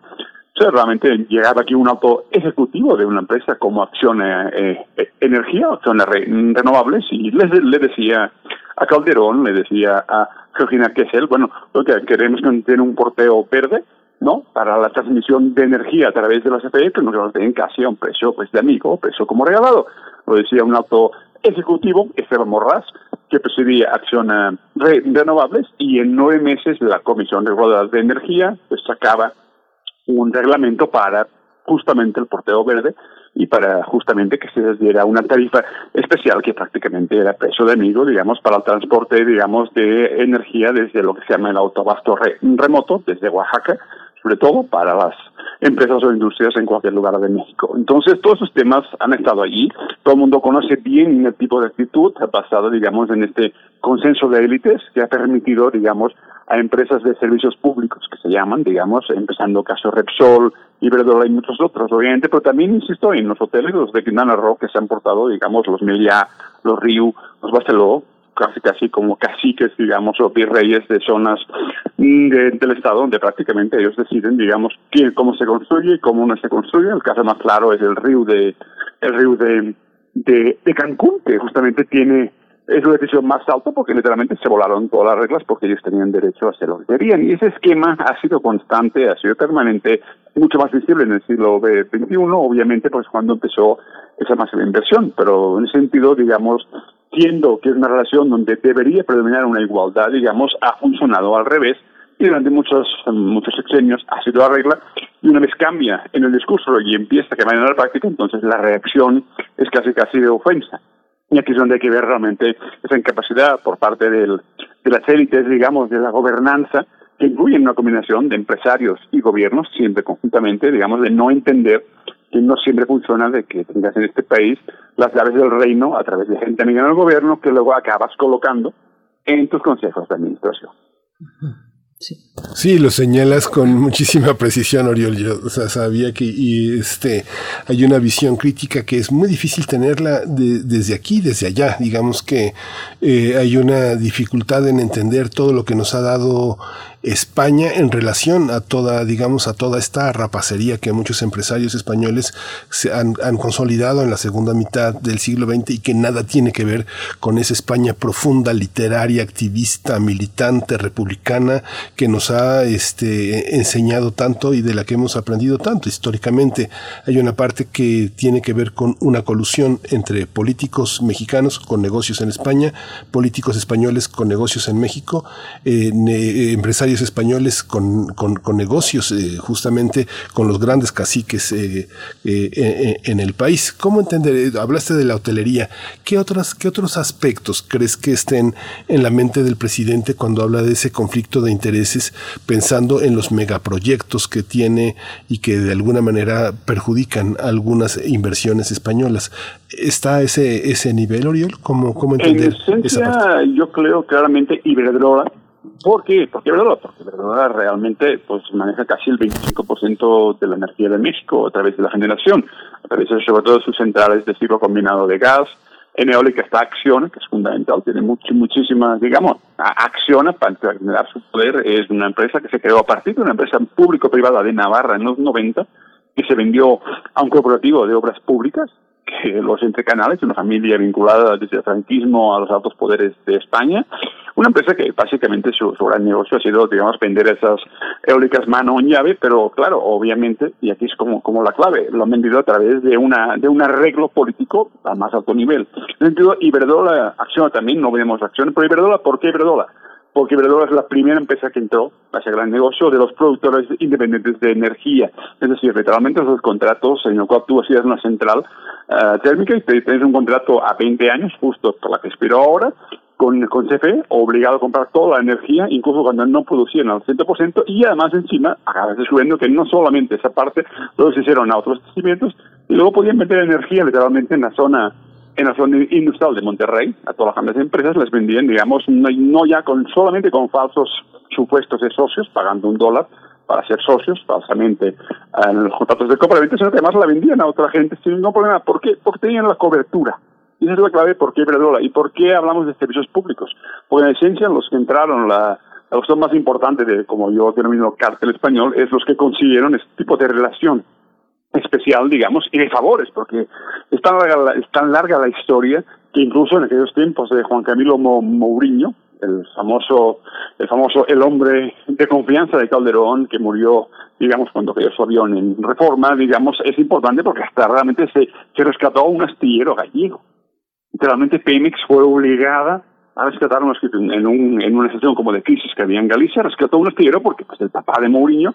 O sea, realmente llegaba aquí un auto ejecutivo de una empresa como Acción eh, eh, Energía, Acción Renovables, y le, le decía a Calderón, le decía a Georgina Kessel, bueno, lo que queremos es tener un porteo verde, ¿no? Para la transmisión de energía a través de la CFE, que nos den casi a un precio pues de amigo, precio como regalado. Lo decía un auto ejecutivo, Esteban Morraz, que presidía Acción eh, Renovables, y en nueve meses la Comisión Reguladora de Energía pues sacaba un reglamento para justamente el porteo verde, y para justamente que se les diera una tarifa especial que prácticamente era precio de amigo, digamos, para el transporte, digamos, de energía desde lo que se llama el autobasto remoto, desde Oaxaca, sobre todo para las empresas o industrias en cualquier lugar de México. Entonces, todos esos temas han estado allí, todo el mundo conoce bien el tipo de actitud basado, digamos, en este consenso de élites que ha permitido, digamos, a empresas de servicios públicos que se llaman, digamos, empezando caso Repsol, Iberdrola y muchos otros, obviamente, pero también insisto en los hoteles, de Quintana Roo, que se han portado, digamos, los Meliá, los Riu, los Barceló, casi casi como caciques, digamos, o virreyes de zonas mm, del estado donde prácticamente ellos deciden, digamos, quién, cómo se construye y cómo no se construye. El caso más claro es el río de el río de, de, de Cancún, que justamente tiene es una decisión más alta porque literalmente se volaron todas las reglas porque ellos tenían derecho a hacer lo que querían. Y ese esquema ha sido constante, ha sido permanente, mucho más visible en el siglo XXI, obviamente, pues cuando empezó esa masiva inversión. Pero en ese sentido, digamos, siendo que es una relación donde debería predominar una igualdad, digamos, ha funcionado al revés y durante muchos muchos sexenios ha sido la regla y una vez cambia en el discurso y empieza a cambiar en la práctica, entonces la reacción es casi casi de ofensa. Y aquí es donde hay que ver realmente esa incapacidad por parte del, de las élites, digamos, de la gobernanza, que incluyen una combinación de empresarios y gobiernos, siempre conjuntamente, digamos, de no entender que no siempre funciona de que tengas en este país las llaves del reino a través de gente amiga en el gobierno que luego acabas colocando en tus consejos de administración. Sí. lo señalas con muchísima precisión, Oriol. Yo sabía que y este, hay una visión crítica que es muy difícil tenerla desde aquí, desde allá. Digamos que eh, hay una dificultad en entender todo lo que nos ha dado España en relación a toda, digamos, a toda esta rapacería que muchos empresarios españoles se han, consolidado en la segunda mitad del siglo XX y que nada tiene que ver con esa España profunda, literaria, activista, militante, republicana, que nos ha este, enseñado tanto y de la que hemos aprendido tanto históricamente. Hay una parte que tiene que ver con una colusión entre políticos mexicanos con negocios en España, políticos españoles con negocios en México, eh, empresarios españoles con, con, negocios, eh, justamente con los grandes caciques eh, eh, en el país. ¿Cómo entender? Hablaste de la hotelería. ¿Qué, otras, ¿Qué otros aspectos crees que estén en la mente del presidente cuando habla de ese conflicto de intereses pensando en los megaproyectos que tiene y que de alguna manera perjudican algunas inversiones españolas. ¿Está ese, ese nivel, Oriol? ¿Cómo, cómo entender en esencia, Yo creo claramente Iberdrola ¿Por qué? Porque Iberdrola, porque Iberdrola realmente pues maneja casi el 25% de la energía de México a través de la generación, a través de sobre todo sus centrales de ciclo combinado de gas. En eólica está Acciona, que es fundamental, tiene mucho, muchísimas, digamos, Acciona para generar su poder, es una empresa que se creó a partir de una empresa público-privada de Navarra en los 90, que se vendió a un cooperativo de obras públicas, que los entrecanales, una familia vinculada desde el franquismo a los altos poderes de España, una empresa que básicamente su, gran negocio ha sido, digamos, vender esas eólicas mano en llave, pero claro, obviamente, y aquí es como, como la clave, lo han vendido a través de una de un arreglo político a más alto nivel. En sentido, Iberdrola acciona también, no vemos acción, pero Iberdrola, ¿por qué Iberdrola? porque Iberdrola es la primera empresa que entró a ese gran negocio de los productores independientes de energía. Es decir, literalmente esos contratos en los cuales tú hacías una central uh, térmica y tienes un contrato a 20 años, justo por la que expiró ahora, con, con CFE, obligado a comprar toda la energía, incluso cuando no producían al 100%, y además encima acabas descubriendo que no solamente esa parte, luego se hicieron a otros yacimientos, y luego podían meter energía literalmente en la zona en la zona industrial de Monterrey, a todas las grandes empresas les vendían, digamos, no, ya con solamente con falsos supuestos de socios, pagando un dólar para ser socios, falsamente en los contratos de compra-venta, sino que además la vendían a otra gente sin ningún problema. ¿Por qué? Porque tenían la cobertura. Y esa es la clave por qué Iberdrola y por qué hablamos de servicios públicos. Porque en esencia los que entraron, la, la más importante de, como yo denomino, cártel español, es los que consiguieron este tipo de relación especial, digamos, y de favores, porque es tan larga, es tan larga la historia que incluso en aquellos tiempos de Juan Camilo Mourinho, el famoso, el famoso, el hombre de confianza de Calderón, que murió, digamos, cuando cayó su avión en reforma, digamos, es importante porque hasta realmente se, se rescató a un astillero gallego. Literalmente Pemex fue obligada a rescatar un, en, un, en una situación como de crisis que había en Galicia, rescató un astillero porque pues el papá de Mourinho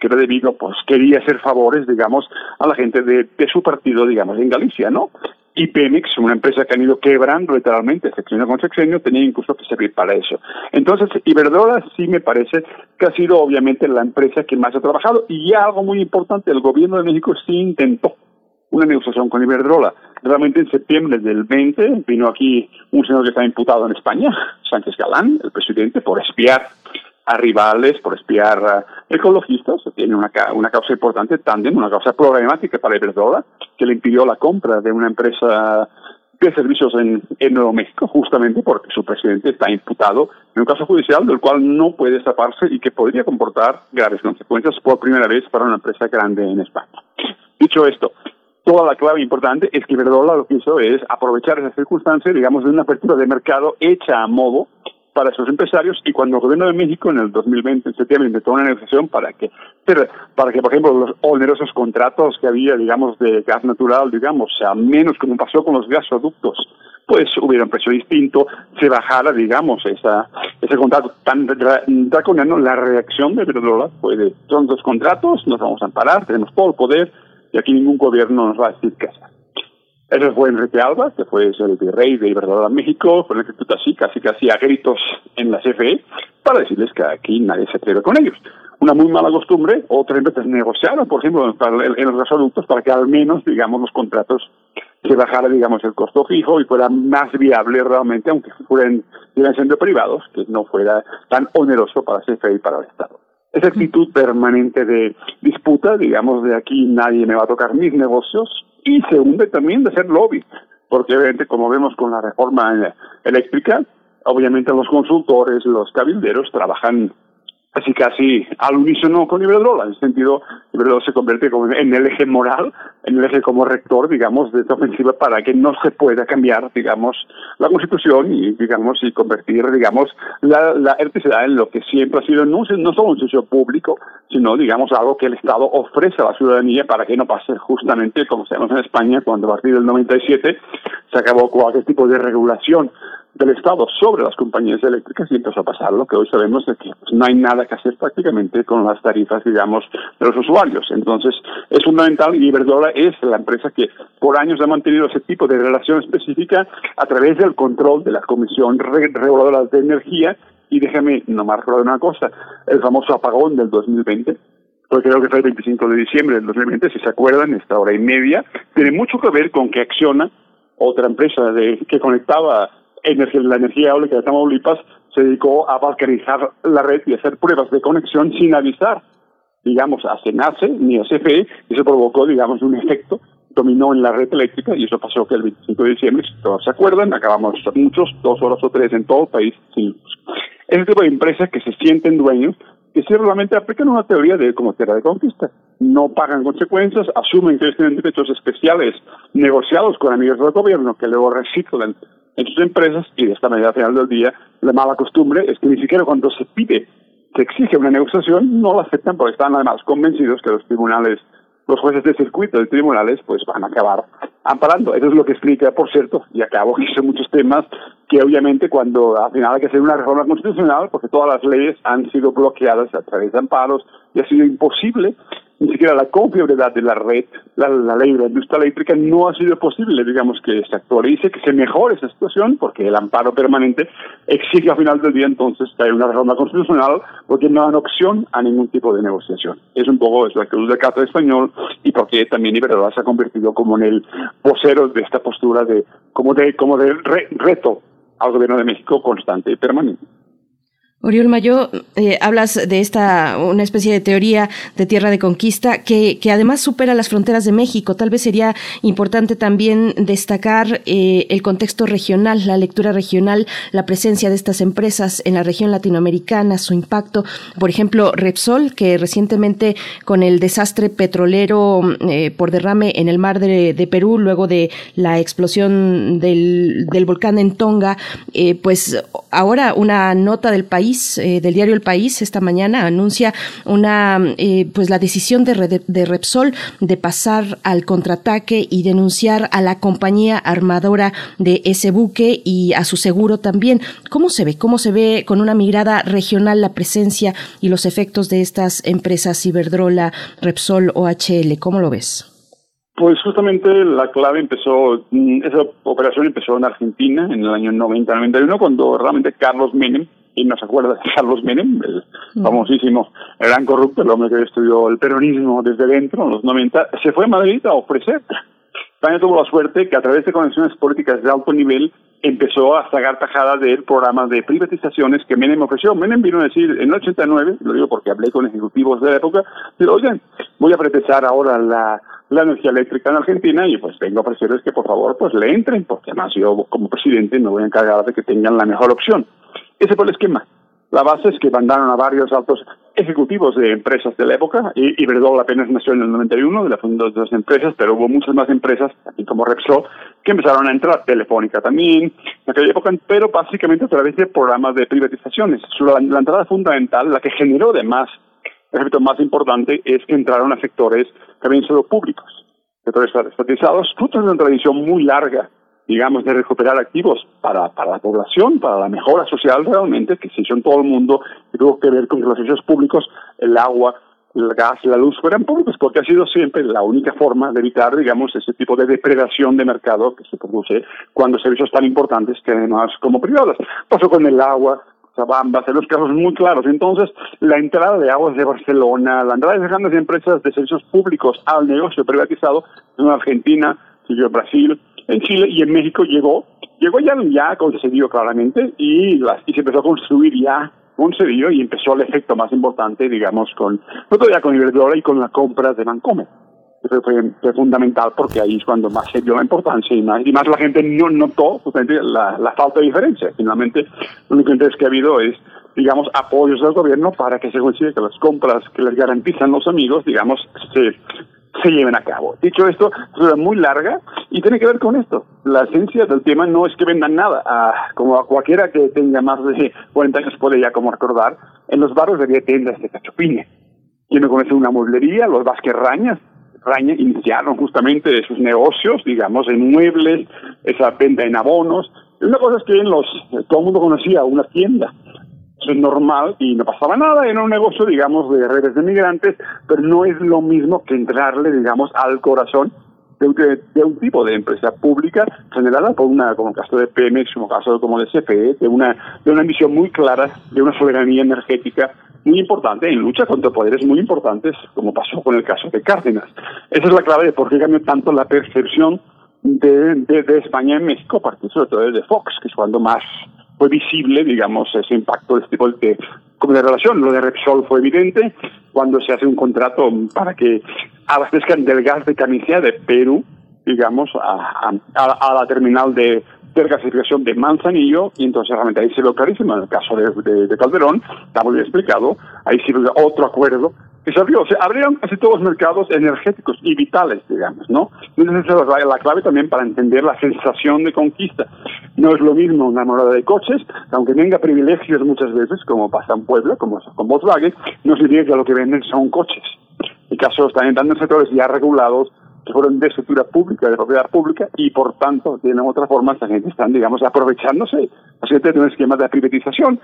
que era debido, pues quería hacer favores, digamos, a la gente de, su partido, digamos, en Galicia, ¿no? Y Pemex, una empresa que han ido quebrando literalmente sexenio con sexenio, tenía incluso que servir para eso. Entonces, Iberdrola sí me parece que ha sido obviamente la empresa que más ha trabajado y algo muy importante, el gobierno de México sí intentó una negociación con Iberdrola. Realmente en septiembre del 20 vino aquí un señor que está imputado en España, Sánchez Galán, el presidente, por espiar a rivales, por espiar a ecologistas. Tiene una, una causa importante, también una causa problemática para Iberdrola, que le impidió la compra de una empresa de servicios en, en Nuevo México, justamente porque su presidente está imputado en un caso judicial del cual no puede escaparse y que podría comportar graves consecuencias por primera vez para una empresa grande en España. Dicho esto, toda la clave importante es que Iberdrola lo que hizo es aprovechar esa circunstancia, digamos, de una apertura de mercado hecha a modo para esos empresarios y cuando el gobierno de México en el 2020, en septiembre, inventó una negociación para que, para que, por ejemplo, los onerosos contratos que había, digamos, de gas natural, digamos, sea menos como pasó con los gasoductos, pues hubiera un precio distinto, se bajara, digamos, esa, ese contrato tan draconiano, la reacción de Iberdrola fue de, son dos contratos, nos vamos a amparar, tenemos todo el poder y aquí ningún gobierno nos va a decir qué hacer. Ese fue Enrique Alba, que fue el virrey de Iberdrola México, fue el que así, casi casi a gritos en la CFE, para decirles que aquí nadie se atreve con ellos. Una muy mala costumbre, otras empresas negociaron, por ejemplo, en los gasoductos para que al menos, digamos, los contratos se bajara, digamos, el costo fijo y fuera más viable realmente, aunque fueran, siendo privados, que no fuera tan oneroso para CFE y para el Estado. Esa actitud permanente de disputa, digamos, de aquí nadie me va a tocar mis negocios, y segundo también de hacer lobby, porque obviamente como vemos con la reforma eléctrica, obviamente los consultores, los cabilderos trabajan casi casi al unísono con Iberdrola. En ese sentido, Iberdrola se convierte como en el eje moral, en el eje como rector, digamos, de esta ofensiva para que no se pueda cambiar, digamos, la Constitución y, digamos, y convertir, digamos, la, la electricidad en lo que siempre ha sido no, solo un servicio público, sino, digamos, algo que el Estado ofrece a la ciudadanía para que no pase justamente, como sabemos en España, cuando a partir del 97 se acabó cualquier tipo de regulación del Estado sobre las compañías eléctricas y empezó a pasar lo que hoy sabemos de que pues, no hay nada que hacer prácticamente con las tarifas, digamos, de los usuarios. Entonces, es fundamental y Iberdrola es la empresa que por años ha mantenido ese tipo de relación específica a través del control de la Comisión Reguladora de Energía Y déjame nomás recordar una cosa, el famoso apagón del 2020, porque creo que fue el 25 de diciembre del 2020, si se acuerdan, esta hora y media, tiene mucho que ver con que Acciona, otra empresa de, que conectaba energía, la energía eólica de Tamaulipas, se dedicó a balcanizar la red y hacer pruebas de conexión sin avisar, digamos, a CENACE ni a CFE, y eso provocó, digamos, un efecto dominó en la red eléctrica y eso pasó que el 25 de diciembre, si todos se acuerdan, acabamos muchos, dos horas o tres en todo el país sin luz. Ese tipo de empresas que se sienten dueños, que realmente aplican una teoría de como tierra de conquista. No pagan consecuencias, asumen que tienen derechos especiales negociados con amigos del gobierno que luego reciclan en sus empresas y de esta manera al final del día la mala costumbre es que ni siquiera cuando se pide, se exige una negociación, no la aceptan porque están además convencidos que los tribunales los jueces de circuito de tribunales pues van a acabar amparando. Eso es lo que explica, por cierto, y acabo que son muchos temas que obviamente cuando al final hay que hacer una reforma constitucional, porque todas las leyes han sido bloqueadas a través de amparos y ha sido imposible ni siquiera la confiabilidad de la red, la, ley de la industria eléctrica, no ha sido posible, digamos, que se actualice, que se mejore esa situación, porque el amparo permanente exige al final del día entonces que haya una reforma constitucional, porque no dan opción a ningún tipo de negociación. Es un poco es la cruz de Cata español y porque también Iberdrola se ha convertido como en el vocero de esta postura de como de como de reto al gobierno de México constante y permanente. Oriol Mayo, eh, hablas de esta, una especie de teoría de tierra de conquista que, que, además supera las fronteras de México. Tal vez sería importante también destacar eh, el contexto regional, la lectura regional, la presencia de estas empresas en la región latinoamericana, su impacto. Por ejemplo, Repsol, que recientemente con el desastre petrolero eh, por derrame en el mar de, de, Perú, luego de la explosión del, del volcán en Tonga, pues ahora una nota del país eh, del diario El País, esta mañana anuncia una, eh, pues la decisión de, Repsol de pasar al contraataque y denunciar a la compañía armadora de ese buque y a su seguro también. ¿Cómo se ve? ¿Cómo se ve con una mirada regional la presencia y los efectos de estas empresas Iberdrola, Repsol, OHL? ¿Cómo lo ves? Pues justamente la clave empezó, mm, esa operación empezó en Argentina en el año 90-91, cuando realmente Carlos Menem, y no se acuerda de Carlos Menem, el mm. famosísimo, gran corrupto, el hombre que estudió el peronismo desde dentro en los 90, se fue a Madrid a ofrecer. España tuvo la suerte que a través de conexiones políticas de alto nivel empezó a sacar tajadas del programa de privatizaciones que Menem ofreció. Menem vino a decir en el 89, lo digo porque hablé con ejecutivos de la época, pero oigan, voy a pretesar ahora la, la energía eléctrica en Argentina y pues vengo a ofrecerles que por favor pues le entren, porque además yo como presidente me voy a encargar de que tengan la mejor opción. Ese fue el esquema. La base es que mandaron a varios altos ejecutivos de empresas de la época, y Iberdrola apenas nació en el 91, de la fundación de las empresas, pero hubo muchas más empresas, así como Repsol, que empezaron a entrar, Telefónica también, en aquella época, pero básicamente a través de programas de privatizaciones. La, la entrada fundamental, la que generó además el efecto más importante, es que entraron a sectores que habían sido públicos, sectores estatizados, fruto de una tradición muy larga digamos, de recuperar activos para, para la población, para la mejora social realmente, que se hizo en todo el mundo, y tuvo que ver con que los servicios públicos, el agua, el gas, la luz fueran públicos, porque ha sido siempre la única forma de evitar, digamos, ese tipo de depredación de mercado que se produce cuando servicios tan importantes que además como privados. Pasó con el agua, Zabambas, en los casos muy claros. Entonces, la entrada de aguas de Barcelona, la entrada de grandes empresas de servicios públicos al negocio privatizado en Argentina, siguió Brasil, en Chile y en México llegó, llegó ya, ya concedido claramente y, y se empezó a construir ya concedido y empezó el efecto más importante, digamos, con, no todavía con Iberdrola y con la compra de Bancomer. Eso fue, fundamental porque ahí es cuando más se dio la importancia y más, y más la gente no notó justamente la, la falta de diferencia. Finalmente, lo único interés que ha habido es, digamos, apoyos del gobierno para que se consiga que las compras que les garantizan los amigos, digamos, se, se lleven a cabo. Dicho esto, es muy larga y tiene que ver con esto. La esencia del tema no es que vendan nada. como a cualquiera que tenga más de 40 años puede ya como recordar, en los barrios había tiendas de cachopines. Quien no conoce una mueblería, los Vázquez Rañas, Raña iniciaron justamente sus negocios, digamos, en muebles, esa venta en abonos. Una cosa es que en los, todo el mundo conocía una tienda normal y no pasaba nada, era un negocio, digamos, de redes de migrantes, pero no es lo mismo que entrarle, digamos, al corazón de, un tipo de empresa pública generada por una, como el caso de Pemex, como el caso como de CFE, de una, de una ambición muy clara de una soberanía energética muy importante en lucha contra poderes muy importantes, como pasó con el caso de Cárdenas. Esa es la clave de por qué cambió tanto la percepción de, de, España en México, a partir sobre todo de Fox, que es cuando más fue visible, digamos, ese impacto de este tipo de, como de relación. Lo de Repsol fue evidente cuando se hace un contrato para que abastezcan del gas de camisea de Perú, digamos, a, a, la terminal de, de gasificación de Manzanillo, y entonces realmente ahí se ve clarísimo. En el caso de, de, Calderón, está muy bien explicado, ahí sí otro acuerdo que se abrió. Se abrieron casi todos los mercados energéticos y vitales, digamos, ¿no? Entonces esa es la clave también para entender la sensación de conquista. No es lo mismo una morada de coches, aunque tenga privilegios muchas veces, como pasa en Puebla, como con Volkswagen, no significa que lo que venden son coches. El caso están entrando en sectores ya regulados, que fueron de estructura pública, de propiedad pública, y por tanto, tienen otra forma, esta gente están, digamos, aprovechándose, de un esquema de privatización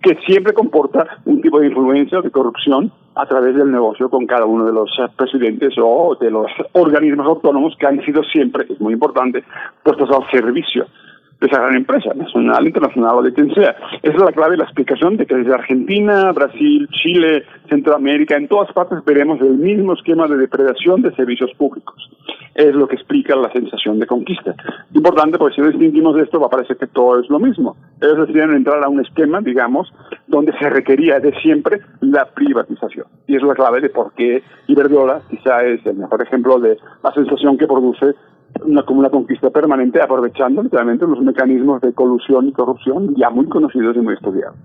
que siempre comporta un tipo de influencia o de corrupción a través del negocio con cada uno de los presidentes o de los organismos autónomos que han sido siempre, es muy importante, puestos al servicio de esa gran empresa, nacional, internacional o de quien sea. Esa es la clave de la explicación de que desde Argentina, Brasil, Chile, Centroamérica, en todas partes veremos el mismo esquema de depredación de servicios públicos. Es lo que explica la sensación de conquista. Importante porque si distinguimos de esto va a parecer que todo es lo mismo. Ellos decidieron entrar a un esquema, digamos, donde se requería de siempre la privatización. Y es la clave de por qué Iberdrola quizá es el mejor ejemplo de la sensación que produce una, como una conquista permanente, aprovechando literalmente los mecanismos de colusión y corrupción ya muy conocidos y muy estudiados.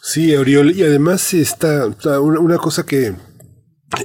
Sí, Oriol, y además está, una cosa que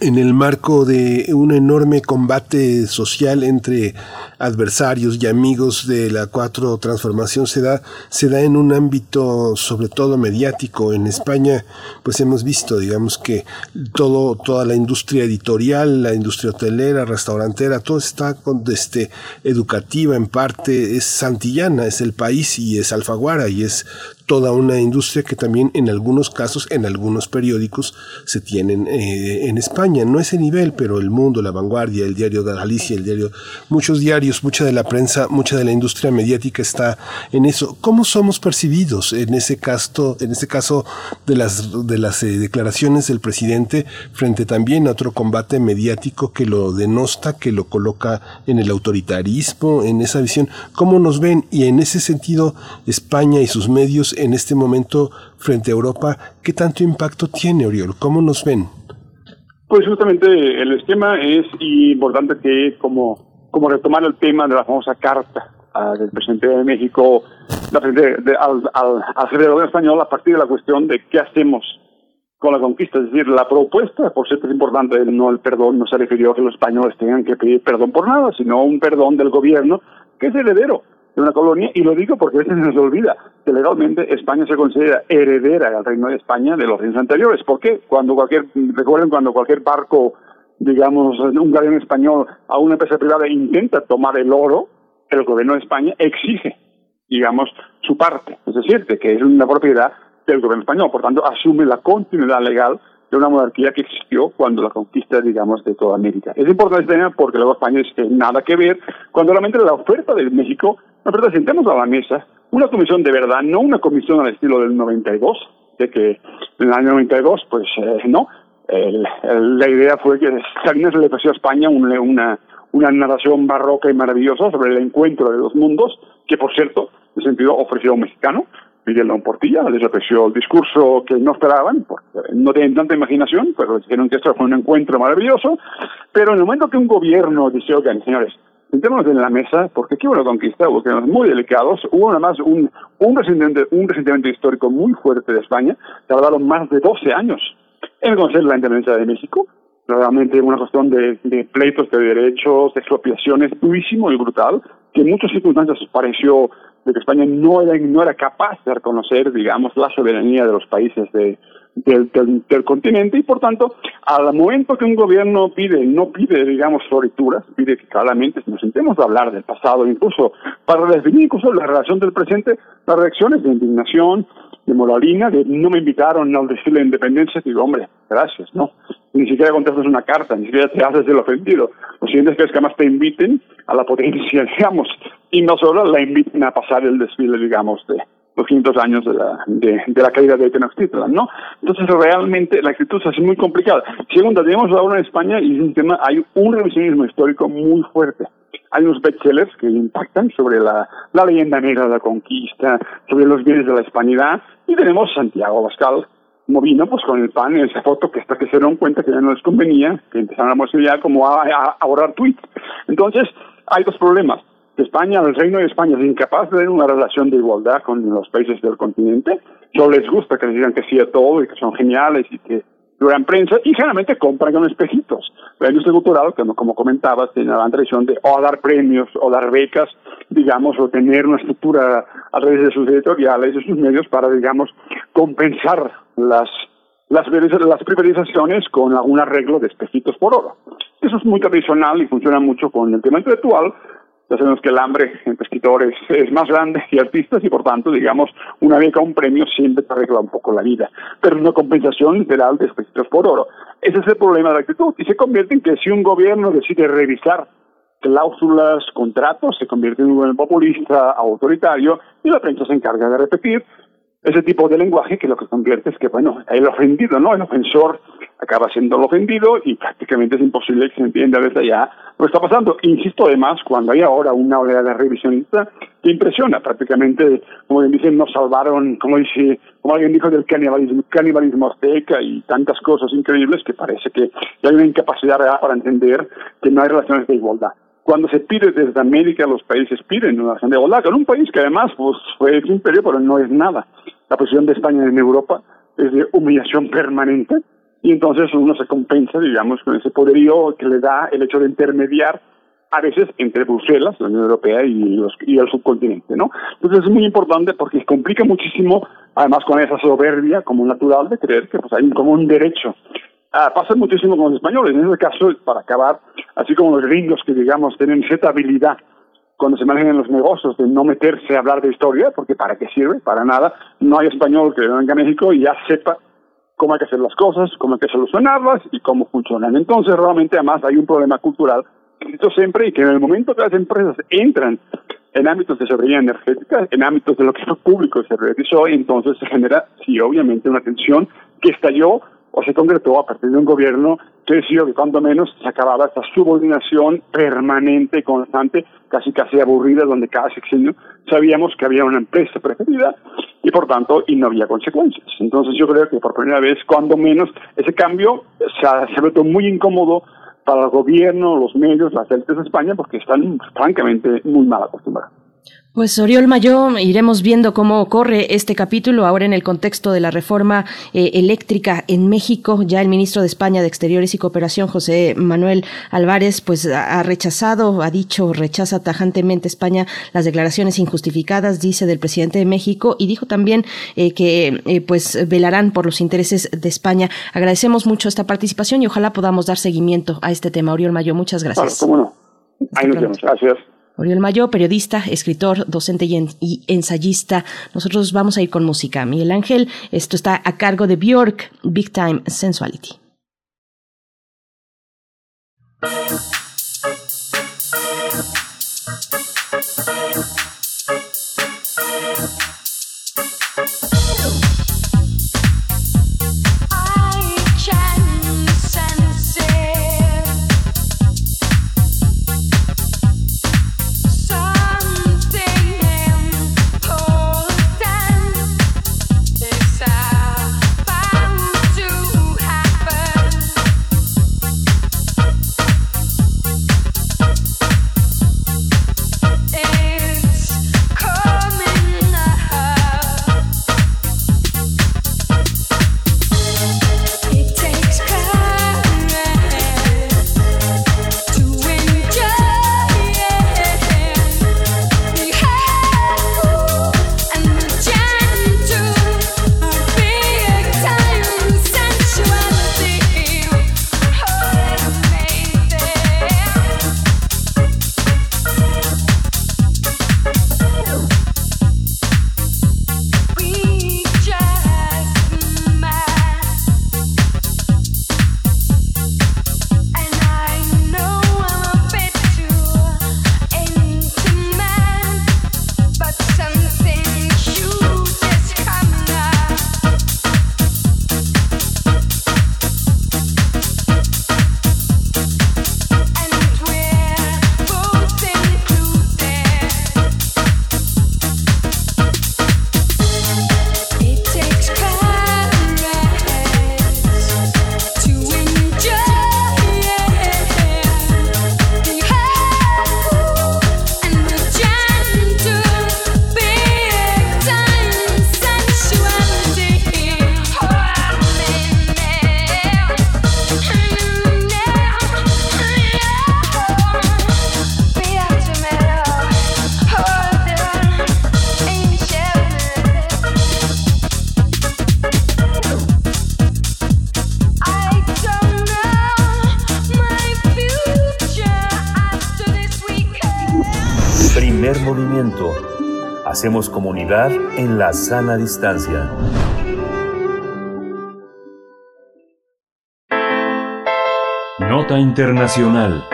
en el marco de un enorme combate social entre adversarios y amigos de la cuatro transformación se da se da en un ámbito sobre todo mediático. En España pues hemos visto digamos que todo toda la industria editorial la industria hotelera restaurantera todo está con este educativa en parte es santillana es el país y es Alfaguara y es toda una industria que también en algunos casos, en algunos periódicos, se tienen eh, en España. No ese nivel, pero el mundo, la vanguardia, el diario de Galicia, el diario, muchos diarios, mucha de la prensa, mucha de la industria mediática está en eso. ¿Cómo somos percibidos en ese caso, en ese caso de las, de las eh, declaraciones del presidente frente también a otro combate mediático que lo denosta, que lo coloca en el autoritarismo, en esa visión? ¿Cómo nos ven? Y en ese sentido, España y sus medios en este momento frente a Europa, ¿qué tanto impacto tiene, Oriol? ¿Cómo nos ven? Pues justamente el esquema es importante que como, como retomar el tema de la famosa carta ah, del presidente de México al, al, al gobierno español a partir de la cuestión de qué hacemos con la conquista. Es decir, la propuesta, por cierto, es importante, no el perdón, no se refirió a que los españoles tengan que pedir perdón por nada, sino un perdón del gobierno que es heredero de una colonia, y lo digo porque a veces se nos olvida que legalmente España se considera heredera del Reino de España de los reinos anteriores. ¿Por qué? Cuando cualquier, recuerden cuando cualquier barco, digamos, un galeón español a una empresa privada intenta tomar el oro, el gobierno de España exige, digamos, su parte, es decir, de que es una propiedad del gobierno español, por tanto asume la continuidad legal de una monarquía que existió cuando la conquista, digamos, de toda América. Es importante porque luego España tiene nada que ver cuando realmente la oferta de México la verdad, sentemos a la mesa una comisión de verdad, no una comisión al estilo del 92, de que en el año 92, pues eh, no. la idea fue que Salinas le ofreció a España una, una, una narración barroca y maravillosa sobre el encuentro de dos mundos, que por cierto, en sentido, ofreció a un mexicano, Miguel León Portilla, les ofreció el discurso que no esperaban, porque no tienen tanta imaginación, pero dijeron que esto fue un encuentro maravilloso, pero en el momento que un gobierno dice, oigan, señores, sentémonos en la mesa, porque aquí una conquista, hubo temas muy delicados, hubo además un, un, resentimiento, un resentimiento histórico muy fuerte de España, tardaron más de 12 años en conocer la independencia de México, realmente una cuestión de, de pleitos de derechos, de expropiaciones durísimo y brutal, que en muchas circunstancias pareció de que España no era, no era capaz de reconocer, digamos, la soberanía de los países de, del, del, continente y por tanto al momento que un gobierno pide no pide digamos florituras pide que claramente nos sentemos a hablar del pasado incluso para definir incluso la relación del presente las reacciones de indignación de moralina de no me invitaron al desfile de independencia digo hombre gracias no ni siquiera contestas una carta, ni siquiera te haces el ofendido. Lo siguiente es que es que además te inviten a la potencia, digamos, y no solo la inviten a pasar el desfile, digamos, de los 500 años de la, de, la caída de Tenochtitlan, ¿no? Entonces, realmente la actitud es muy complicada. Segunda, tenemos ahora en España, y es un tema, hay un revisionismo histórico muy fuerte. Hay unos bestsellers que impactan sobre la, la leyenda negra de la conquista, sobre los bienes de la hispanidad, y tenemos Santiago Bascal, Movino, pues con el pan en esa foto que hasta que se dieron cuenta que ya no les convenía, que empezaron a mostrar como a, a, borrar tweets. Entonces, hay dos problemas. España, el reino de España es incapaz de tener una relación de igualdad con los países del continente. No les gusta que les digan que sí a todo y que son geniales y que duran prensa y generalmente compran con espejitos. La industria cultural, como, como comentabas, tiene la tradición de o dar premios o dar becas, digamos, o tener una estructura a través de sus editoriales y sus medios para, digamos, compensar las las, las privatizaciones con algún arreglo de espejitos por oro. Eso es muy tradicional y funciona mucho con el tema intelectual, ya sabemos que el hambre entre escritores es más grande y artistas y por tanto, digamos, una beca un premio siempre te arregla un poco la vida, pero una compensación literal de espejitos por oro. Ese es el problema de la actitud y se convierte en que si un gobierno decide revisar cláusulas, contratos, se convierte en un gobierno populista, autoritario y la prensa se encarga de repetir ese tipo de lenguaje que lo que convierte es que, bueno, el ofendido, ¿no? El ofensor acaba siendo el ofendido y prácticamente es imposible que se entienda desde allá lo que está pasando. Insisto, además, cuando hay ahora una oleada revisionista que impresiona, prácticamente, como dicen, nos salvaron, como dice, como alguien dijo del canibalismo, canibalismo azteca y tantas cosas increíbles que parece que hay una incapacidad real para entender que no hay relaciones de igualdad cuando se pide desde América, los países piden una relación de igualdad, con un país que además pues, fue el imperio, pero no es nada. La posición de España en Europa es de humillación permanente y entonces uno se compensa, digamos, con ese poderío que le da el hecho de intermediar a veces entre Bruselas, la Unión Europea y, los, y el subcontinente, ¿no? Entonces es muy importante porque complica muchísimo, además con esa soberbia como natural de creer que pues hay como un derecho Ah, pasa muchísimo con los españoles. En este caso, para acabar, así como los gringos que, digamos, tienen cierta habilidad cuando se manejan los negocios de no meterse a hablar de historia, porque ¿para qué sirve? Para nada. No hay español que venga a México y ya sepa cómo hay que hacer las cosas, cómo hay que solucionarlas y cómo funcionan. Entonces, realmente, además, hay un problema cultural esto siempre y que en el momento que las empresas entran en ámbitos de soberanía energética, en ámbitos de lo que es público se realizó, entonces se genera, sí, obviamente, una tensión que estalló o se concretó a partir de un gobierno que decidió que cuando menos se acababa esta subordinación permanente, constante, casi casi aburrida, donde cada sexenio sabíamos que había una empresa preferida y por tanto y no había consecuencias. Entonces yo creo que por primera vez, cuando menos, ese cambio se ha, vuelto muy incómodo para el gobierno, los medios, las élites de España, porque están francamente muy mal acostumbrados. Pues Oriol Mayo, iremos viendo cómo corre este capítulo ahora en el contexto de la reforma eh, eléctrica en México. Ya el ministro de España de Exteriores y Cooperación, José Manuel Álvarez, pues ha rechazado, ha dicho, rechaza tajantemente España las declaraciones injustificadas, dice, del presidente de México y dijo también eh, que eh, pues velarán por los intereses de España. Agradecemos mucho esta participación y ojalá podamos dar seguimiento a este tema. Oriol Mayo, muchas gracias. cómo no. Ahí nos vemos. Gracias. Oriol Mayo, periodista, escritor, docente y, ensayista. Nosotros vamos a ir con música. Miguel Ángel, esto está a cargo de Bjork, Big Time Sensuality. Hacemos comunidad en la sana distancia. Nota Internacional.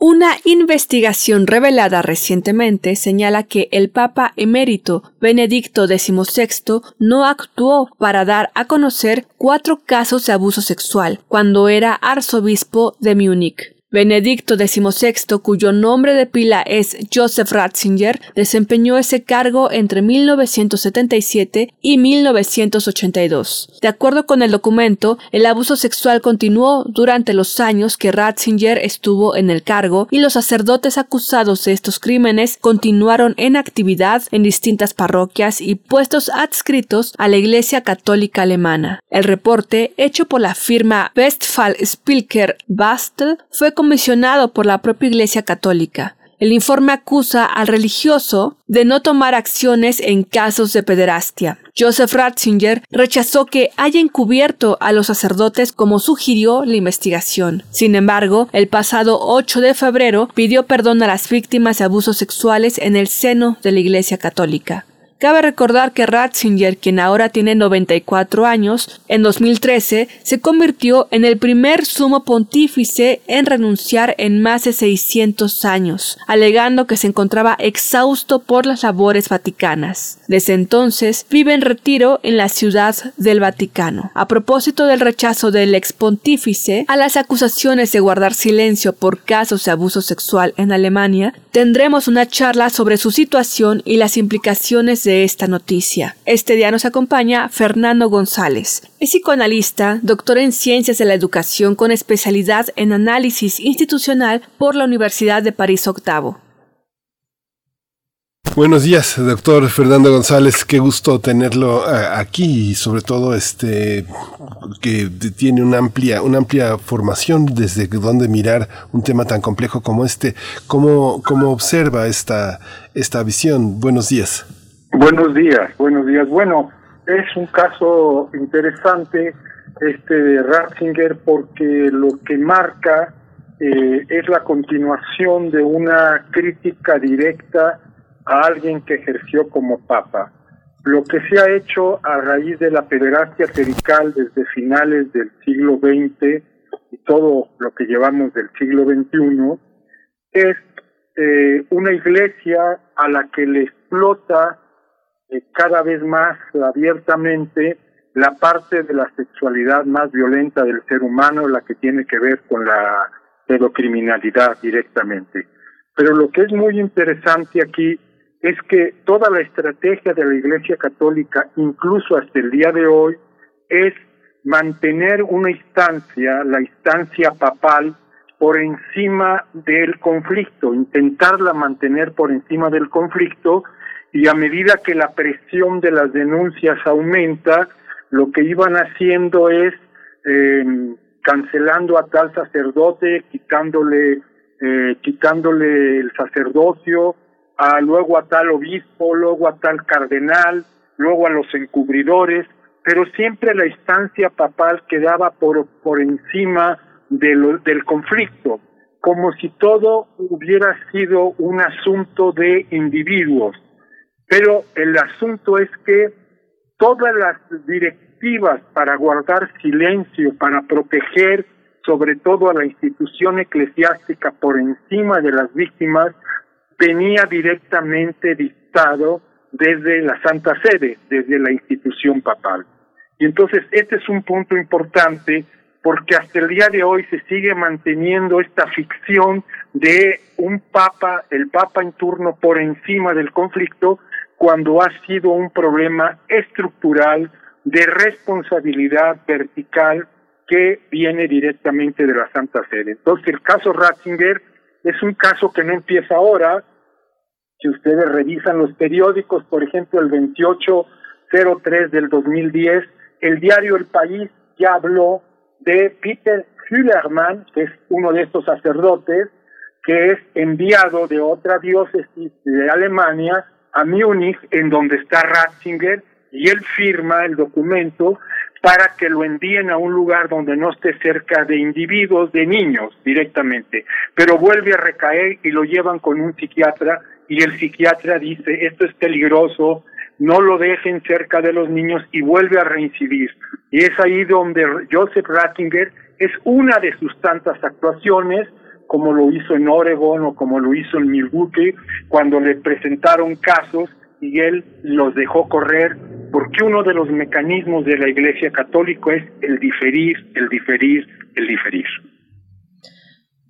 Una investigación revelada recientemente señala que el Papa emérito Benedicto XVI no actuó para dar a conocer cuatro casos de abuso sexual cuando era arzobispo de Múnich. Benedicto XVI, cuyo nombre de pila es Joseph Ratzinger, desempeñó ese cargo entre 1977 y 1982. De acuerdo con el documento, el abuso sexual continuó durante los años que Ratzinger estuvo en el cargo y los sacerdotes acusados de estos crímenes continuaron en actividad en distintas parroquias y puestos adscritos a la Iglesia Católica Alemana. El reporte, hecho por la firma Westphal Spilker Bastel, fue comisionado por la propia Iglesia Católica. El informe acusa al religioso de no tomar acciones en casos de pederastia. Joseph Ratzinger rechazó que haya encubierto a los sacerdotes como sugirió la investigación. Sin embargo, el pasado 8 de febrero pidió perdón a las víctimas de abusos sexuales en el seno de la Iglesia Católica. Cabe recordar que Ratzinger, quien ahora tiene 94 años, en 2013 se convirtió en el primer sumo pontífice en renunciar en más de 600 años, alegando que se encontraba exhausto por las labores vaticanas. Desde entonces vive en retiro en la ciudad del Vaticano. A propósito del rechazo del ex pontífice a las acusaciones de guardar silencio por casos de abuso sexual en Alemania, tendremos una charla sobre su situación y las implicaciones esta noticia. Este día nos acompaña Fernando González. Es psicoanalista, doctor en Ciencias de la Educación con especialidad en análisis institucional por la Universidad de París Octavo. Buenos días, doctor Fernando González. Qué gusto tenerlo eh, aquí y sobre todo este que tiene una amplia, una amplia formación desde donde mirar un tema tan complejo como este. ¿Cómo, cómo observa esta, esta visión? Buenos días. Buenos días, buenos días. Bueno, es un caso interesante este de Ratzinger porque lo que marca eh, es la continuación de una crítica directa a alguien que ejerció como papa. Lo que se ha hecho a raíz de la pederastia clerical desde finales del siglo XX y todo lo que llevamos del siglo XXI es eh, una iglesia a la que le explota eh, cada vez más abiertamente la parte de la sexualidad más violenta del ser humano, la que tiene que ver con la pedocriminalidad directamente. Pero lo que es muy interesante aquí es que toda la estrategia de la Iglesia Católica, incluso hasta el día de hoy, es mantener una instancia, la instancia papal, por encima del conflicto, intentarla mantener por encima del conflicto y a medida que la presión de las denuncias aumenta, lo que iban haciendo es eh, cancelando a tal sacerdote, quitándole, eh, quitándole el sacerdocio, a, luego a tal obispo, luego a tal cardenal, luego a los encubridores, pero siempre la instancia papal quedaba por, por encima de del conflicto, como si todo hubiera sido un asunto de individuos. Pero el asunto es que todas las directivas para guardar silencio, para proteger sobre todo a la institución eclesiástica por encima de las víctimas, venía directamente dictado desde la Santa Sede, desde la institución papal. Y entonces este es un punto importante porque hasta el día de hoy se sigue manteniendo esta ficción de un papa, el papa en turno por encima del conflicto, cuando ha sido un problema estructural de responsabilidad vertical que viene directamente de la Santa Sede. Entonces el caso Ratzinger es un caso que no empieza ahora. Si ustedes revisan los periódicos, por ejemplo, el 2803 del 2010, el diario El País ya habló de Peter Hüllermann, que es uno de estos sacerdotes, que es enviado de otra diócesis de Alemania a Múnich, en donde está Ratzinger, y él firma el documento para que lo envíen a un lugar donde no esté cerca de individuos, de niños directamente, pero vuelve a recaer y lo llevan con un psiquiatra y el psiquiatra dice, esto es peligroso, no lo dejen cerca de los niños y vuelve a reincidir. Y es ahí donde Joseph Ratzinger es una de sus tantas actuaciones, como lo hizo en Oregon o como lo hizo en Milwaukee, cuando le presentaron casos y él los dejó correr, porque uno de los mecanismos de la Iglesia Católica es el diferir, el diferir, el diferir.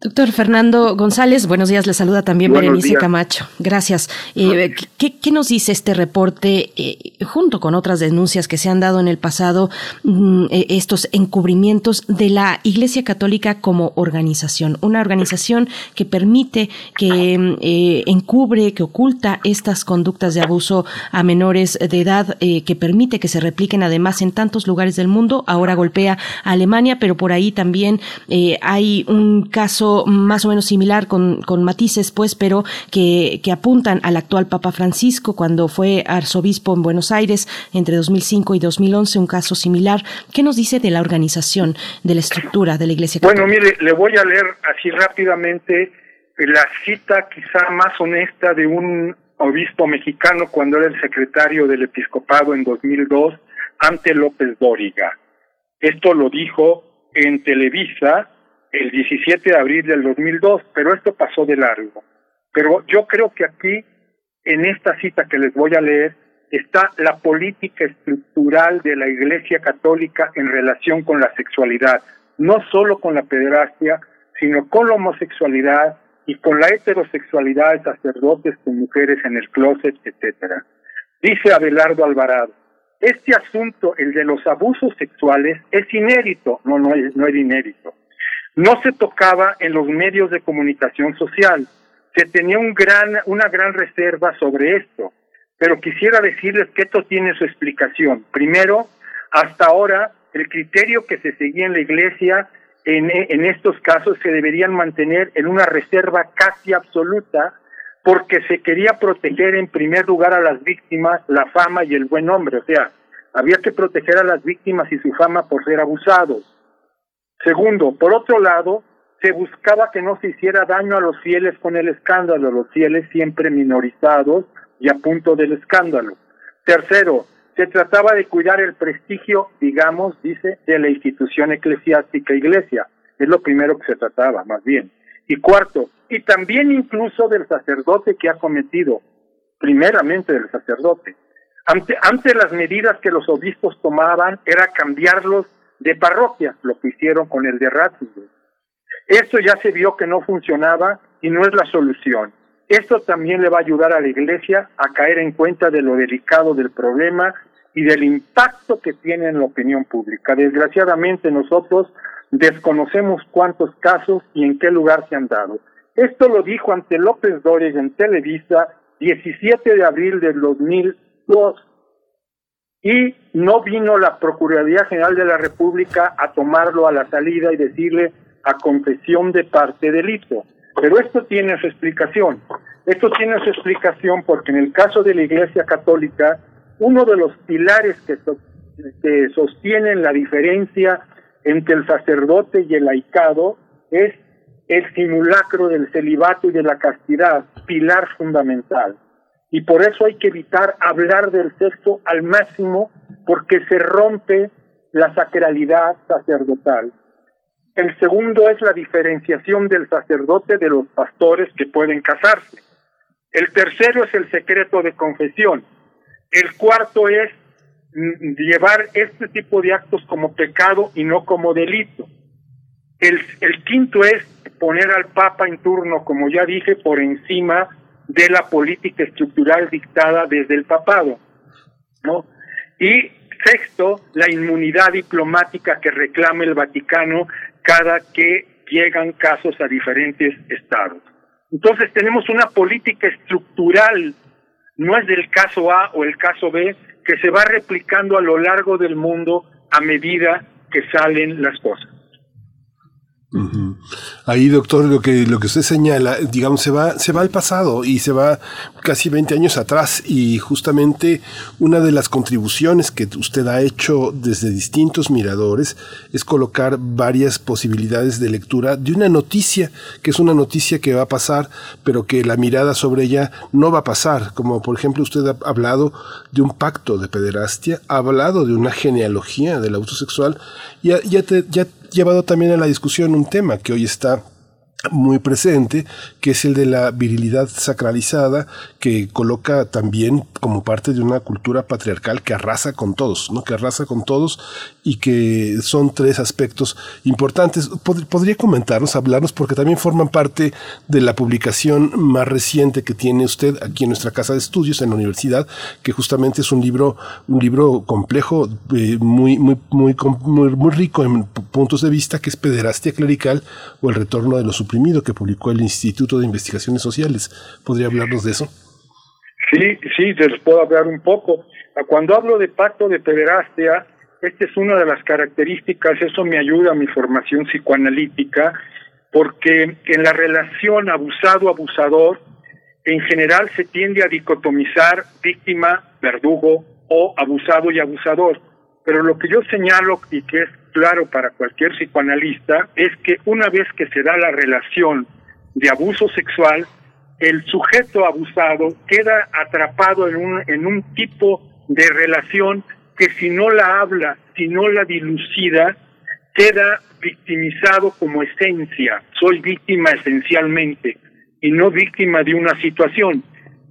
Doctor Fernando González, buenos días, le saluda también Berenice Camacho. Gracias. Eh, ¿qué, nos dice este reporte eh, junto con otras denuncias que se han dado en el pasado, mm, eh, estos encubrimientos de la Iglesia Católica como organización? Una organización que permite, que mm, encubre, que oculta estas conductas de abuso a menores de edad, que permite que se repliquen además en tantos lugares del mundo. Ahora golpea a Alemania, pero por ahí también hay un caso más o menos similar con, con matices, pues, pero que, que apuntan al actual Papa Francisco cuando fue arzobispo en Buenos Aires entre 2005 y 2011, un caso similar. ¿Qué nos dice de la organización, de la estructura de la Iglesia Católica? Bueno, mire, le voy a leer así rápidamente la cita quizá más honesta de un obispo mexicano cuando era el secretario del episcopado en 2002 ante López Dóriga. Esto lo dijo en Televisa el 17 de abril del 2002, pero esto pasó de largo. Pero yo creo que aquí, en esta cita que les voy a leer, está la política estructural de la Iglesia Católica en relación con la sexualidad, no solo con la pederastia, sino con la homosexualidad y con la heterosexualidad de sacerdotes con mujeres en el closet, etcétera. Dice Abelardo Alvarado, este asunto, el de los abusos sexuales, es inédito, no, no no es inédito no se tocaba en los medios de comunicación social. Se tenía un gran, una gran reserva sobre esto, pero quisiera decirles que esto tiene su explicación. Primero, hasta ahora, el criterio que se seguía en la Iglesia en, estos casos se deberían mantener en una reserva casi absoluta porque se quería proteger en primer lugar a las víctimas, la fama y el buen nombre. O sea, había que proteger a las víctimas y su fama por ser abusados. Segundo, por otro lado, se buscaba que no se hiciera daño a los fieles con el escándalo, los fieles siempre minorizados y a punto del escándalo. Tercero, se trataba de cuidar el prestigio, digamos, dice, de la institución eclesiástica iglesia. Es lo primero que se trataba, más bien. Y cuarto, y también incluso del sacerdote que ha cometido, primeramente del sacerdote. Ante, ante las medidas que los obispos tomaban era cambiarlos de parroquia, lo que hicieron con el de Ratzinger. Esto ya se vio que no funcionaba y no es la solución. Esto también le va a ayudar a la Iglesia a caer en cuenta de lo delicado del problema y del impacto que tiene en la opinión pública. Desgraciadamente nosotros desconocemos cuántos casos y en qué lugar se han dado. Esto lo dijo ante López Dóriga en Televisa 17 de abril del 2002 y no vino la Procuraduría General de la República a tomarlo a la salida y decirle a confesión de parte delito. Pero esto tiene su explicación. Esto tiene su explicación porque en el caso de la Iglesia Católica, uno de los pilares que, que sostienen la diferencia entre el sacerdote y el laicado es el simulacro del celibato y de la castidad, pilar fundamental y por eso hay que evitar hablar del sexo al máximo porque se rompe la sacralidad sacerdotal. El segundo es la diferenciación del sacerdote de los pastores que pueden casarse. El tercero es el secreto de confesión. El cuarto es llevar este tipo de actos como pecado y no como delito. El, el quinto es poner al Papa en turno, como ya dije, por encima de la política estructural dictada desde el papado, ¿no? Y sexto, la inmunidad diplomática que reclama el Vaticano cada que llegan casos a diferentes estados. Entonces tenemos una política estructural, no es del caso A o el caso B, que se va replicando a lo largo del mundo a medida que salen las cosas. Ahí, doctor, lo que, usted señala, digamos, se va, se va al pasado y se va casi 20 años atrás y justamente una de las contribuciones que usted ha hecho desde distintos miradores es colocar varias posibilidades de lectura de una noticia, que es una noticia que va a pasar, pero que la mirada sobre ella no va a pasar, como por ejemplo usted ha hablado de un pacto de pederastia, ha hablado de una genealogía del abuso sexual y ya, ya, ya llevado también a la discusión un tema que hoy está muy presente, que es el de la virilidad sacralizada, que coloca también como parte de una cultura patriarcal que arrasa con todos, ¿no? que arrasa con todos y que son tres aspectos importantes. podría comentarnos, hablarnos, porque también forman parte de la publicación más reciente que tiene usted aquí en nuestra casa de estudios, en la universidad, que justamente es un libro, un libro complejo, eh, muy, muy, muy, muy, rico en puntos de vista, que es Pederastia Clerical o el retorno de los que publicó el Instituto de Investigaciones Sociales. ¿Podría hablarnos de eso? Sí, sí, les puedo hablar un poco. Cuando hablo de pacto de pederastia, esta es una de las características, eso me ayuda a mi formación psicoanalítica, porque en la relación abusado-abusador, en general se tiende a dicotomizar víctima, verdugo o abusado y abusador. Pero lo que yo señalo y que es claro para cualquier psicoanalista es que una vez que se da la relación de abuso sexual, el sujeto abusado queda atrapado en un, en un tipo de relación que si no la habla, si no la dilucida, queda victimizado como esencia. Soy víctima esencialmente y no víctima de una situación.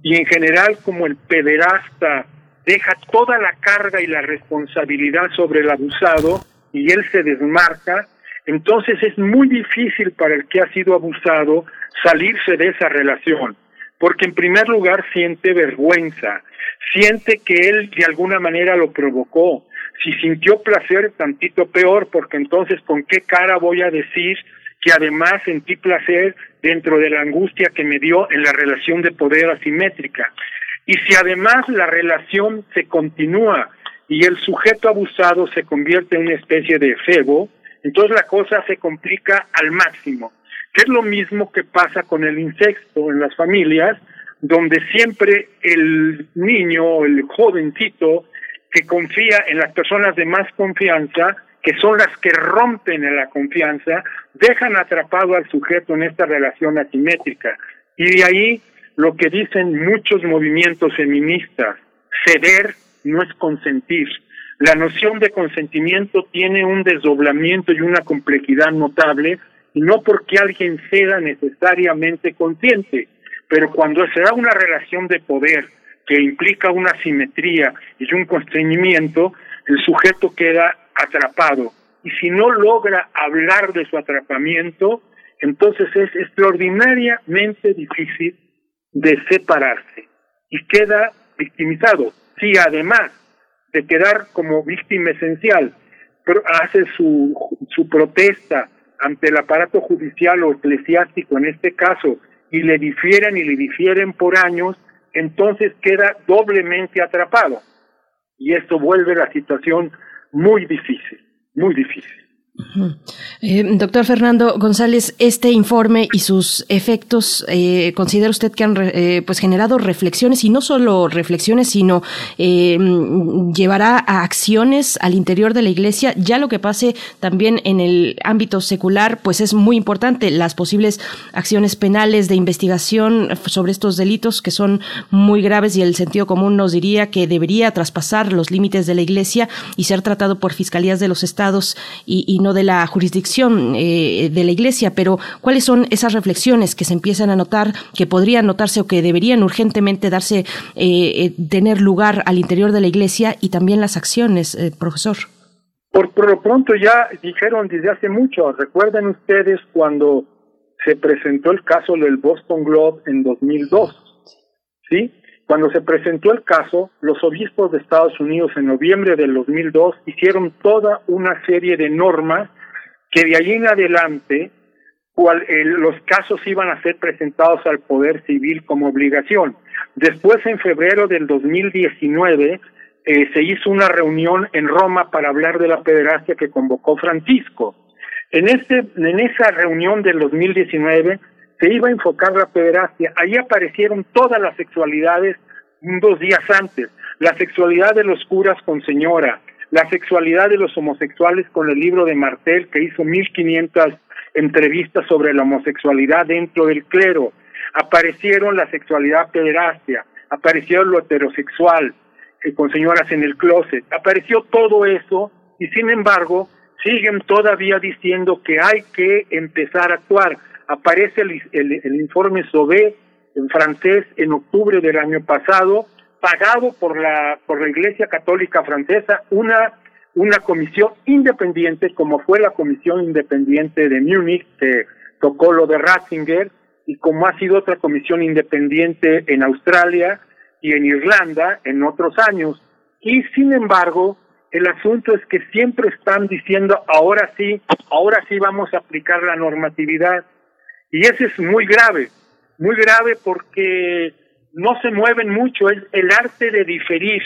Y en general, como el pederasta deja toda la carga y la responsabilidad sobre el abusado y él se desmarca, entonces es muy difícil para el que ha sido abusado salirse de esa relación, porque en primer lugar siente vergüenza, siente que él de alguna manera lo provocó, si sintió placer, tantito peor, porque entonces con qué cara voy a decir que además sentí placer dentro de la angustia que me dio en la relación de poder asimétrica. Y si además la relación se continúa y el sujeto abusado se convierte en una especie de febo, entonces la cosa se complica al máximo, que es lo mismo que pasa con el insecto en las familias, donde siempre el niño el jovencito que confía en las personas de más confianza, que son las que rompen en la confianza, dejan atrapado al sujeto en esta relación asimétrica. Y de ahí lo que dicen muchos movimientos feministas, ceder no es consentir. La noción de consentimiento tiene un desdoblamiento y una complejidad notable, no porque alguien ceda necesariamente consciente, pero cuando se da una relación de poder que implica una simetría y un constreñimiento, el sujeto queda atrapado. Y si no logra hablar de su atrapamiento, entonces es extraordinariamente difícil de separarse y queda victimizado. Si además de quedar como víctima esencial, hace su, su protesta ante el aparato judicial o eclesiástico en este caso y le difieren y le difieren por años, entonces queda doblemente atrapado. Y esto vuelve la situación muy difícil, muy difícil. Eh, doctor Fernando González, este informe y sus efectos, eh, ¿considera usted que han eh, pues generado reflexiones y no solo reflexiones, sino llevará a acciones al interior de la Iglesia? Ya lo que pase también en el ámbito secular, pues es muy importante. Las posibles acciones penales de investigación sobre estos delitos que son muy graves y el sentido común nos diría que debería traspasar los límites de la Iglesia y ser tratado por fiscalías de los estados y no de la jurisdicción eh, de la Iglesia, pero ¿cuáles son esas reflexiones que se empiezan a notar, que podrían notarse o que deberían urgentemente darse, eh, eh, tener lugar al interior de la Iglesia y también las acciones, profesor? Por, por lo pronto ya dijeron desde hace mucho, recuerden ustedes cuando se presentó el caso del Boston Globe en 2002, ¿sí? Cuando se presentó el caso, los obispos de Estados Unidos en noviembre del 2002 hicieron toda una serie de normas que de ahí en adelante cual, los casos iban a ser presentados al Poder Civil como obligación. Después, en febrero del 2019, eh, se hizo una reunión en Roma para hablar de la pederastia que convocó Francisco. En, este, en esa reunión del 2019 se iba a enfocar la pederastia. Ahí aparecieron todas las sexualidades dos días antes. La sexualidad de los curas con señora, la sexualidad de los homosexuales con el libro de Martel, que hizo 1500 entrevistas sobre la homosexualidad dentro del clero. Aparecieron la sexualidad pederastia, apareció lo heterosexual, eh, con señoras en el closet, apareció todo eso y sin embargo siguen todavía diciendo que hay que empezar a actuar. Aparece el, el, informe SOBE en francés en octubre del año pasado, pagado por la, por la Iglesia Católica Francesa, una, una comisión independiente, como fue la comisión independiente de Múnich, que tocó lo de Ratzinger, y como ha sido otra comisión independiente en Australia y en Irlanda en otros años. Y sin embargo, el asunto es que siempre están diciendo, ahora sí, ahora sí vamos a aplicar la normatividad. Y eso es muy grave, muy grave porque no se mueven mucho, es el arte de diferir.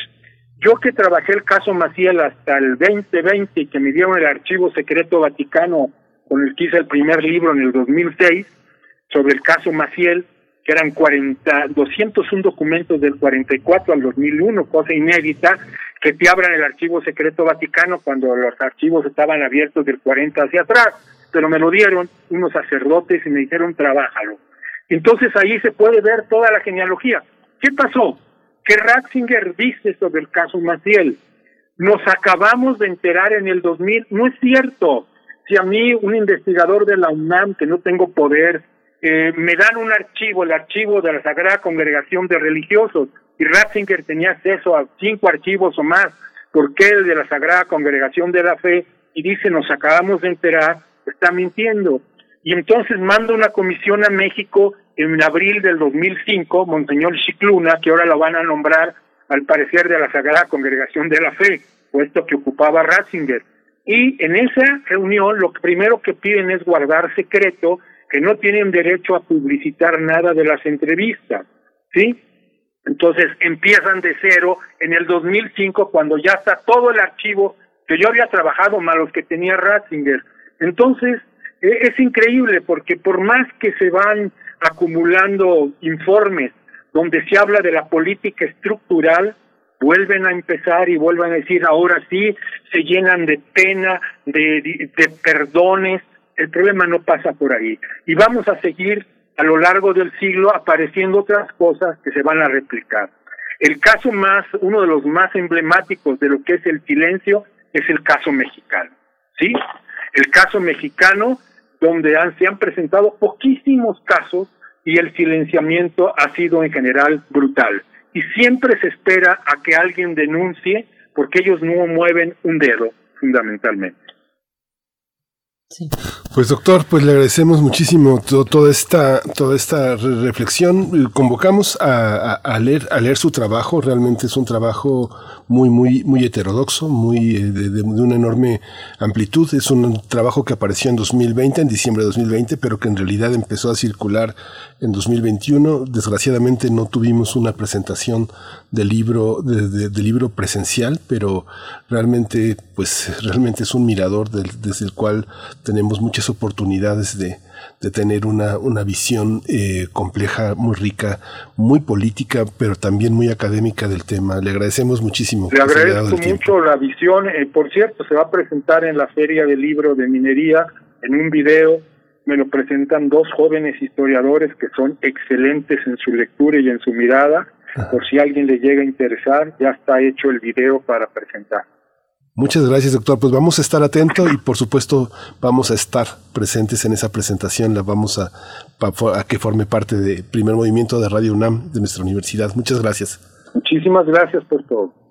Yo que trabajé el caso Maciel hasta el 2020 y que me dieron el archivo secreto vaticano con el que hice el primer libro en el 2006 sobre el caso Maciel, que eran 40, 201 documentos del 44 al 2001, cosa inédita, que te abran el archivo secreto vaticano cuando los archivos estaban abiertos del 40 hacia atrás, pero me lo dieron unos sacerdotes y me dijeron, trabájalo. Entonces ahí se puede ver toda la genealogía. ¿Qué pasó? Que Ratzinger dice sobre el caso Maciel. Nos acabamos de enterar en el 2000, no es cierto. Si a mí, un investigador de la UNAM, que no tengo poder, eh, me dan un archivo, el archivo de la Sagrada Congregación de Religiosos, y Ratzinger tenía acceso a cinco archivos o más, porque el de la Sagrada Congregación de la Fe, y dice, nos acabamos de enterar, está mintiendo. Y entonces manda una comisión a México en abril del 2005, Monseñor Chicluna, que ahora lo van a nombrar al parecer de la Sagrada Congregación de la Fe, puesto que ocupaba Ratzinger. Y en esa reunión lo primero que piden es guardar secreto que no tienen derecho a publicitar nada de las entrevistas, ¿sí? Entonces empiezan de cero en el 2005 cuando ya está todo el archivo que yo había trabajado más los que tenía Ratzinger. Entonces e, es increíble porque por más que se van acumulando informes donde se habla de la política estructural, vuelven a empezar y vuelven a decir ahora sí, se llenan de pena, de, de perdones, el problema no pasa por ahí. Y vamos a seguir a lo largo del siglo apareciendo otras cosas que se van a replicar. El caso más, uno de los más emblemáticos de lo que es el silencio, es el caso mexicano. ¿Sí? El caso mexicano, donde se han presentado poquísimos casos y el silenciamiento ha sido en general brutal. Y siempre se espera a que alguien denuncie porque ellos no mueven un dedo, fundamentalmente. Pues doctor, pues le agradecemos muchísimo toda esta toda esta reflexión. Convocamos a, leer a leer su trabajo. Realmente es un trabajo muy muy muy heterodoxo, muy eh, de, una enorme amplitud. Es un trabajo que apareció en 2020, en diciembre de 2020, pero que en realidad empezó a circular en 2021. Desgraciadamente no tuvimos una presentación del libro de, libro presencial, pero realmente pues realmente es un mirador desde el cual tenemos muchas oportunidades de, tener una, una visión eh, compleja, muy rica, muy política, pero también muy académica del tema. Le agradecemos muchísimo. Le agradezco mucho la visión. Eh, por cierto, se va a presentar en la Feria del Libro de Minería en un video. Me lo presentan dos jóvenes historiadores que son excelentes en su lectura y en su mirada. Por si alguien le llega a interesar, ya está hecho el video para presentar. Muchas gracias, doctor. Pues vamos a estar atentos y por supuesto vamos a estar presentes en esa presentación. La vamos a, a que forme parte del primer movimiento de Radio UNAM de nuestra universidad. Muchas gracias. Muchísimas gracias por todo.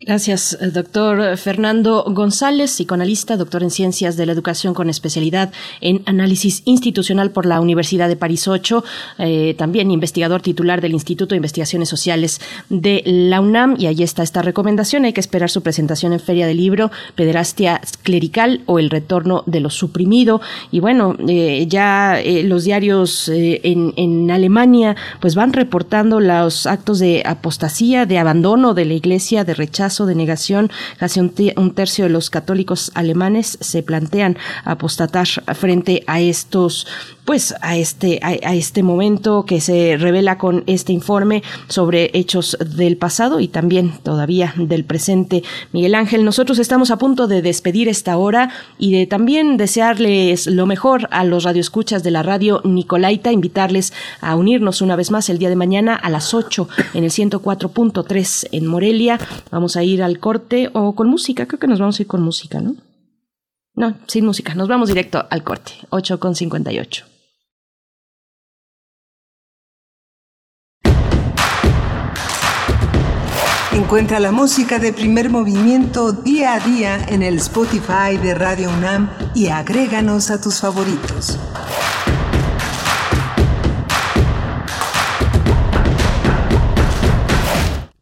Gracias, eh, doctor Fernando González, psicoanalista, doctor en Ciencias de la Educación con especialidad en Análisis Institucional por la Universidad de París 8, eh, también investigador titular del Instituto de Investigaciones Sociales de la UNAM. Y ahí está esta recomendación. Hay que esperar su presentación en Feria del Libro, Pederastia Clerical o El Retorno de lo Suprimido. Y bueno, eh, ya los diarios en, en Alemania pues van reportando los actos de apostasía, de abandono de la Iglesia, de rechazo de negación. Casi un, tercio de los católicos alemanes se plantean apostatar frente a estos pues a este a, este momento que se revela con este informe sobre hechos del pasado y también todavía del presente. Miguel Ángel, nosotros estamos a punto de despedir esta hora y de también desearles lo mejor a los radioescuchas de la radio Nicolaita, invitarles a unirnos una vez más el día de mañana a las 8 en el 104.3 en Morelia. Vamos a ir al corte o con música, creo que nos vamos a ir con música, ¿no? No, sin música, nos vamos directo al corte, 8 con 58. Encuentra la música de primer movimiento día a día en el Spotify de Radio UNAM y agréganos a tus favoritos.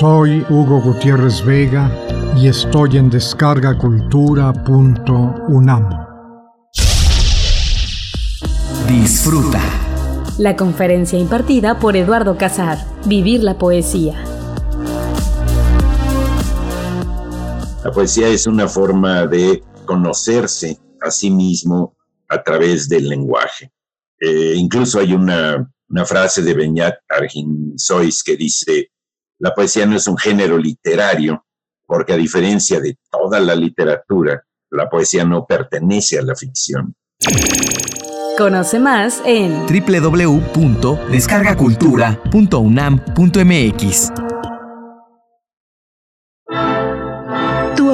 Soy Hugo Gutiérrez Vega y estoy en descargacultura.unam. Disfruta. La conferencia impartida por Eduardo Casar, Vivir la poesía. La poesía es una forma de conocerse a sí mismo a través del lenguaje. Eh, incluso hay una, una, frase de Beñat Arginsois que dice, la poesía no es un género literario, porque a diferencia de toda la literatura, la poesía no pertenece a la ficción. Conoce más en www.descargacultura.unam.mx.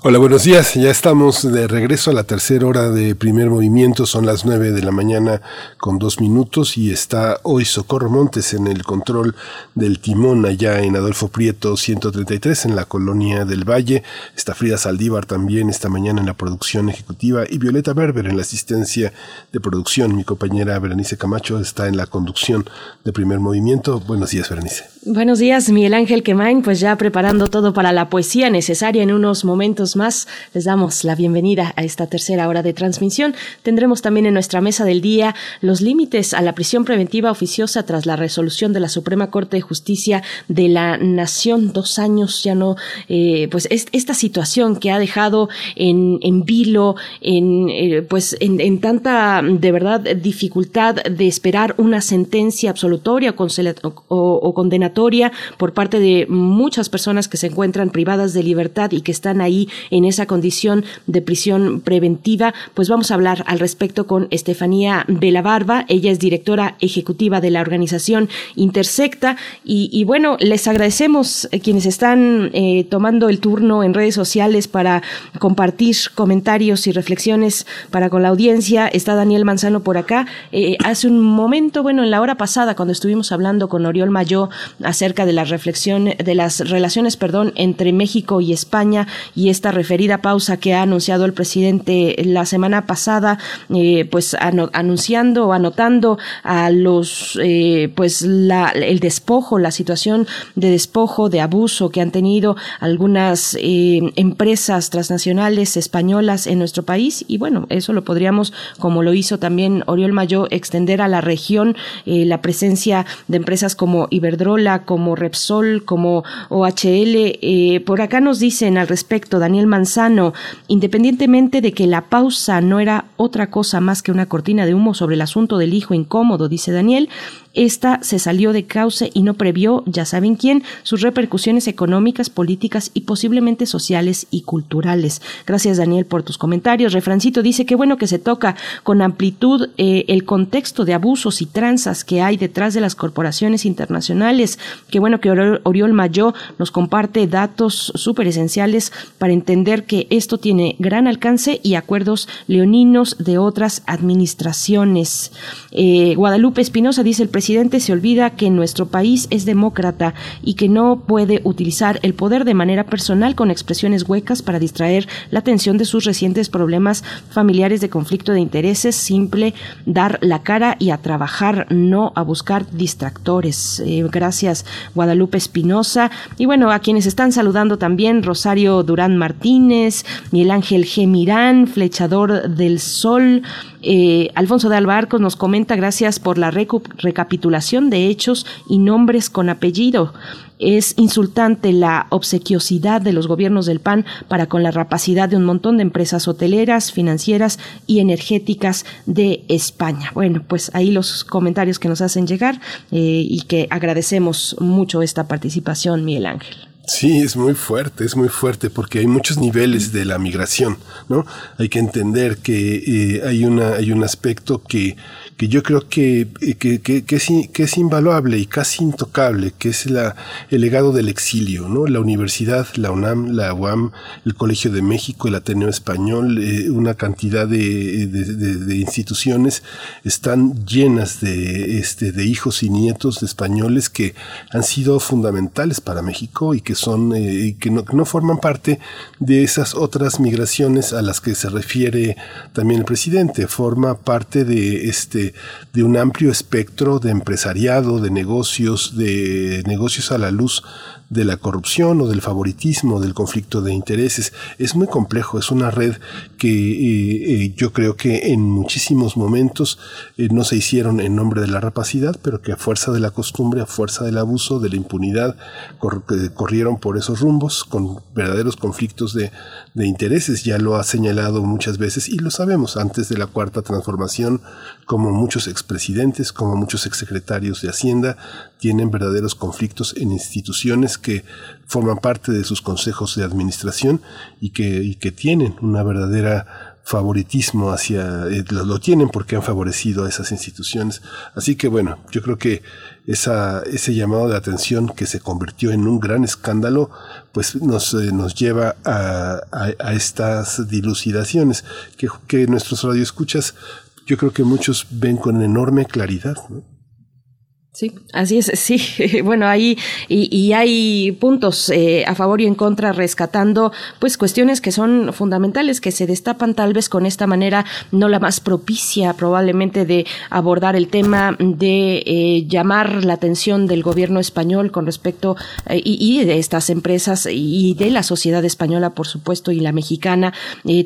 Hola, buenos días. Ya estamos de regreso a la tercera hora de primer movimiento. Son las nueve de la mañana con dos minutos y está hoy Socorro Montes en el control del timón allá en Adolfo Prieto 133 en la colonia del Valle. Está Frida Saldívar también esta mañana en la producción ejecutiva y Violeta Berber en la asistencia de producción. Mi compañera Berenice Camacho está en la conducción de primer movimiento. Buenos días, Berenice. Buenos días, Miguel Ángel Quemain. Pues ya preparando todo para la poesía necesaria en unos momentos más les damos la bienvenida a esta tercera hora de transmisión. Tendremos también en nuestra mesa del día los límites a la prisión preventiva oficiosa tras la resolución de la Suprema Corte de Justicia de la Nación. Dos años ya no, eh, pues esta situación que ha dejado en, en vilo, en, eh, pues en, tanta, de verdad, dificultad de esperar una sentencia absolutoria o condenatoria por parte de muchas personas que se encuentran privadas de libertad y que están ahí en esa condición de prisión preventiva, pues vamos a hablar al respecto con Estefanía Barba. Ella es directora ejecutiva de la organización Intersecta. Y, bueno, les agradecemos eh, quienes están eh, tomando el turno en redes sociales para compartir comentarios y reflexiones para con la audiencia. Está Daniel Manzano por acá. Eh, hace un momento, bueno, en la hora pasada, cuando estuvimos hablando con Oriol Mayó acerca de la reflexión, de las relaciones, perdón, entre México y España y esta referida pausa que ha anunciado el presidente la semana pasada, eh, pues anunciando o anotando a los, eh, pues la, el despojo, la situación de despojo, de abuso que han tenido algunas eh, empresas transnacionales españolas en nuestro país y bueno, eso lo podríamos, como lo hizo también Oriol Mayo, extender a la región la presencia de empresas como Iberdrola, como Repsol, como OHL. por acá nos dicen al respecto, Daniel Manzano, independientemente de que la pausa no era otra cosa más que una cortina de humo sobre el asunto del hijo incómodo, dice Daniel, esta se salió de cauce y no previó, ya saben quién, sus repercusiones económicas, políticas y posiblemente sociales y culturales. Gracias, Daniel, por tus comentarios. Refrancito dice que bueno que se toca con amplitud eh, el contexto de abusos y tranzas que hay detrás de las corporaciones internacionales. Qué bueno que Oriol Mayó nos comparte datos súper esenciales para entender que esto tiene gran alcance y acuerdos leoninos de otras administraciones. Eh, Guadalupe Espinosa dice el presidente presidente se olvida que nuestro país es demócrata y que no puede utilizar el poder de manera personal con expresiones huecas para distraer la atención de sus recientes problemas familiares de conflicto de intereses, simple dar la cara y a trabajar, no a buscar distractores. Eh, gracias, Guadalupe Espinosa. Y bueno, a quienes están saludando también, Rosario Durán Martínez, Miguel Ángel Gemirán, Flechador del Sol, eh, Alfonso de Albarcos nos comenta gracias por la recapitulación de hechos y nombres con apellido. Es insultante la obsequiosidad de los gobiernos del PAN para con la rapacidad de un montón de empresas hoteleras, financieras y energéticas de España. Bueno, pues ahí los comentarios que nos hacen llegar eh, y que agradecemos mucho esta participación, Miguel Ángel. Sí, es muy fuerte, es muy fuerte porque hay muchos niveles de la migración, ¿no? Hay que entender que eh, hay, una, hay un aspecto que, que yo creo que, eh, que, que, es, que es invaluable y casi intocable, que es la, el legado del exilio, ¿no? La universidad, la UNAM, la UAM, el Colegio de México, el Ateneo Español, eh, una cantidad de, de, de, instituciones están llenas de, este, de hijos y nietos de españoles que han sido fundamentales para México y que son, eh, que no, no forman parte de esas otras migraciones a las que se refiere también el presidente, forma parte de este de, un amplio espectro de empresariado, de negocios, de negocios a la luz de la corrupción o del favoritismo, del conflicto de intereses. Es muy complejo, es una red que eh, eh, yo creo que en muchísimos momentos eh, no se hicieron en nombre de la rapacidad, pero que a fuerza de la costumbre, a fuerza del abuso, de la impunidad, corrieron por esos rumbos con verdaderos conflictos de, de intereses. Ya lo ha señalado muchas veces y lo sabemos antes de la cuarta transformación, como muchos expresidentes, como muchos exsecretarios de Hacienda, tienen verdaderos conflictos en instituciones que forman parte de sus consejos de administración y que, que tienen una verdadera favoritismo hacia, eh, lo, tienen porque han favorecido a esas instituciones. Así que bueno, yo creo que esa, ese llamado de atención que se convirtió en un gran escándalo, pues nos, eh, nos lleva a, a, estas dilucidaciones que, que nuestros radioescuchas, yo creo que muchos ven con enorme claridad. Sí, así es, sí. Bueno, ahí y, hay puntos eh, a favor y en contra rescatando pues cuestiones que son fundamentales, que se destapan tal vez con esta manera no la más propicia probablemente de abordar el tema, de eh, llamar la atención del gobierno español con respecto eh, y, y, de estas empresas y de la sociedad española, por supuesto, y la mexicana.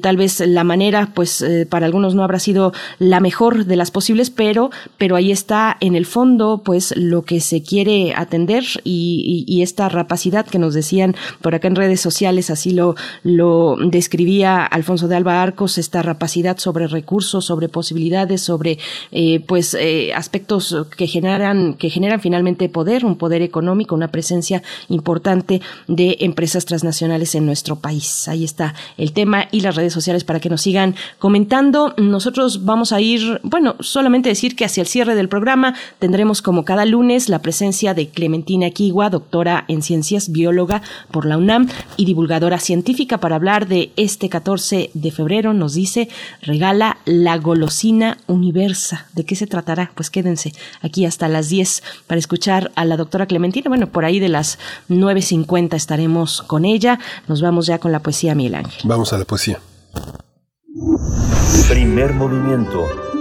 tal vez la manera, pues para algunos no habrá sido la mejor de las posibles, pero, pero ahí está en el fondo, pues lo que se quiere atender y, y, esta rapacidad que nos decían por acá en redes sociales, así lo, lo describía Alfonso de Alba Arcos, esta rapacidad sobre recursos, sobre posibilidades, sobre eh, pues eh, aspectos que generan, que generan finalmente poder, un poder económico, una presencia importante de empresas transnacionales en nuestro país. Ahí está el tema y las redes sociales para que nos sigan comentando. Nosotros vamos a ir, bueno, solamente decir que hacia el cierre del programa tendremos como cada lunes la presencia de Clementina Kiwa, doctora en ciencias, bióloga por la UNAM y divulgadora científica para hablar de este 14 de febrero. Nos dice, regala la golosina universa. ¿De qué se tratará? Pues quédense aquí hasta las 10 para escuchar a la doctora Clementina. Bueno, por ahí de las 9.50 estaremos con ella. Nos vamos ya con la poesía, Miguel Ángel. Vamos a la poesía. Primer movimiento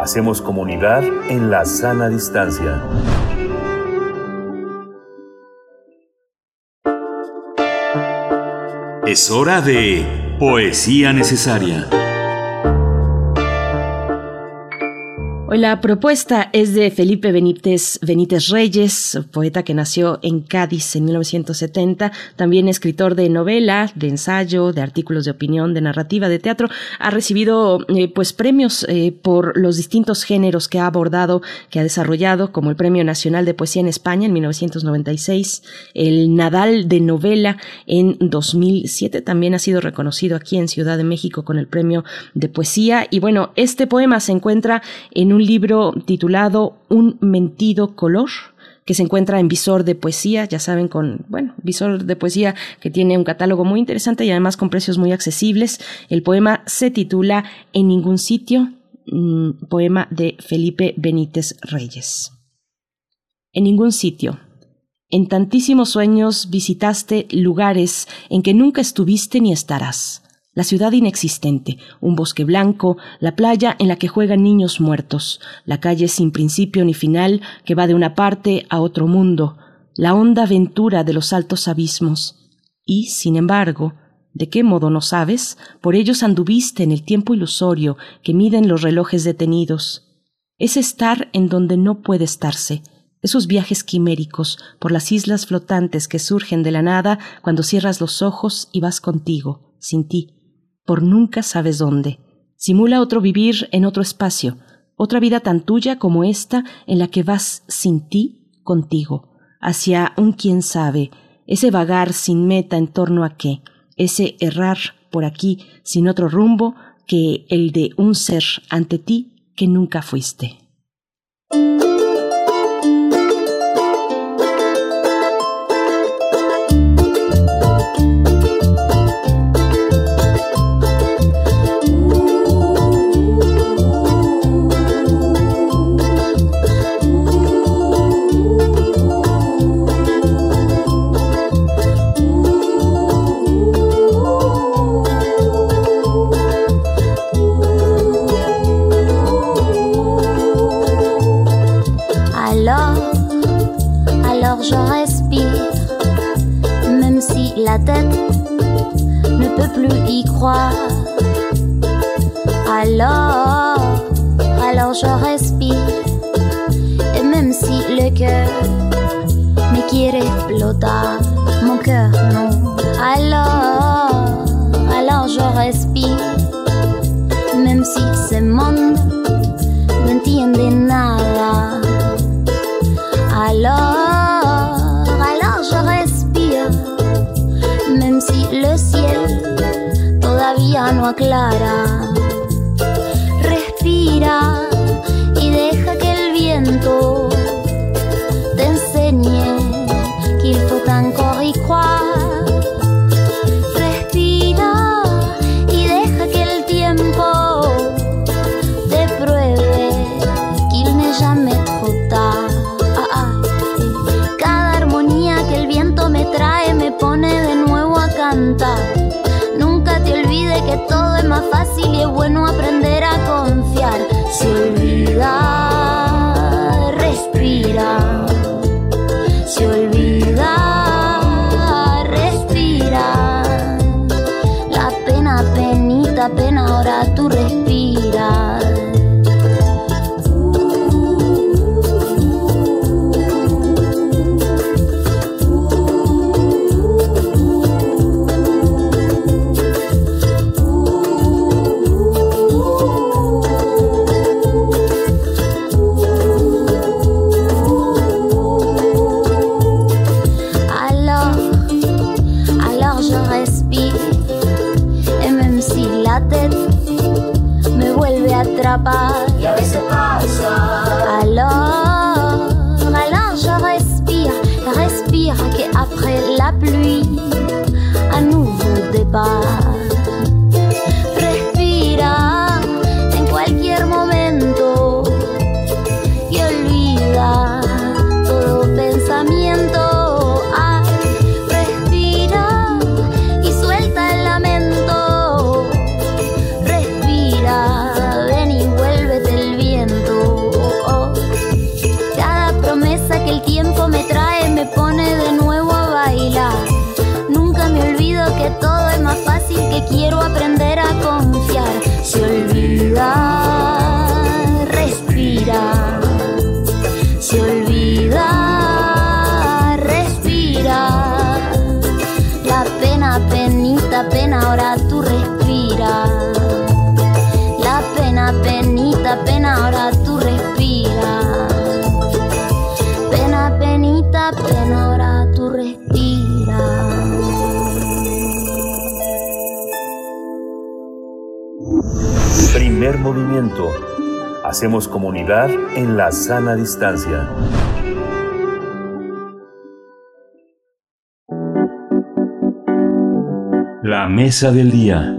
Hacemos comunidad en la sana distancia. Es hora de Poesía Necesaria. Hoy la propuesta es de Felipe Benítez, Benítez Reyes, poeta que nació en Cádiz en 1970, también escritor de novela, de ensayo, de artículos de opinión, de narrativa, de teatro. Ha recibido eh, pues premios eh, por los distintos géneros que ha abordado, que ha desarrollado, como el Premio Nacional de Poesía en España en 1996, el Nadal de novela en 2007, también ha sido reconocido aquí en Ciudad de México con el Premio de Poesía. Y bueno, este poema se encuentra en un un libro titulado Un mentido color que se encuentra en Visor de Poesía, ya saben, con, bueno, Visor de Poesía que tiene un catálogo muy interesante y además con precios muy accesibles. El poema se titula En ningún sitio, mm, poema de Felipe Benítez Reyes. En ningún sitio. En tantísimos sueños visitaste lugares en que nunca estuviste ni estarás la ciudad inexistente, un bosque blanco, la playa en la que juegan niños muertos, la calle sin principio ni final que va de una parte a otro mundo, la honda aventura de los altos abismos. Y, sin embargo, ¿de qué modo no sabes? Por ellos anduviste en el tiempo ilusorio que miden los relojes detenidos. Es estar en donde no puede estarse, esos viajes quiméricos por las islas flotantes que surgen de la nada cuando cierras los ojos y vas contigo, sin ti, por nunca sabes dónde. Simula otro vivir en otro espacio, otra vida tan tuya como esta en la que vas sin ti, contigo, hacia un quién sabe, ese vagar sin meta en torno a qué, ese errar por aquí sin otro rumbo que el de un ser ante ti que nunca fuiste. Sana distancia. La mesa del día.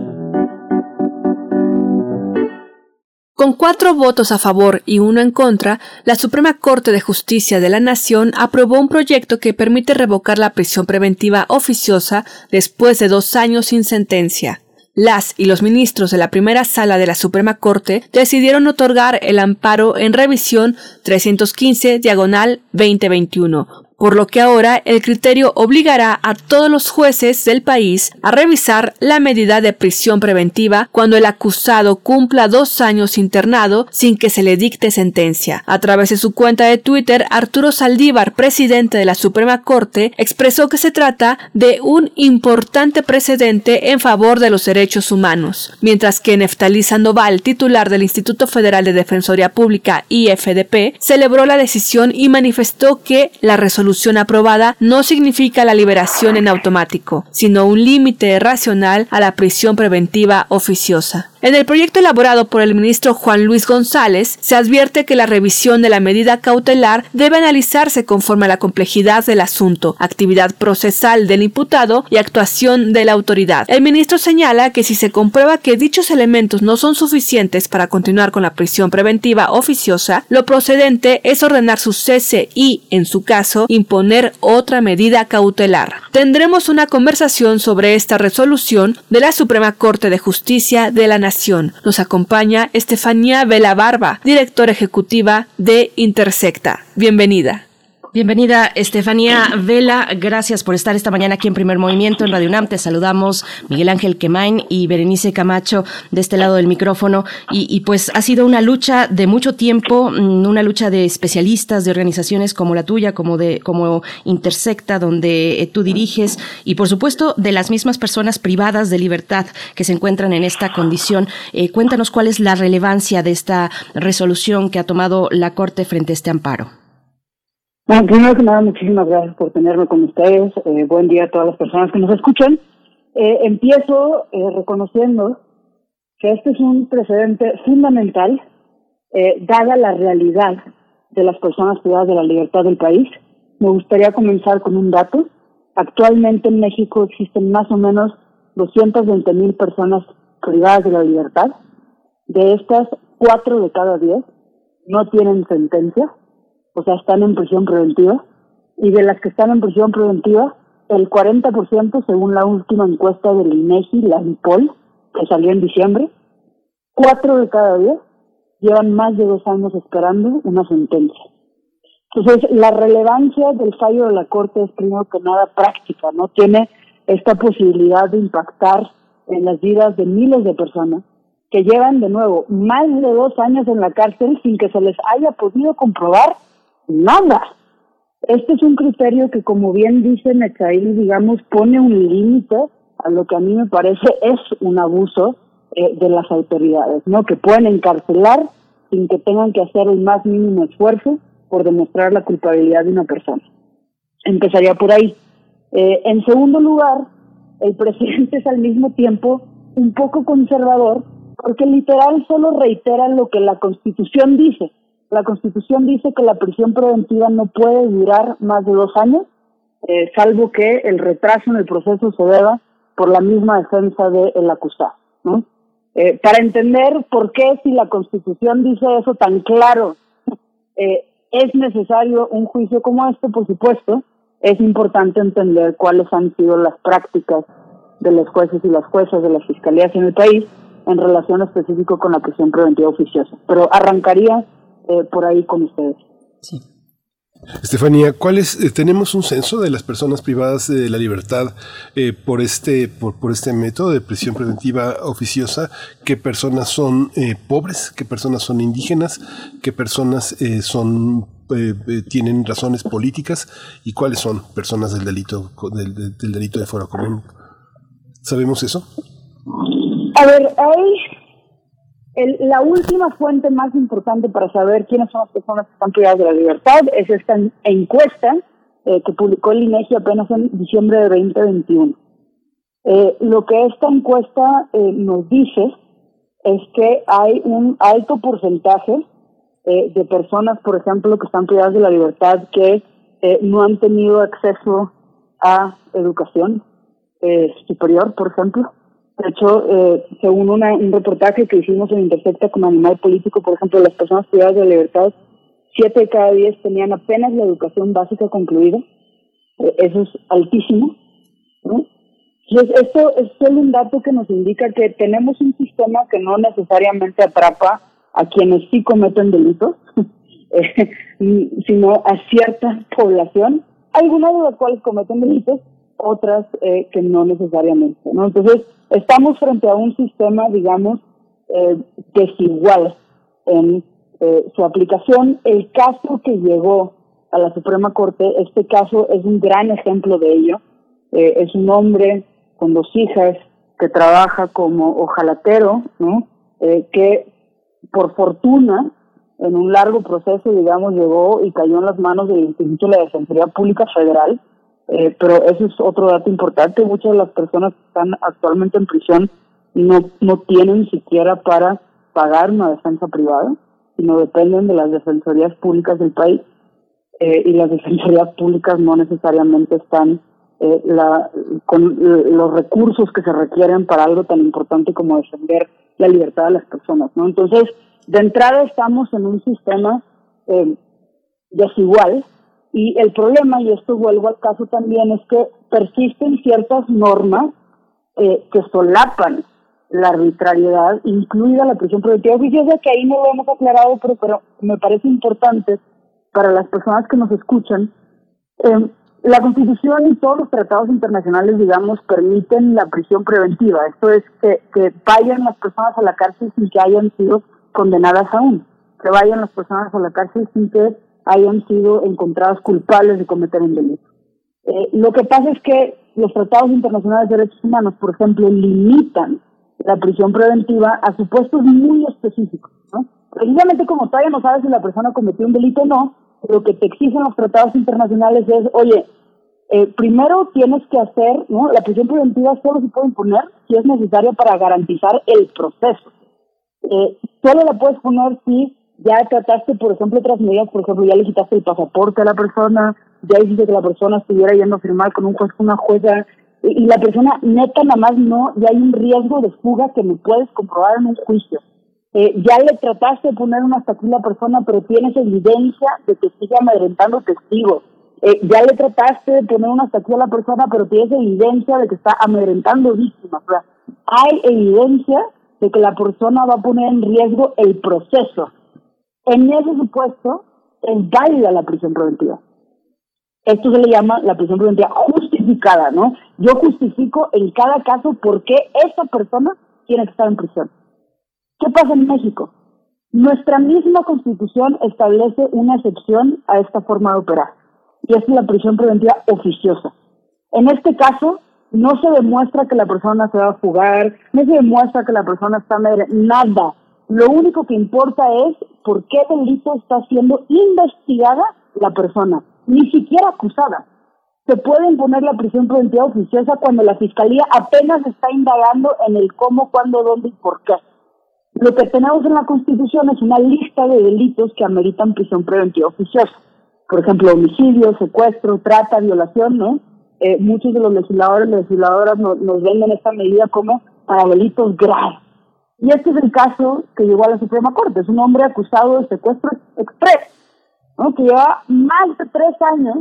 Con cuatro votos a favor y uno en contra, la Suprema Corte de Justicia de la Nación aprobó un proyecto que permite revocar la prisión preventiva oficiosa después de dos años sin sentencia. Las y los ministros de la primera sala de la Suprema Corte decidieron otorgar el amparo en revisión 315 diagonal 2021, por lo que ahora el criterio obligará a todos los jueces del país a revisar la medida de prisión preventiva cuando el acusado cumpla dos años internado sin que se le dicte sentencia. A través de su cuenta de Twitter, Arturo Saldívar, presidente de la Suprema Corte, expresó que se trata de un importante precedente en favor de los derechos humanos, mientras que Neftalí Sandoval, titular del Instituto Federal de Defensoría Pública IFDP, celebró la decisión y manifestó que la resolución aprobada no significa la liberación en automático, sino un límite racional a la prisión preventiva oficiosa. En el proyecto elaborado por el ministro Juan Luis González, se advierte que la revisión de la medida cautelar debe analizarse conforme a la complejidad del asunto, actividad procesal del imputado y actuación de la autoridad. El ministro señala que si se comprueba que dichos elementos no son suficientes para continuar con la prisión preventiva oficiosa, lo procedente es ordenar su cese y, en su caso, imponer otra medida cautelar. Tendremos una conversación sobre esta resolución de la Suprema Corte de Justicia de la Nación. Nos acompaña Estefanía Vela Barba, directora ejecutiva de Intersecta. Bienvenida. Bienvenida, Estefanía Vela. Gracias por estar esta mañana aquí en Primer Movimiento en Radio UNAM. Te saludamos Miguel Ángel Quemain y Berenice Camacho de este lado del micrófono. Y, pues ha sido una lucha de mucho tiempo, mm, una lucha de especialistas, de organizaciones como la tuya, como de como Intersecta, donde eh, tú diriges, y por supuesto de las mismas personas privadas de libertad que se encuentran en esta condición. Eh, cuéntanos cuál es la relevancia de esta resolución que ha tomado la Corte frente a este amparo. Bueno, primero que nada, muchísimas gracias por tenerme con ustedes. Eh, buen día a todas las personas que nos escuchan. Eh, empiezo eh, reconociendo que este es un precedente fundamental, dada la realidad de las personas privadas de la libertad del país. Me gustaría comenzar con un dato. Actualmente en México existen más o menos 220 mil personas privadas de la libertad. De estas, cuatro de cada diez no tienen sentencia o sea, están en prisión preventiva, y de las que están en prisión preventiva, el 40%, según la última encuesta del INEGI, la IPOL, que salió en diciembre, cuatro de cada diez llevan más de dos años esperando una sentencia. Entonces, la relevancia del fallo de la Corte es primero que nada práctica, ¿no? Tiene esta posibilidad de impactar en las vidas de miles de personas que llevan de nuevo más de dos años en la cárcel sin que se les haya podido comprobar nada. Este es un criterio que, como bien dice Mechail, digamos, pone un límite a lo que a mí me parece es un abuso eh, de las autoridades, ¿no? Que pueden encarcelar sin que tengan que hacer el más mínimo esfuerzo por demostrar la culpabilidad de una persona. Empezaría por ahí. Eh, en segundo lugar, el presidente es al mismo tiempo un poco conservador porque literal solo reitera lo que la Constitución dice. La Constitución dice que la prisión preventiva no puede durar más de dos años, eh, salvo que el retraso en el proceso se deba por la misma defensa del acusado. ¿no? Eh, para entender por qué si la Constitución dice eso tan claro, eh, es necesario un juicio como este, por supuesto, es importante entender cuáles han sido las prácticas de los jueces y las juezas de las fiscalías en el país en relación específico con la prisión preventiva oficiosa. Pero arrancaría eh, por ahí con ustedes. Sí. Estefanía, ¿cuál es, eh, tenemos un censo de las personas privadas de la libertad eh, por este por, por, este método de prisión preventiva oficiosa? ¿Qué personas son pobres? ¿Qué personas son indígenas? ¿Qué personas son tienen razones políticas? ¿Y cuáles son personas del delito del, del delito de fuero común? ¿Sabemos eso? A ver, hay la última fuente más importante para saber quiénes son las personas que están privadas de la libertad es esta encuesta eh, que publicó el INEGI apenas en diciembre de 2021. Eh, lo que esta encuesta eh, nos dice es que hay un alto porcentaje de personas, por ejemplo, que están privadas de la libertad que no han tenido acceso a educación superior, por ejemplo. De hecho, eh, según un reportaje que hicimos en Intersecta con Animal Político, por ejemplo, las personas privadas de libertad, siete de cada diez tenían apenas la educación básica concluida. Eh, eso es altísimo. Entonces, esto es solo un dato que nos indica que tenemos un sistema que no necesariamente atrapa a quienes sí cometen delitos, eh, sino a cierta población, algunas de las cuales cometen delitos, otras eh, que no necesariamente. ¿no? Entonces, estamos frente a un sistema, digamos, eh, desigual en eh, su aplicación. El caso que llegó a la Suprema Corte, este caso es un gran ejemplo de ello. Eh, es un hombre con dos hijas que trabaja como ojalatero, ¿no? Eh, que por fortuna en un largo proceso, digamos, llegó y cayó en las manos del Instituto de la Defensoría Pública Federal, eh, pero eso es otro dato importante. Muchas de las personas que están actualmente en prisión no, no tienen siquiera para pagar una defensa privada, sino dependen de las defensorías públicas del país. Eh, y las defensorías públicas no necesariamente están eh, la, con los recursos que se requieren para algo tan importante como defender la libertad de las personas. ¿no? Entonces, de entrada estamos en un sistema desigual y el problema, y esto vuelvo al caso también, es que persisten ciertas normas eh, que solapan la arbitrariedad, incluida la prisión preventiva oficiosa, que ahí no lo hemos aclarado, pero, pero me parece importante para las personas que nos escuchan. Eh, la Constitución y todos los tratados internacionales, digamos, permiten la prisión preventiva. Esto es que, que vayan las personas a la cárcel sin que hayan sido condenadas aún, que vayan las personas a la cárcel sin que hayan sido encontradas culpables de cometer un delito. Eh, lo que pasa es que los tratados internacionales de derechos humanos, por ejemplo, limitan la prisión preventiva a supuestos muy específicos. ¿no? Precisamente como todavía no sabes si la persona cometió un delito o no, lo que te exigen los tratados internacionales es, oye, eh, primero tienes que hacer, ¿no? La prisión preventiva solo se puede imponer si es necesaria para garantizar el proceso. Eh, solo la puedes poner si ya trataste, por ejemplo, otras medidas, por ejemplo, ya le quitaste el pasaporte a la persona, ya hiciste que la persona estuviera yendo a firmar con un juez, una jueza, y, la persona neta nada más no, ya hay un riesgo de fuga que me puedes comprobar en un juicio. Eh, ya le trataste de poner una aquí a la persona, pero tienes evidencia de que sigue amedrentando testigos. Eh, ya le trataste de poner una aquí a la persona, pero tienes evidencia de que está amedrentando víctimas. O sea, hay evidencia de que la persona va a poner en riesgo el proceso. En ese supuesto es válida la prisión preventiva. Esto se le llama la prisión preventiva justificada, ¿no? Yo justifico en cada caso por qué esa persona tiene que estar en prisión. ¿Qué pasa en México? Nuestra misma constitución establece una excepción a esta forma de operar, y es la prisión preventiva oficiosa. En este caso, no se demuestra que la persona se va a jugar, no se demuestra que la persona está nada. Lo único que importa es por qué delito está siendo investigada la persona, ni siquiera acusada. Se puede imponer la prisión preventiva oficiosa cuando la fiscalía apenas está indagando en el cómo, cuándo, dónde y por qué. Lo que tenemos en la Constitución es una lista de delitos que ameritan prisión preventiva oficiosa. Por ejemplo, homicidio, secuestro, trata, violación, ¿no? Eh, muchos de los legisladores y legisladoras nos, nos venden esta medida como para delitos graves. Y este es el caso que llegó a la Suprema Corte. Es un hombre acusado de secuestro express, que lleva más de tres años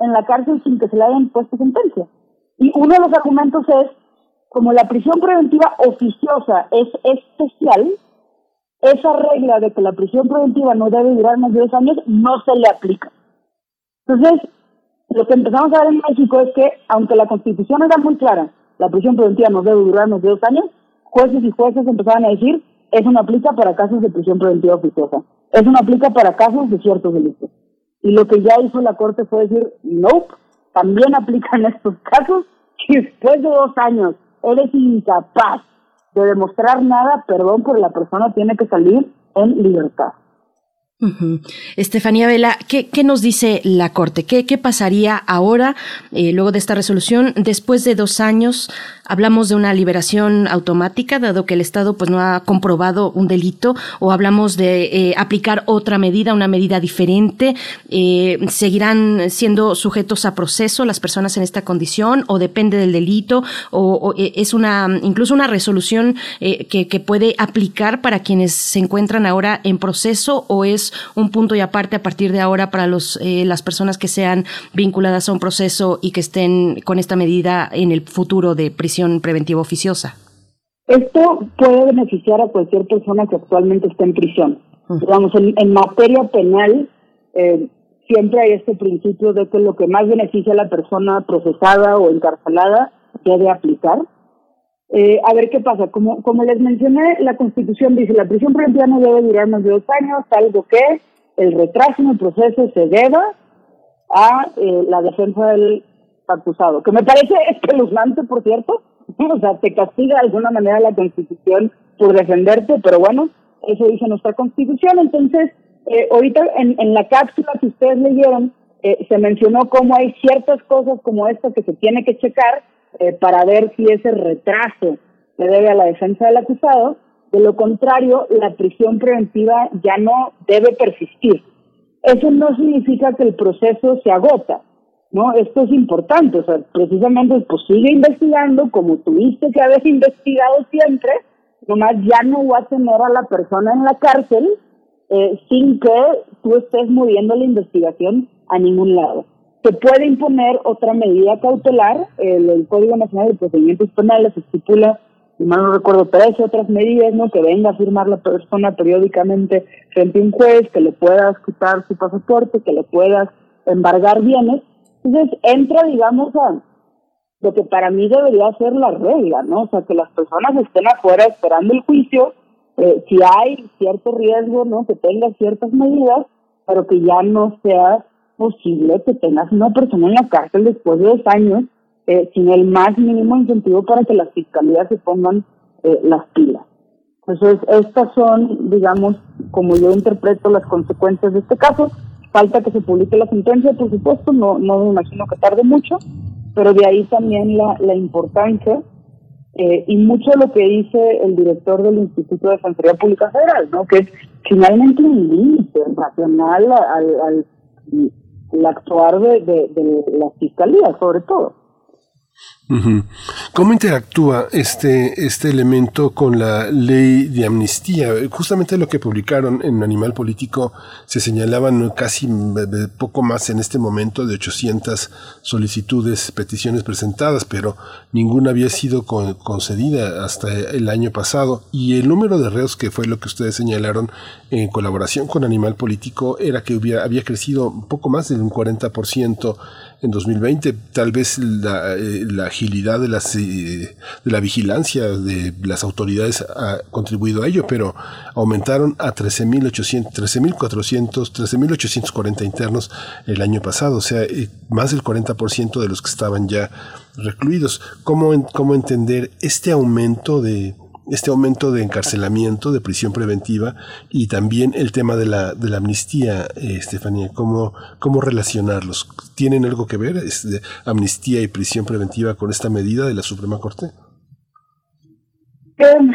en la cárcel sin que se le haya impuesto sentencia. Y uno de los argumentos es, como la prisión preventiva oficiosa es especial, esa regla de que la prisión preventiva no debe durar más de dos años no se le aplica. Entonces, lo que empezamos a ver en México es que, aunque la constitución era muy clara, la prisión preventiva no debe durar más de dos años, jueces y jueces empezaban a decir, eso no aplica para casos de prisión preventiva oficiosa, eso no aplica para casos de ciertos delitos. Y lo que ya hizo la Corte fue decir, no, también aplica en estos casos, que después de dos años eres incapaz de demostrar nada, perdón, pero la persona tiene que salir en libertad. Estefanía Vela, ¿qué, nos dice la Corte? ¿Qué, qué pasaría ahora, eh, luego de esta resolución, después de dos años? Hablamos de una liberación automática, dado que el Estado pues, no ha comprobado un delito, o hablamos de eh, aplicar otra medida, una medida diferente. Eh, ¿Seguirán siendo sujetos a proceso las personas en esta condición, o depende del delito, o, es una incluso una resolución que, que puede aplicar para quienes se encuentran ahora en proceso, o es un punto y aparte a partir de ahora para los, eh, las personas que sean vinculadas a un proceso y que estén con esta medida en el futuro de prisión preventiva oficiosa? Esto puede beneficiar a cualquier persona que actualmente esté en prisión. Digamos, en, materia penal, eh, siempre hay este principio de que lo que más beneficia a la persona procesada o encarcelada debe aplicar. Eh, a ver qué pasa. Como, como les mencioné, la Constitución dice la prisión preventiva no debe durar más de dos años, salvo que el retraso en el proceso se deba a eh, la defensa del acusado, que me parece espeluznante, por cierto. o sea, te castiga de alguna manera la Constitución por defenderte, pero bueno, eso dice nuestra Constitución. Entonces, eh, ahorita en, en la cápsula que ustedes leyeron, eh, se mencionó cómo hay ciertas cosas como esta que se tiene que checar eh, para ver si ese retraso se debe a la defensa del acusado. De lo contrario, la prisión preventiva ya no debe persistir. Eso no significa que el proceso se agota, ¿no? Esto es importante, o sea, precisamente pues sigue investigando como tuviste que haber investigado siempre, nomás ya no va a tener a la persona en la cárcel eh, sin que tú estés moviendo la investigación a ningún lado se puede imponer otra medida cautelar. El, Código Nacional de Procedimientos Penales estipula, si mal no recuerdo, tres otras medidas, ¿no? Que venga a firmar la persona periódicamente frente a un juez, que le puedas quitar su pasaporte, que le puedas embargar bienes. Entonces entra, digamos, a lo que para mí debería ser la regla, ¿no? O sea, que las personas estén afuera esperando el juicio, eh, si hay cierto riesgo, ¿no? Que tenga ciertas medidas, pero que ya no sea posible que tengas una persona en la cárcel después de dos años eh, sin el más mínimo incentivo para que las fiscalías se pongan eh, las pilas. Entonces, estas son, digamos, como yo interpreto las consecuencias de este caso. Falta que se publique la sentencia, por supuesto, no, no me imagino que tarde mucho, pero de ahí también la, la importancia eh, y mucho lo que dice el director del Instituto de Defensoría Pública Federal, ¿no? que es finalmente un límite nacional al, al el actuar de, de, la fiscalía, sobre todo. ¿Cómo interactúa este, este elemento con la ley de amnistía? Justamente lo que publicaron en Animal Político se señalaban casi poco más en este momento de 800 solicitudes, peticiones presentadas, pero ninguna había sido concedida hasta el año pasado. Y el número de reos, que fue lo que ustedes señalaron en colaboración con Animal Político, era que hubiera, había crecido un poco más de un 40% en 2020. Tal vez la, eh, la agilidad de, las, eh, de la vigilancia de las autoridades ha contribuido a ello, pero aumentaron a 13.800, 13.400, 13.840 internos el año pasado, o sea, eh, más del 40% de los que estaban ya recluidos. ¿Cómo, cómo entender este aumento de este aumento de encarcelamiento, de prisión preventiva y también el tema de la, de la amnistía, eh, Estefanía, ¿cómo, ¿cómo relacionarlos? ¿Tienen algo que ver este, amnistía y prisión preventiva con esta medida de la Suprema Corte? Em,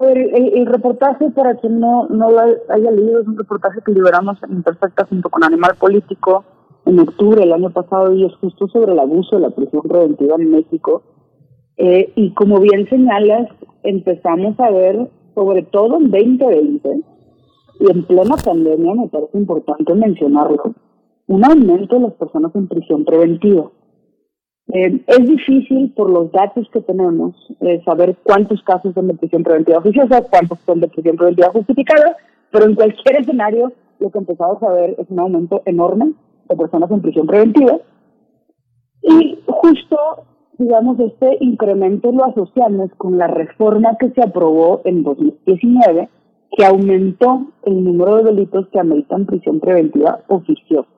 el, reportaje, para quien no, no lo haya leído, es un reportaje que liberamos en Imperfecta junto con Animal Político en octubre del año pasado y es justo sobre el abuso de la prisión preventiva en México eh, y como bien señalas, empezamos a ver, sobre todo en 2020, y en plena pandemia, me parece importante mencionarlo, un aumento de las personas en prisión preventiva. Eh, es difícil, por los datos que tenemos, eh, saber cuántos casos son de prisión preventiva oficiosa, cuántos son de prisión preventiva justificada, pero en cualquier escenario lo que empezamos a ver es un aumento enorme de personas en prisión preventiva. Y justo digamos, este incremento lo asociamos con la reforma que se aprobó en 2019, que aumentó el número de delitos que ameritan prisión preventiva oficiosa.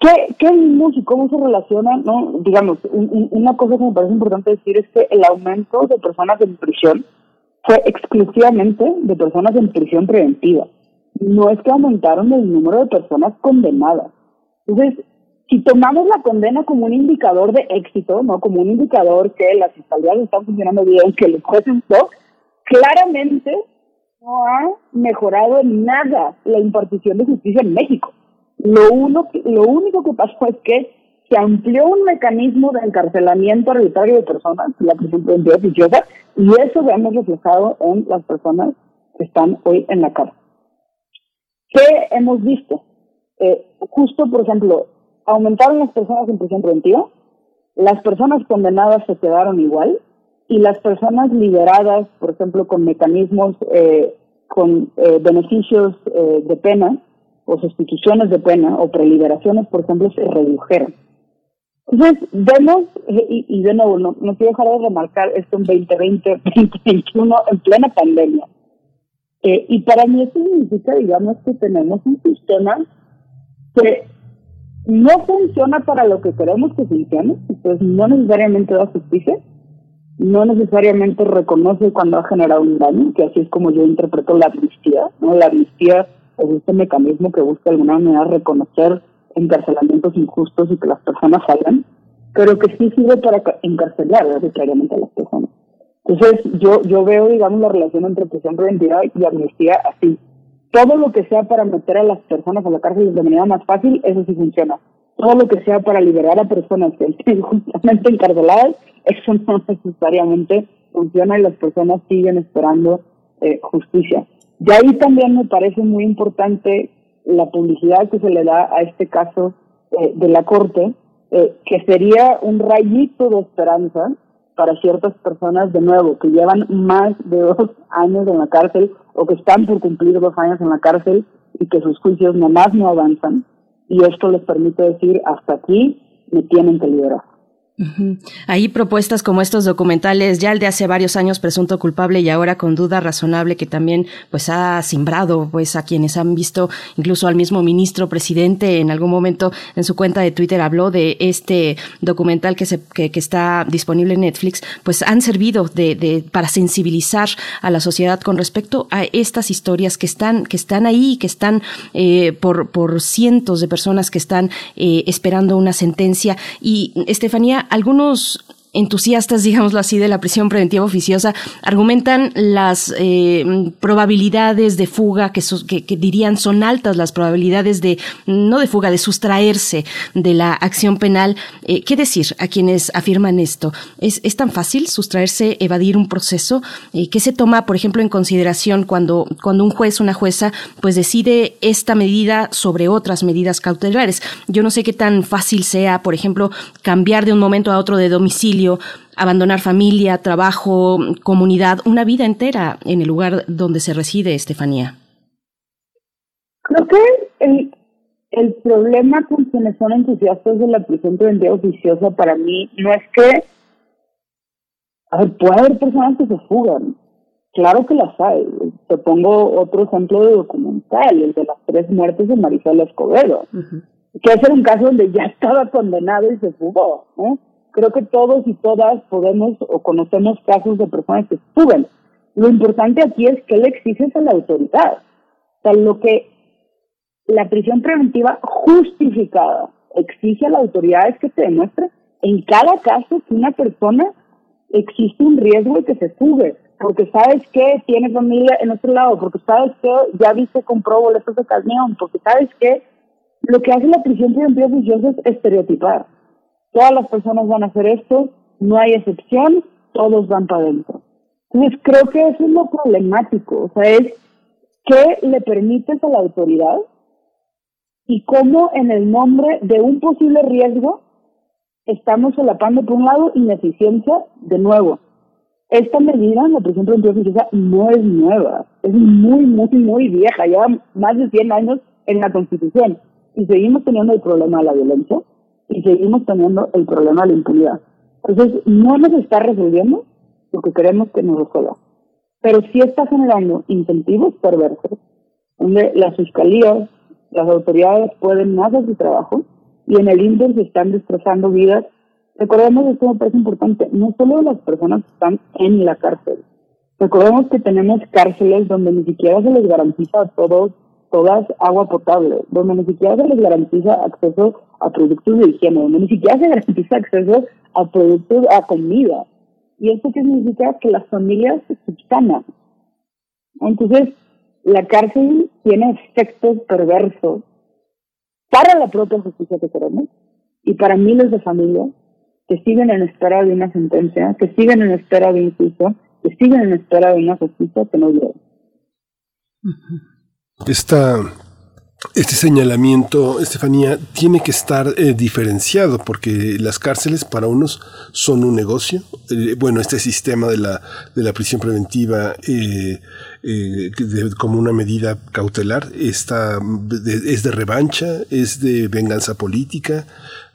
¿Qué, ¿Qué vimos y cómo se relaciona? No? Digamos, una cosa que me parece importante decir es que el aumento de personas en prisión fue exclusivamente de personas en prisión preventiva. No es que aumentaron el número de personas condenadas. Entonces, si tomamos la condena como un indicador de éxito, no como un indicador que las fiscalías están funcionando bien, que los jueces no, claramente no ha mejorado en nada la impartición de justicia en México. Lo, uno, lo único que pasó es que se amplió un mecanismo de encarcelamiento arbitrario de personas, la prisión preventiva oficiosa, y eso lo hemos reflejado en las personas que están hoy en la cárcel. ¿Qué hemos visto? Eh, justo, por ejemplo, aumentaron las personas en prisión preventiva, las personas condenadas se quedaron igual y las personas liberadas, por ejemplo, con mecanismos, eh, con eh, beneficios eh, de pena o sustituciones de pena o preliberaciones, por ejemplo, se redujeron. Entonces, vemos, y, y de nuevo, no, no quiero dejar de remarcar esto en 2020, 2021, en plena pandemia. y para mí eso significa, digamos, que tenemos un sistema que no funciona para lo que queremos que funcione, pues no necesariamente da justicia, no necesariamente reconoce cuando ha generado un daño, que así es como yo interpreto la amnistía, ¿no? La amnistía es este mecanismo que busca de alguna manera reconocer encarcelamientos injustos y que las personas salgan, pero que sí sirve para encarcelar necesariamente a las personas. Entonces, yo, yo veo, digamos, la relación entre prisión preventiva y amnistía así todo lo que sea para meter a las personas a la cárcel de manera más fácil, eso sí funciona. Todo lo que sea para liberar a personas que estén justamente encarceladas, eso no necesariamente funciona y las personas siguen esperando eh, justicia. Y ahí también me parece muy importante la publicidad que se le da a este caso eh, de la Corte, eh, que sería un rayito de esperanza para ciertas personas, de nuevo, que llevan más de dos años en la cárcel o que están por cumplir dos años en la cárcel y que sus juicios nomás no avanzan. Y esto les permite decir, hasta aquí me tienen que liberar. Hay propuestas como estos documentales, ya el de hace varios años presunto culpable y ahora con duda razonable que también pues ha simbrado pues a quienes han visto, incluso al mismo ministro presidente en algún momento en su cuenta de Twitter habló de este documental que se que, está disponible en Netflix, pues han servido de, de, para sensibilizar a la sociedad con respecto a estas historias que están que están ahí, que están eh, por por cientos de personas que están eh, esperando una sentencia. Y Estefanía algunos entusiastas, digámoslo así, de la prisión preventiva oficiosa argumentan las eh, probabilidades de fuga, que, dirían son altas las probabilidades de, no de fuga, de sustraerse de la acción penal. Eh, ¿Qué decir a quienes afirman esto? ¿Es, ¿Es, tan fácil sustraerse, evadir un proceso? Eh, ¿Qué se toma, por ejemplo, en consideración cuando, cuando un juez, una jueza, pues decide esta medida sobre otras medidas cautelares? Yo no sé qué tan fácil sea, por ejemplo, cambiar de un momento a otro de domicilio, abandonar familia, trabajo, comunidad, una vida entera en el lugar donde se reside, Estefanía. Creo que el, el problema con quienes son entusiastas de la prisión preventiva oficiosa para mí no es que, a ver, puede haber personas que se fugan, claro que las hay. Te pongo otro ejemplo de documental, el de las tres muertes de Marisol Escobedo, que es un caso donde ya estaba condenado y se fugó, ¿no? Creo que todos y todas podemos o conocemos casos de personas que suben. Lo importante aquí es que le exiges a la autoridad. O sea, lo que la prisión preventiva justificada exige a la autoridad es que te demuestre en cada caso que una persona existe un riesgo de que se sube, porque sabes que tiene familia en otro lado, porque sabes que ya viste compró boletos de camión, porque sabes que lo que hace la prisión preventiva es estereotipar todas las personas van a hacer esto, no hay excepción, todos van para adentro. Entonces creo que eso es lo problemático, o sea, es qué le permites a la autoridad y cómo en el nombre de un posible riesgo estamos solapando por un lado ineficiencia de nuevo. Esta medida, la prisión preventiva no es nueva, es muy, muy, muy vieja, lleva más de 100 años en la Constitución y seguimos teniendo el problema de la violencia y seguimos teniendo el problema de la impunidad. Entonces, no nos está resolviendo lo que queremos que nos resuelva, pero sí está generando incentivos perversos, donde las fiscalías, las autoridades pueden hacer su trabajo y en el índice están destrozando vidas. Recordemos, esto me parece importante, no solo las personas que están en la cárcel. Recordemos que tenemos cárceles donde ni siquiera se les garantiza a todos todas agua potable, donde ni siquiera se les garantiza acceso a productos de higiene, donde ni siquiera se garantiza acceso a productos, a comida. ¿Y esto qué significa? Que las familias se subsanan. Entonces, la cárcel tiene efectos perversos para la propia justicia que queremos y para miles de familias que siguen en espera de una sentencia, que siguen en espera de un juicio, que siguen en espera de una justicia que no llega. Esta, este señalamiento, Estefanía, tiene que estar eh, diferenciado porque las cárceles para unos son un negocio. Eh, bueno, este sistema de la, de la prisión preventiva eh, como una medida cautelar está, es de revancha, es de venganza política,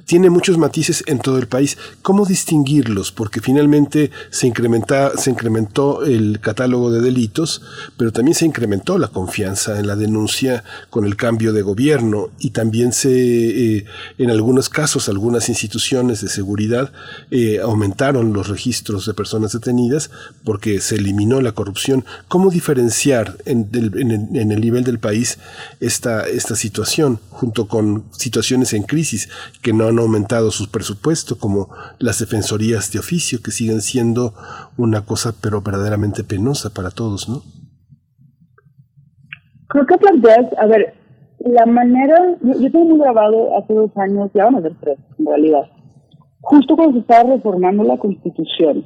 tiene muchos matices en todo el país. ¿Cómo distinguirlos? Porque finalmente se, incrementa, se incrementó el catálogo de delitos, pero también se incrementó la confianza en la denuncia con el cambio de gobierno y también se, eh, en algunos casos, algunas instituciones de seguridad eh, aumentaron los registros de personas detenidas porque se eliminó la corrupción. ¿Cómo diferenciar en, en, en el nivel del país esta, esta situación junto con situaciones en crisis que no han aumentado sus presupuestos, como las defensorías de oficio, que siguen siendo una cosa pero verdaderamente penosa para todos, ¿no? Creo que planteas, a ver, la manera, yo, tengo muy grabado hace dos años, ya van a ser tres en realidad, justo cuando se estaba reformando la Constitución,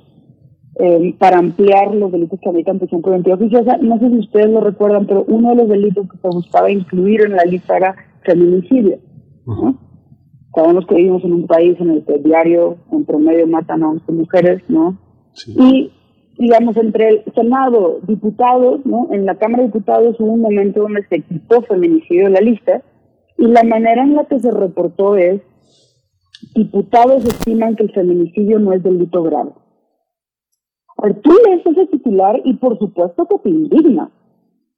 eh, para ampliar los delitos que habitan prisión preventiva oficiosa. No sé si ustedes lo recuerdan, pero uno de los delitos que se buscaba incluir en la lista era feminicidio. ¿no? Sabemos que vivimos en un país en el que diario, en promedio, matan a 11 mujeres, ¿no? Y, digamos, entre el Senado, diputados, ¿no? En la Cámara de Diputados hubo un momento donde se quitó feminicidio de la lista y la manera en la que se reportó es, diputados estiman que el feminicidio no es delito grave. Ver, tú lees ese titular y por supuesto que te indigna.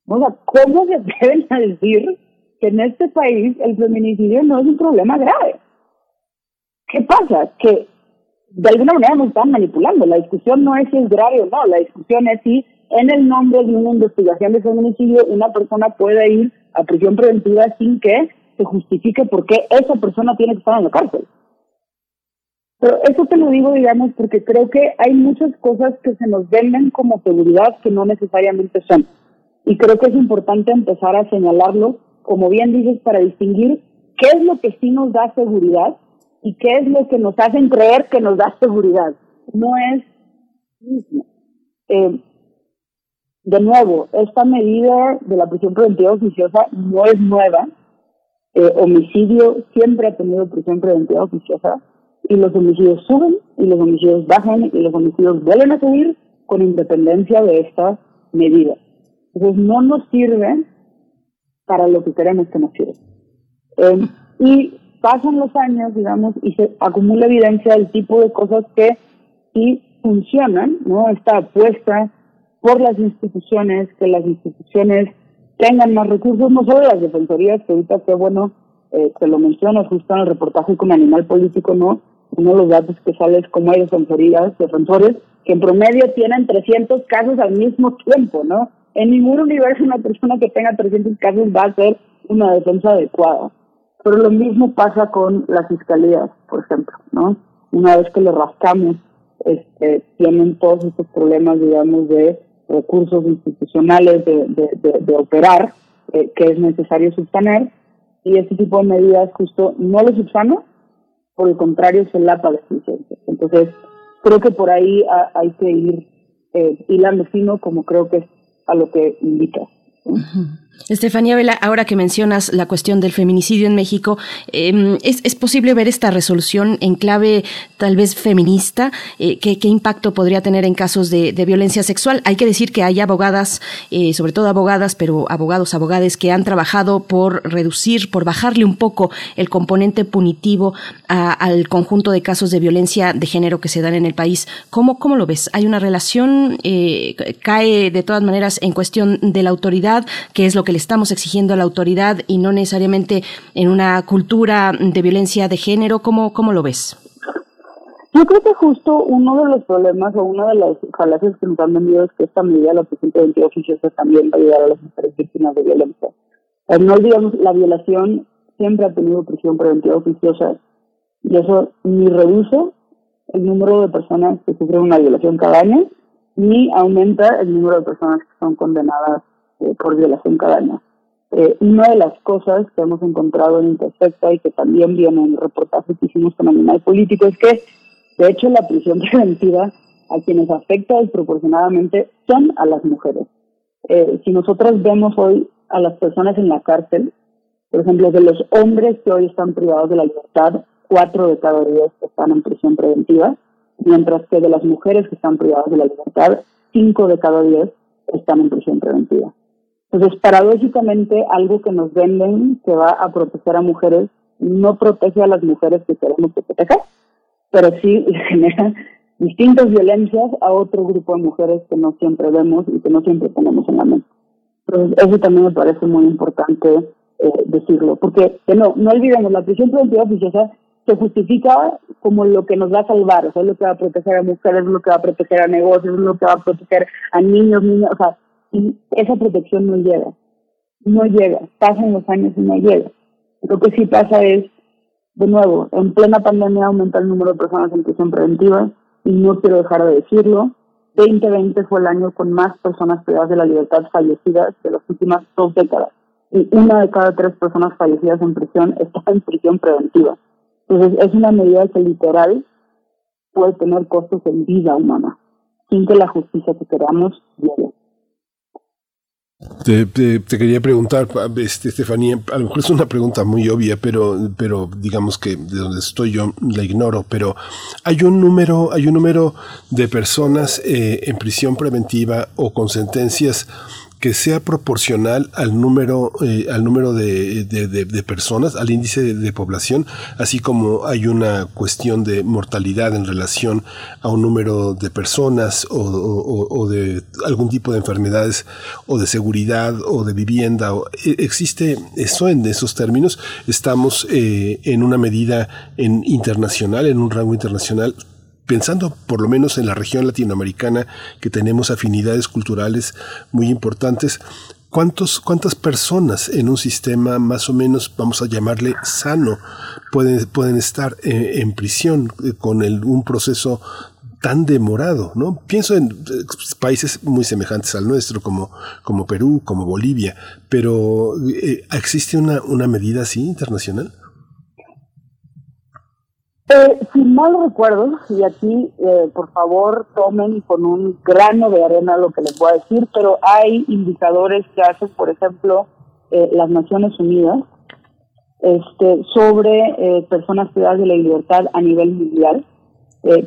O sea, ¿cómo se a decir que en este país el feminicidio no es un problema grave? ¿Qué pasa? Que de alguna manera nos están manipulando. La discusión no es si es grave o no, la discusión es si en el nombre de una investigación de feminicidio una persona puede ir a prisión preventiva sin que se justifique por qué esa persona tiene que estar en la cárcel. Pero eso te lo digo, digamos, porque creo que hay muchas cosas que se nos venden como seguridad que no necesariamente son. Y creo que es importante empezar a señalarlo, como bien dices, para distinguir qué es lo que sí nos da seguridad y qué es lo que nos hacen creer que nos da seguridad. No es eh, de nuevo, esta medida de la prisión preventiva oficiosa no es nueva. Eh, homicidio siempre ha tenido prisión preventiva oficiosa y los homicidios suben y los homicidios bajan y los homicidios vuelven a subir con independencia de esta medida. Entonces no nos sirve para lo que queremos que nos sirva. Eh, y pasan los años, digamos, y se acumula evidencia del tipo de cosas que sí funcionan, ¿no? Esta apuesta por las instituciones, que las instituciones tengan más recursos, no solo las defensorías, que ahorita qué bueno eh, te lo mencionas justo en el reportaje con Animal Político, ¿no? Uno de los datos que sale es cómo hay defensorías, defensores, que en promedio tienen 300 casos al mismo tiempo, ¿no? En ningún universo una persona que tenga 300 casos va a ser una defensa adecuada. Pero lo mismo pasa con las fiscalías, por ejemplo, ¿no? Una vez que le rascamos, este, tienen todos estos problemas, digamos, de recursos institucionales de, operar eh, que es necesario subsanar y este tipo de medidas justo no lo subsana, por el contrario se lapa la eficiencia. Entonces, creo que por ahí hay que ir eh, hilando fino como creo que es a lo que indica. Estefanía Vela, ahora que mencionas la cuestión del feminicidio en México, em, ¿es, posible ver esta resolución en clave tal vez feminista? Eh, ¿qué, impacto podría tener en casos de, violencia sexual? Hay que decir que hay abogadas, eh, sobre todo abogadas, pero abogados, abogades, que han trabajado por reducir, por bajarle un poco el componente punitivo al conjunto de casos de violencia de género que se dan en el país. ¿Cómo, cómo lo ves? ¿Hay una relación? Eh, ¿Cae de todas maneras en cuestión de la autoridad? ¿Qué es lo que le estamos exigiendo a la autoridad y no necesariamente en una cultura de violencia de género? ¿Cómo, cómo lo ves? Yo creo que justo uno de los problemas o una de las falacias que nos han vendido es que esta medida, la prisión preventiva oficiosa, también va a ayudar a las mujeres víctimas de violencia. Eh, no olvidemos, la violación siempre ha tenido prisión preventiva oficiosa y eso ni reduce el número de personas que sufren una violación cada año, ni aumenta el número de personas que son condenadas por violación cada año. Eh, una de las cosas que hemos encontrado en Intersecta y que también viene en el reportaje que hicimos con Animal Político es que, de hecho, la prisión preventiva a quienes afecta desproporcionadamente son a las mujeres. Eh, si nosotros vemos hoy a las personas en la cárcel, por ejemplo, de los hombres que hoy están privados de la libertad, cuatro de cada diez están en prisión preventiva, mientras que de las mujeres que están privadas de la libertad, cinco de cada diez están en prisión preventiva. Entonces, paradójicamente, algo que nos venden que va a proteger a mujeres no protege a las mujeres que queremos que proteja, pero sí genera distintas violencias a otro grupo de mujeres que no siempre vemos y que no siempre tenemos en la mente. Entonces, eso también me parece muy importante eh, decirlo, porque no, no olvidemos, la prisión preventiva oficiosa se justifica como lo que nos va a salvar, o sea, lo que va a proteger a mujeres, lo que va a proteger a negocios, lo que va a proteger a niños, niños, o sea, esa protección no llega. No llega. Pasan los años y no llega. Lo que sí pasa es, de nuevo, en plena pandemia aumenta el número de personas en prisión preventiva y no quiero dejar de decirlo. 2020 fue el año con más personas privadas de la libertad fallecidas de las últimas dos décadas. Y una de cada tres personas fallecidas en prisión está en prisión preventiva. Entonces, es una medida que literal puede tener costos en vida humana, sin que la justicia que queramos llegue. Te, quería preguntar, este, Estefanía, a lo mejor es una pregunta muy obvia, pero, pero digamos que de donde estoy yo la ignoro, pero hay un número, hay un número de personas eh, en prisión preventiva o con sentencias que sea proporcional al número, eh, al número de, personas, al índice de, población, así como hay una cuestión de mortalidad en relación a un número de personas o, o, de algún tipo de enfermedades o de seguridad o de vivienda. E, ¿Existe eso en esos términos? Estamos eh, en una medida en internacional, en un rango internacional pensando por lo menos en la región latinoamericana, que tenemos afinidades culturales muy importantes, ¿cuántos, ¿cuántas personas en un sistema más o menos, vamos a llamarle sano, pueden, pueden estar en, prisión con el, un proceso tan demorado, ¿no? Pienso en países muy semejantes al nuestro, como, como Perú, como Bolivia, pero ¿existe una, una medida así internacional? Eh, si mal recuerdo, y aquí eh, por favor tomen con un grano de arena lo que les voy a decir, pero hay indicadores que hacen, por ejemplo, eh, las Naciones Unidas este, sobre eh, personas privadas de la libertad a nivel mundial,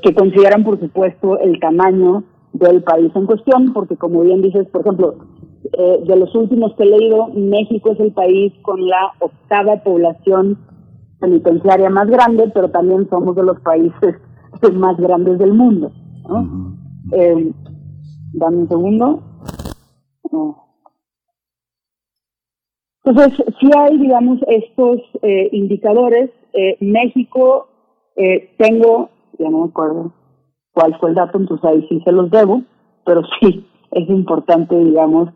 que consideran, por supuesto, el tamaño del país en cuestión, porque como bien dices, por ejemplo, de los últimos que he leído, México es el país con la octava población penitenciaria más grande, pero también somos de los países más grandes del mundo. Eh, dame un segundo. Entonces, si hay, digamos, estos eh, indicadores. Eh, México, tengo, ya no me acuerdo cuál fue el dato, entonces ahí sí se los debo, pero sí es importante, digamos,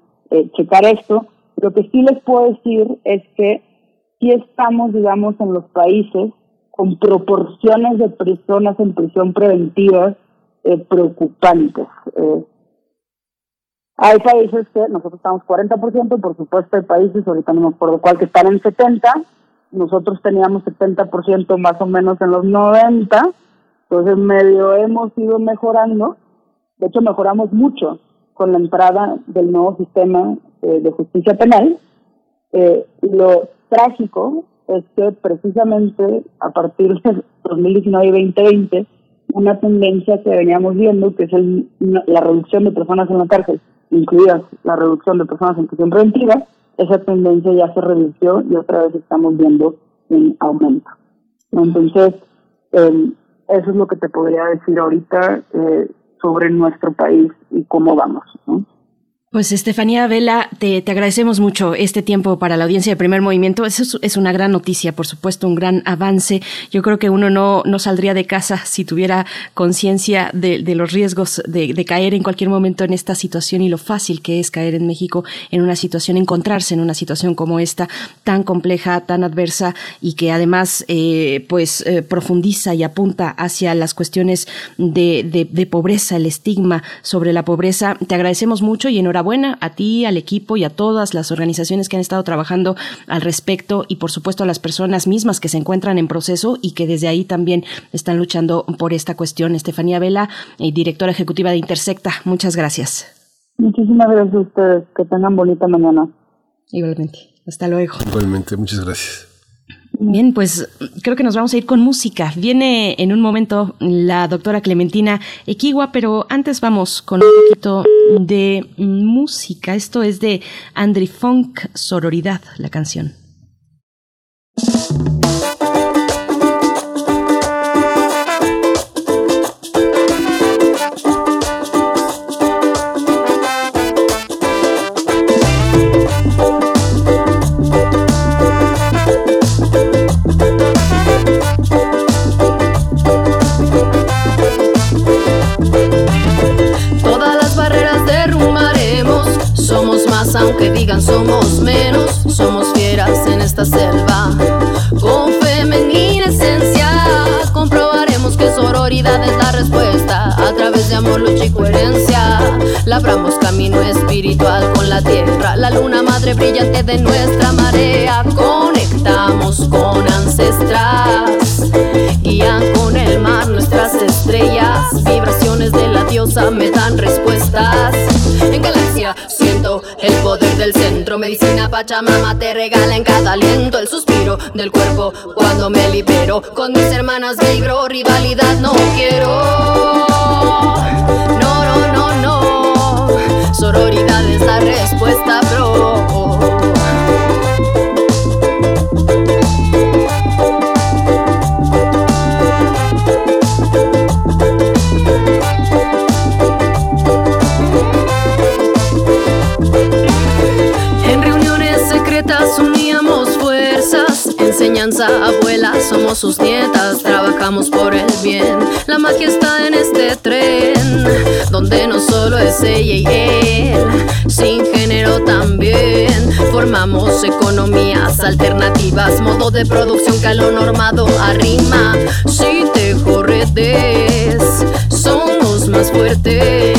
checar esto. Lo que sí les puedo decir es que sí estamos, digamos, en los países con proporciones de personas en prisión preventiva eh, preocupantes. Eh, hay países que nosotros estamos 40%, por supuesto hay países, ahorita no me acuerdo cuál, que están en 70%, nosotros teníamos 70% más o menos en los 90%, entonces medio hemos ido mejorando, de hecho mejoramos mucho con la entrada del nuevo sistema eh, de justicia penal. Eh, lo trágico es que precisamente a partir de 2019 y 2020, una tendencia que veníamos viendo, que es la reducción de personas en la cárcel, incluida la reducción de personas en prisión preventiva, esa tendencia ya se redució y otra vez estamos viendo un aumento. Entonces, em, eso es lo que te podría decir ahorita eh, sobre nuestro país y cómo vamos. ¿no? Pues Estefanía Vela, te, agradecemos mucho este tiempo para la audiencia de primer movimiento. Eso es, una gran noticia, por supuesto, un gran avance. Yo creo que uno no, no saldría de casa si tuviera conciencia de, los riesgos de, caer en cualquier momento en esta situación y lo fácil que es caer en México en una situación, encontrarse en una situación como esta, tan compleja, tan adversa y que además eh, pues eh, profundiza y apunta hacia las cuestiones de, de pobreza, el estigma sobre la pobreza. Te agradecemos mucho y enhorabuena buena a ti, al equipo y a todas las organizaciones que han estado trabajando al respecto y por supuesto a las personas mismas que se encuentran en proceso y que desde ahí también están luchando por esta cuestión. Estefanía Vela, eh, directora ejecutiva de Intersecta, muchas gracias. Muchísimas gracias a ustedes. Que tengan bonita mañana. Igualmente. Hasta luego. Igualmente, muchas gracias. Bien, pues creo que nos vamos a ir con música. Viene en un momento la doctora Clementina Equigua, pero antes vamos con un poquito de música. Esto es de Andri Funk, Sororidad, la canción. Aunque digan somos menos, somos fieras en esta selva. Con femenina esencia, comprobaremos que sororidad es la respuesta. A través de amor, lucha y coherencia, labramos camino espiritual con la tierra. La luna madre brillante de nuestra marea, con ancestras. Guían con el mar nuestras estrellas, vibraciones de la diosa me dan respuestas. En galaxia siento el poder del centro, medicina Pachamama te regala en cada aliento el suspiro del cuerpo cuando me libero. Con mis hermanas vibro, rivalidad no quiero. No, no, no, no. Sororidad es la respuesta, bro. Enseñanza, abuela, somos sus nietas, trabajamos por el bien. La magia está en este tren, donde no solo es ella y él, sin género también. Formamos economías alternativas, modo de producción que a lo normado arrima. Si te corretes, somos más fuertes,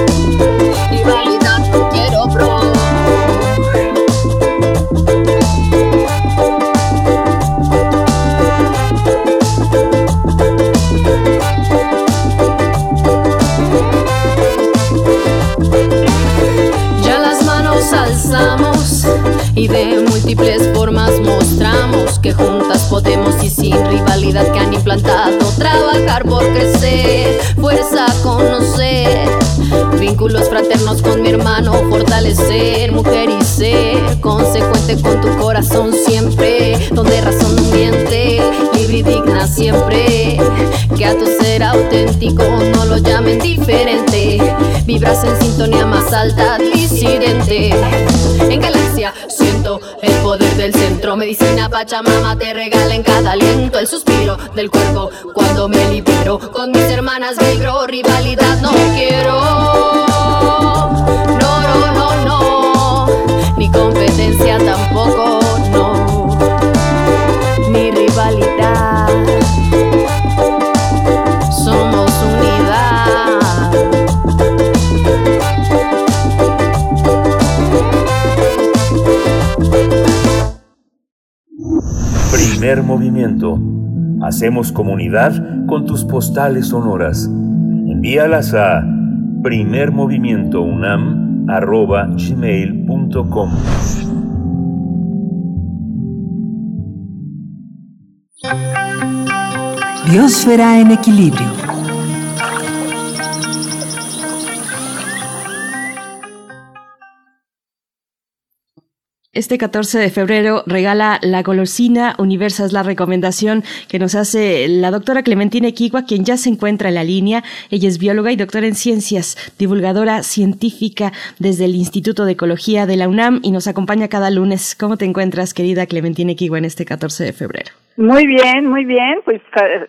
Y de múltiples formas mostramos que juntas podemos y sin rivalidad que han implantado trabajar por crecer, fuerza conocer, vínculos fraternos con mi hermano, fortalecer, mujer y ser, consecuente con tu corazón siempre, donde razón no miente, libre y digna siempre, que a tu ser auténtico no lo llamen diferente, vibras en sintonía más alta, disidente, en galaxia siento el poder del centro, medicina Pachamama te regala en cada aliento el suspiro del cuerpo. Cuando me libero, con mis hermanas vibro, rivalidad. No quiero, no, no, no, no, ni competencia tampoco, no, ni rivalidad, Primer movimiento. Hacemos comunidad con tus postales sonoras. Envíalas a primermovimientounam.gmail.com Biosfera en equilibrio. Este 14 de febrero regala la golosina universa, es la recomendación que nos hace la doctora Clementina Equigua, quien ya se encuentra en la línea. Ella es bióloga y doctora en ciencias, divulgadora científica desde el Instituto de Ecología de la UNAM y nos acompaña cada lunes. ¿Cómo te encuentras, querida Clementina Equigua, en este 14 de febrero? Muy bien, muy bien, pues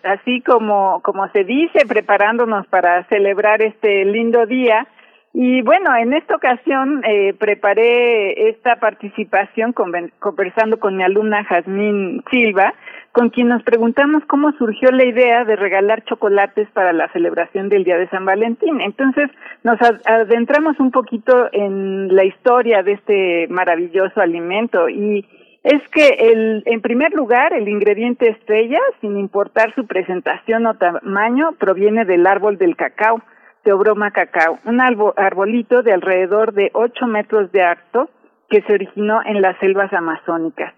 así como, como se dice, preparándonos para celebrar este lindo día. Y bueno, en esta ocasión eh, preparé esta participación conversando con mi alumna Jazmín Silva, con quien nos preguntamos cómo surgió la idea de regalar chocolates para la celebración del Día de San Valentín. Entonces nos adentramos un poquito en la historia de este maravilloso alimento y es que el, en primer lugar el ingrediente estrella, sin importar su presentación o tamaño, proviene del árbol del cacao Teobroma cacao, un arbolito de alrededor de 8 metros de alto que se originó en las selvas amazónicas.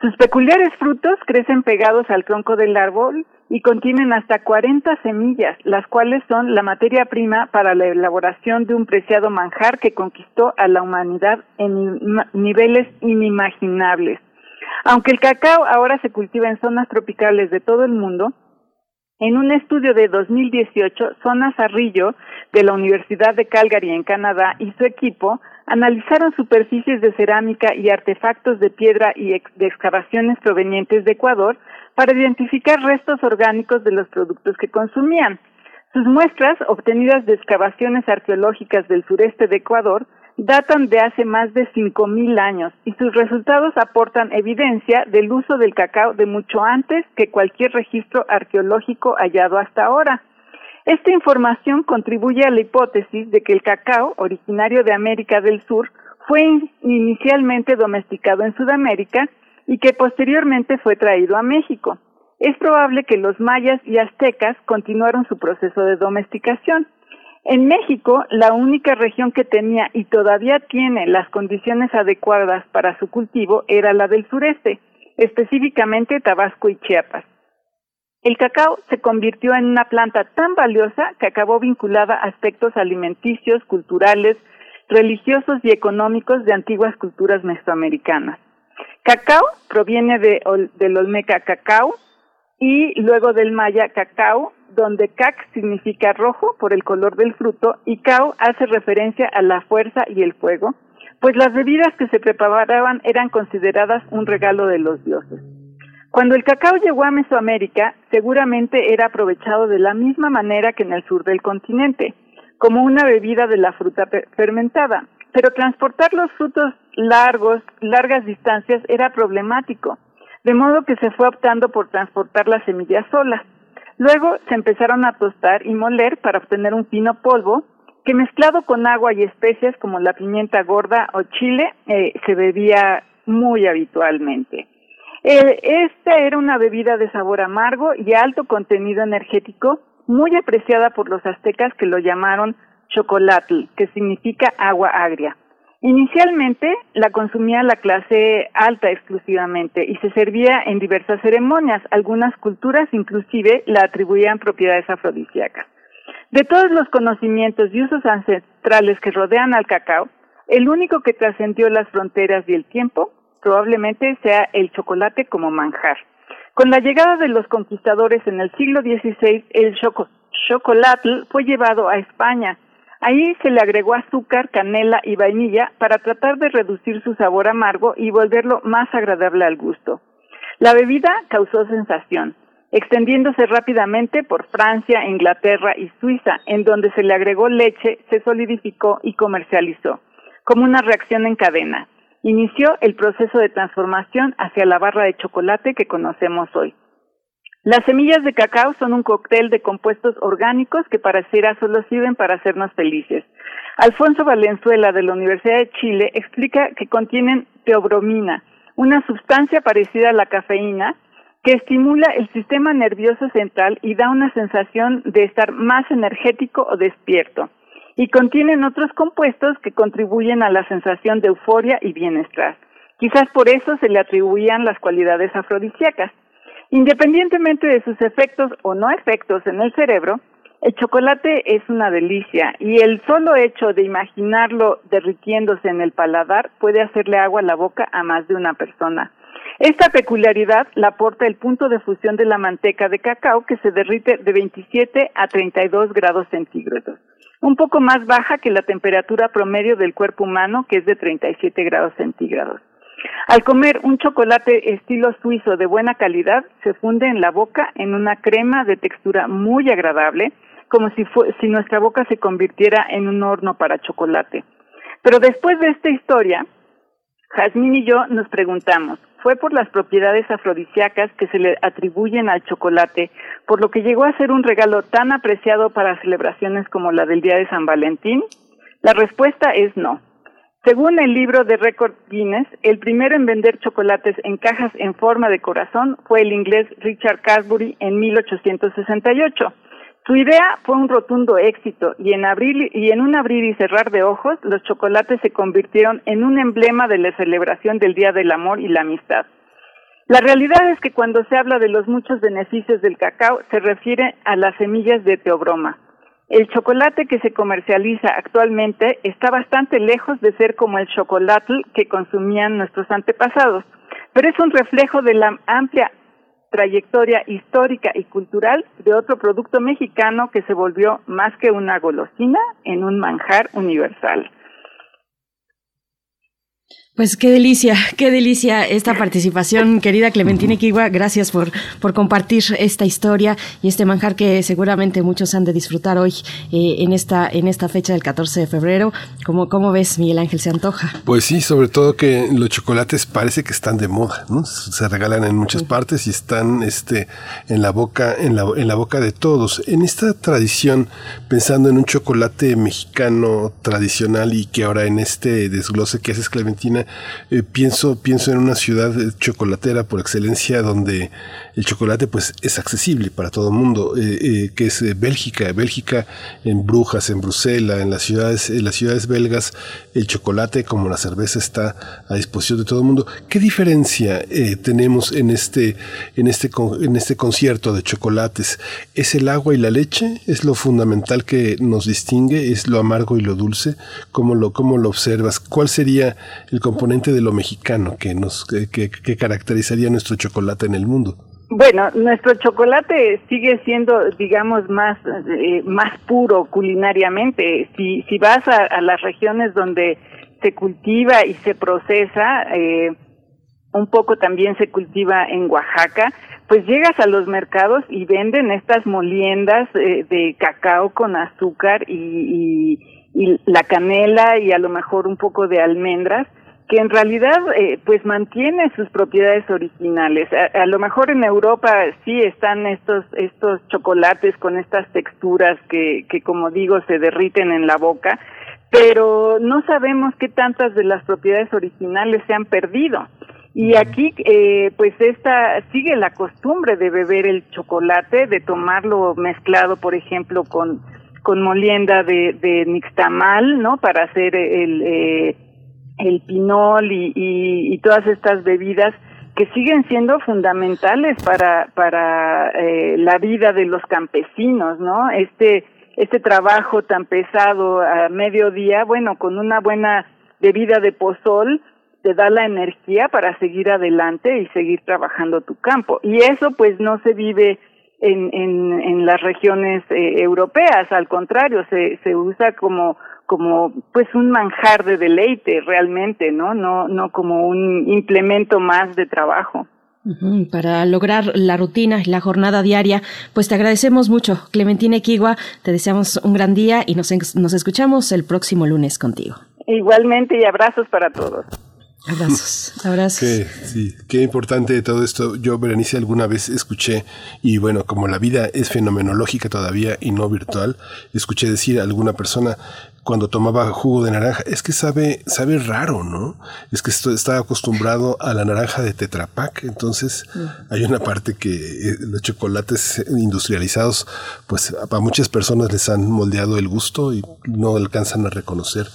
Sus peculiares frutos crecen pegados al tronco del árbol y contienen hasta 40 semillas, las cuales son la materia prima para la elaboración de un preciado manjar que conquistó a la humanidad en niveles inimaginables. Aunque el cacao ahora se cultiva en zonas tropicales de todo el mundo, en un estudio de 2018, Zona Zarrillo, de la Universidad de Calgary en Canadá, y su equipo analizaron superficies de cerámica y artefactos de piedra y de excavaciones provenientes de Ecuador para identificar restos orgánicos de los productos que consumían. Sus muestras, obtenidas de excavaciones arqueológicas del sureste de Ecuador, datan de hace más de 5.000 años y sus resultados aportan evidencia del uso del cacao de mucho antes que cualquier registro arqueológico hallado hasta ahora. Esta información contribuye a la hipótesis de que el cacao, originario de América del Sur, fue inicialmente domesticado en Sudamérica y que posteriormente fue traído a México. Es probable que los mayas y aztecas continuaron su proceso de domesticación. En México, la única región que tenía y todavía tiene las condiciones adecuadas para su cultivo era la del sureste, específicamente Tabasco y Chiapas. El cacao se convirtió en una planta tan valiosa que acabó vinculada a aspectos alimenticios, culturales, religiosos y económicos de antiguas culturas mesoamericanas. Cacao proviene de, del olmeca cacao y luego del maya cacao, donde cac significa rojo por el color del fruto y cao hace referencia a la fuerza y el fuego, pues las bebidas que se preparaban eran consideradas un regalo de los dioses. Cuando el cacao llegó a Mesoamérica, seguramente era aprovechado de la misma manera que en el sur del continente, como una bebida de la fruta fermentada, pero transportar los frutos largos, largas distancias era problemático, de modo que se fue optando por transportar las semillas solas. Luego se empezaron a tostar y moler para obtener un fino polvo que mezclado con agua y especias como la pimienta gorda o chile eh, se bebía muy habitualmente. Eh, esta era una bebida de sabor amargo y alto contenido energético, muy apreciada por los aztecas que lo llamaron chocolatl, que significa agua agria. Inicialmente la consumía la clase alta exclusivamente y se servía en diversas ceremonias. Algunas culturas inclusive la atribuían propiedades afrodisíacas. De todos los conocimientos y usos ancestrales que rodean al cacao, el único que trascendió las fronteras y el tiempo probablemente sea el chocolate como manjar. Con la llegada de los conquistadores en el siglo XVI, el chocolate fue llevado a España. Ahí se le agregó azúcar, canela y vainilla para tratar de reducir su sabor amargo y volverlo más agradable al gusto. La bebida causó sensación, extendiéndose rápidamente por Francia, Inglaterra y Suiza, en donde se le agregó leche, se solidificó y comercializó, como una reacción en cadena inició el proceso de transformación hacia la barra de chocolate que conocemos hoy. Las semillas de cacao son un cóctel de compuestos orgánicos que pareciera solo sirven para hacernos felices. Alfonso Valenzuela de la Universidad de Chile explica que contienen teobromina, una sustancia parecida a la cafeína que estimula el sistema nervioso central y da una sensación de estar más energético o despierto y contienen otros compuestos que contribuyen a la sensación de euforia y bienestar. Quizás por eso se le atribuían las cualidades afrodisíacas. Independientemente de sus efectos o no efectos en el cerebro, el chocolate es una delicia y el solo hecho de imaginarlo derritiéndose en el paladar puede hacerle agua a la boca a más de una persona. Esta peculiaridad la aporta el punto de fusión de la manteca de cacao que se derrite de 27 a 32 grados centígrados un poco más baja que la temperatura promedio del cuerpo humano, que es de 37 grados centígrados. Al comer un chocolate estilo suizo de buena calidad, se funde en la boca en una crema de textura muy agradable, como si, si nuestra boca se convirtiera en un horno para chocolate. Pero después de esta historia, Jazmín y yo nos preguntamos, fue por las propiedades afrodisíacas que se le atribuyen al chocolate, por lo que llegó a ser un regalo tan apreciado para celebraciones como la del Día de San Valentín? La respuesta es no. Según el libro de Record Guinness, el primero en vender chocolates en cajas en forma de corazón fue el inglés Richard Cadbury en 1868. Su idea fue un rotundo éxito y en, y en un abrir y cerrar de ojos los chocolates se convirtieron en un emblema de la celebración del Día del Amor y la Amistad. La realidad es que cuando se habla de los muchos beneficios del cacao se refiere a las semillas de teobroma. El chocolate que se comercializa actualmente está bastante lejos de ser como el chocolate que consumían nuestros antepasados, pero es un reflejo de la amplia trayectoria histórica y cultural de otro producto mexicano que se volvió más que una golosina en un manjar universal. Pues qué delicia, qué delicia esta participación, querida Clementina Kigua. Gracias por, por compartir esta historia y este manjar que seguramente muchos han de disfrutar hoy eh, en, esta, en esta fecha del 14 de febrero. ¿Cómo, ¿Cómo ves, Miguel Ángel? ¿Se antoja? Pues sí, sobre todo que los chocolates parece que están de moda, ¿no? Se regalan en muchas partes y están este, en, la boca, en, la, en la boca de todos. En esta tradición, pensando en un chocolate mexicano tradicional y que ahora en este desglose que haces, Clementina, eh, pienso, pienso en una ciudad chocolatera por excelencia donde el chocolate pues es accesible para todo el mundo, eh, eh, que es Bélgica. Bélgica en Brujas, en Bruselas, en las ciudades, en las ciudades belgas, el chocolate como la cerveza está a disposición de todo el mundo. ¿Qué diferencia tenemos en este, en este, en este concierto de chocolates? ¿Es el agua y la leche? ¿Es lo fundamental que nos distingue? ¿Es lo amargo y lo dulce? ¿Cómo lo, cómo lo observas? ¿Cuál sería el componente de lo mexicano que nos que, caracterizaría nuestro chocolate en el mundo. Bueno, nuestro chocolate sigue siendo, digamos, más eh, más puro culinariamente. Si si vas a, las regiones donde se cultiva y se procesa, eh, un poco también se cultiva en Oaxaca, pues llegas a los mercados y venden estas moliendas eh, de cacao con azúcar y, y, la canela y a lo mejor un poco de almendras que en realidad eh, pues mantiene sus propiedades originales. A, lo mejor en Europa sí están estos estos chocolates con estas texturas que, que como digo se derriten en la boca, pero no sabemos qué tantas de las propiedades originales se han perdido. Y aquí, eh, pues esta sigue la costumbre de beber el chocolate, de tomarlo mezclado, por ejemplo, con, con molienda de, de nixtamal, ¿no? Para hacer el, eh, el pinol y, y, todas estas bebidas que siguen siendo fundamentales para, para eh, la vida de los campesinos, ¿no? Este, este trabajo tan pesado a mediodía, bueno, con una buena bebida de pozol, te da la energía para seguir adelante y seguir trabajando tu campo. Y eso pues no se vive en, en, en las regiones eh, europeas, al contrario, se, se usa como como pues un manjar de deleite realmente, ¿no? No no como un implemento más de trabajo. Para lograr la rutina, la jornada diaria, pues te agradecemos mucho, Clementina Equigua, te deseamos un gran día y nos, nos escuchamos el próximo lunes contigo. Igualmente y abrazos para todos. Abrazos, abrazos. Qué, sí, qué importante todo esto. Yo, Berenice, alguna vez escuché, y bueno, como la vida es fenomenológica todavía y no virtual, escuché decir a alguna persona cuando tomaba jugo de naranja, es que sabe, sabe raro, ¿no? Es que está acostumbrado a la naranja de Tetra Pak, entonces hay una parte que eh, los chocolates industrializados, pues a muchas personas les han moldeado el gusto y no alcanzan a reconocer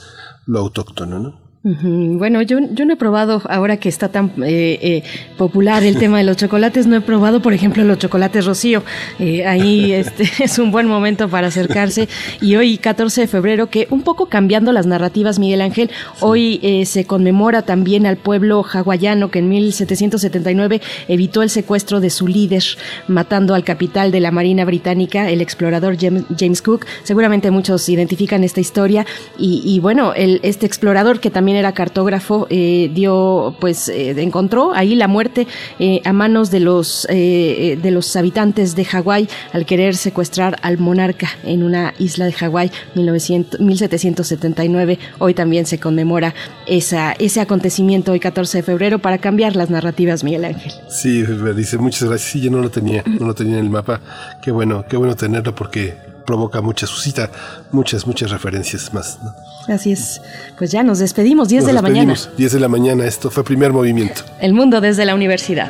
lo autóctono, ¿no? Bueno, yo, yo no he probado, ahora que está tan eh, eh, popular el tema de los chocolates, no he probado, por ejemplo, los chocolates Rocío. Eh, ahí este, es un buen momento para acercarse. Y hoy, 14 de febrero, que un poco cambiando las narrativas, Miguel Ángel, hoy se conmemora también al pueblo hawaiano que en 1779 evitó el secuestro de su líder, matando al capital de la Marina Británica, el explorador James Cook. Seguramente muchos identifican esta historia. Y, y bueno, el, este explorador que también era cartógrafo, eh, dio, pues, eh, encontró ahí la muerte eh, a manos de los, de los habitantes de Hawái al querer secuestrar al monarca en una isla de Hawái, 1779. Hoy también se conmemora esa, ese acontecimiento hoy 14 de febrero para cambiar las narrativas, Miguel Ángel. Sí, dice muchas gracias. Sí, yo no lo tenía, no lo tenía en el mapa. Qué bueno, qué bueno tenerlo porque provoca mucha, suscita muchas, muchas referencias más. Así es. Pues ya nos despedimos, 10 de la mañana. 10 de la mañana, esto fue primer movimiento. El mundo desde la universidad.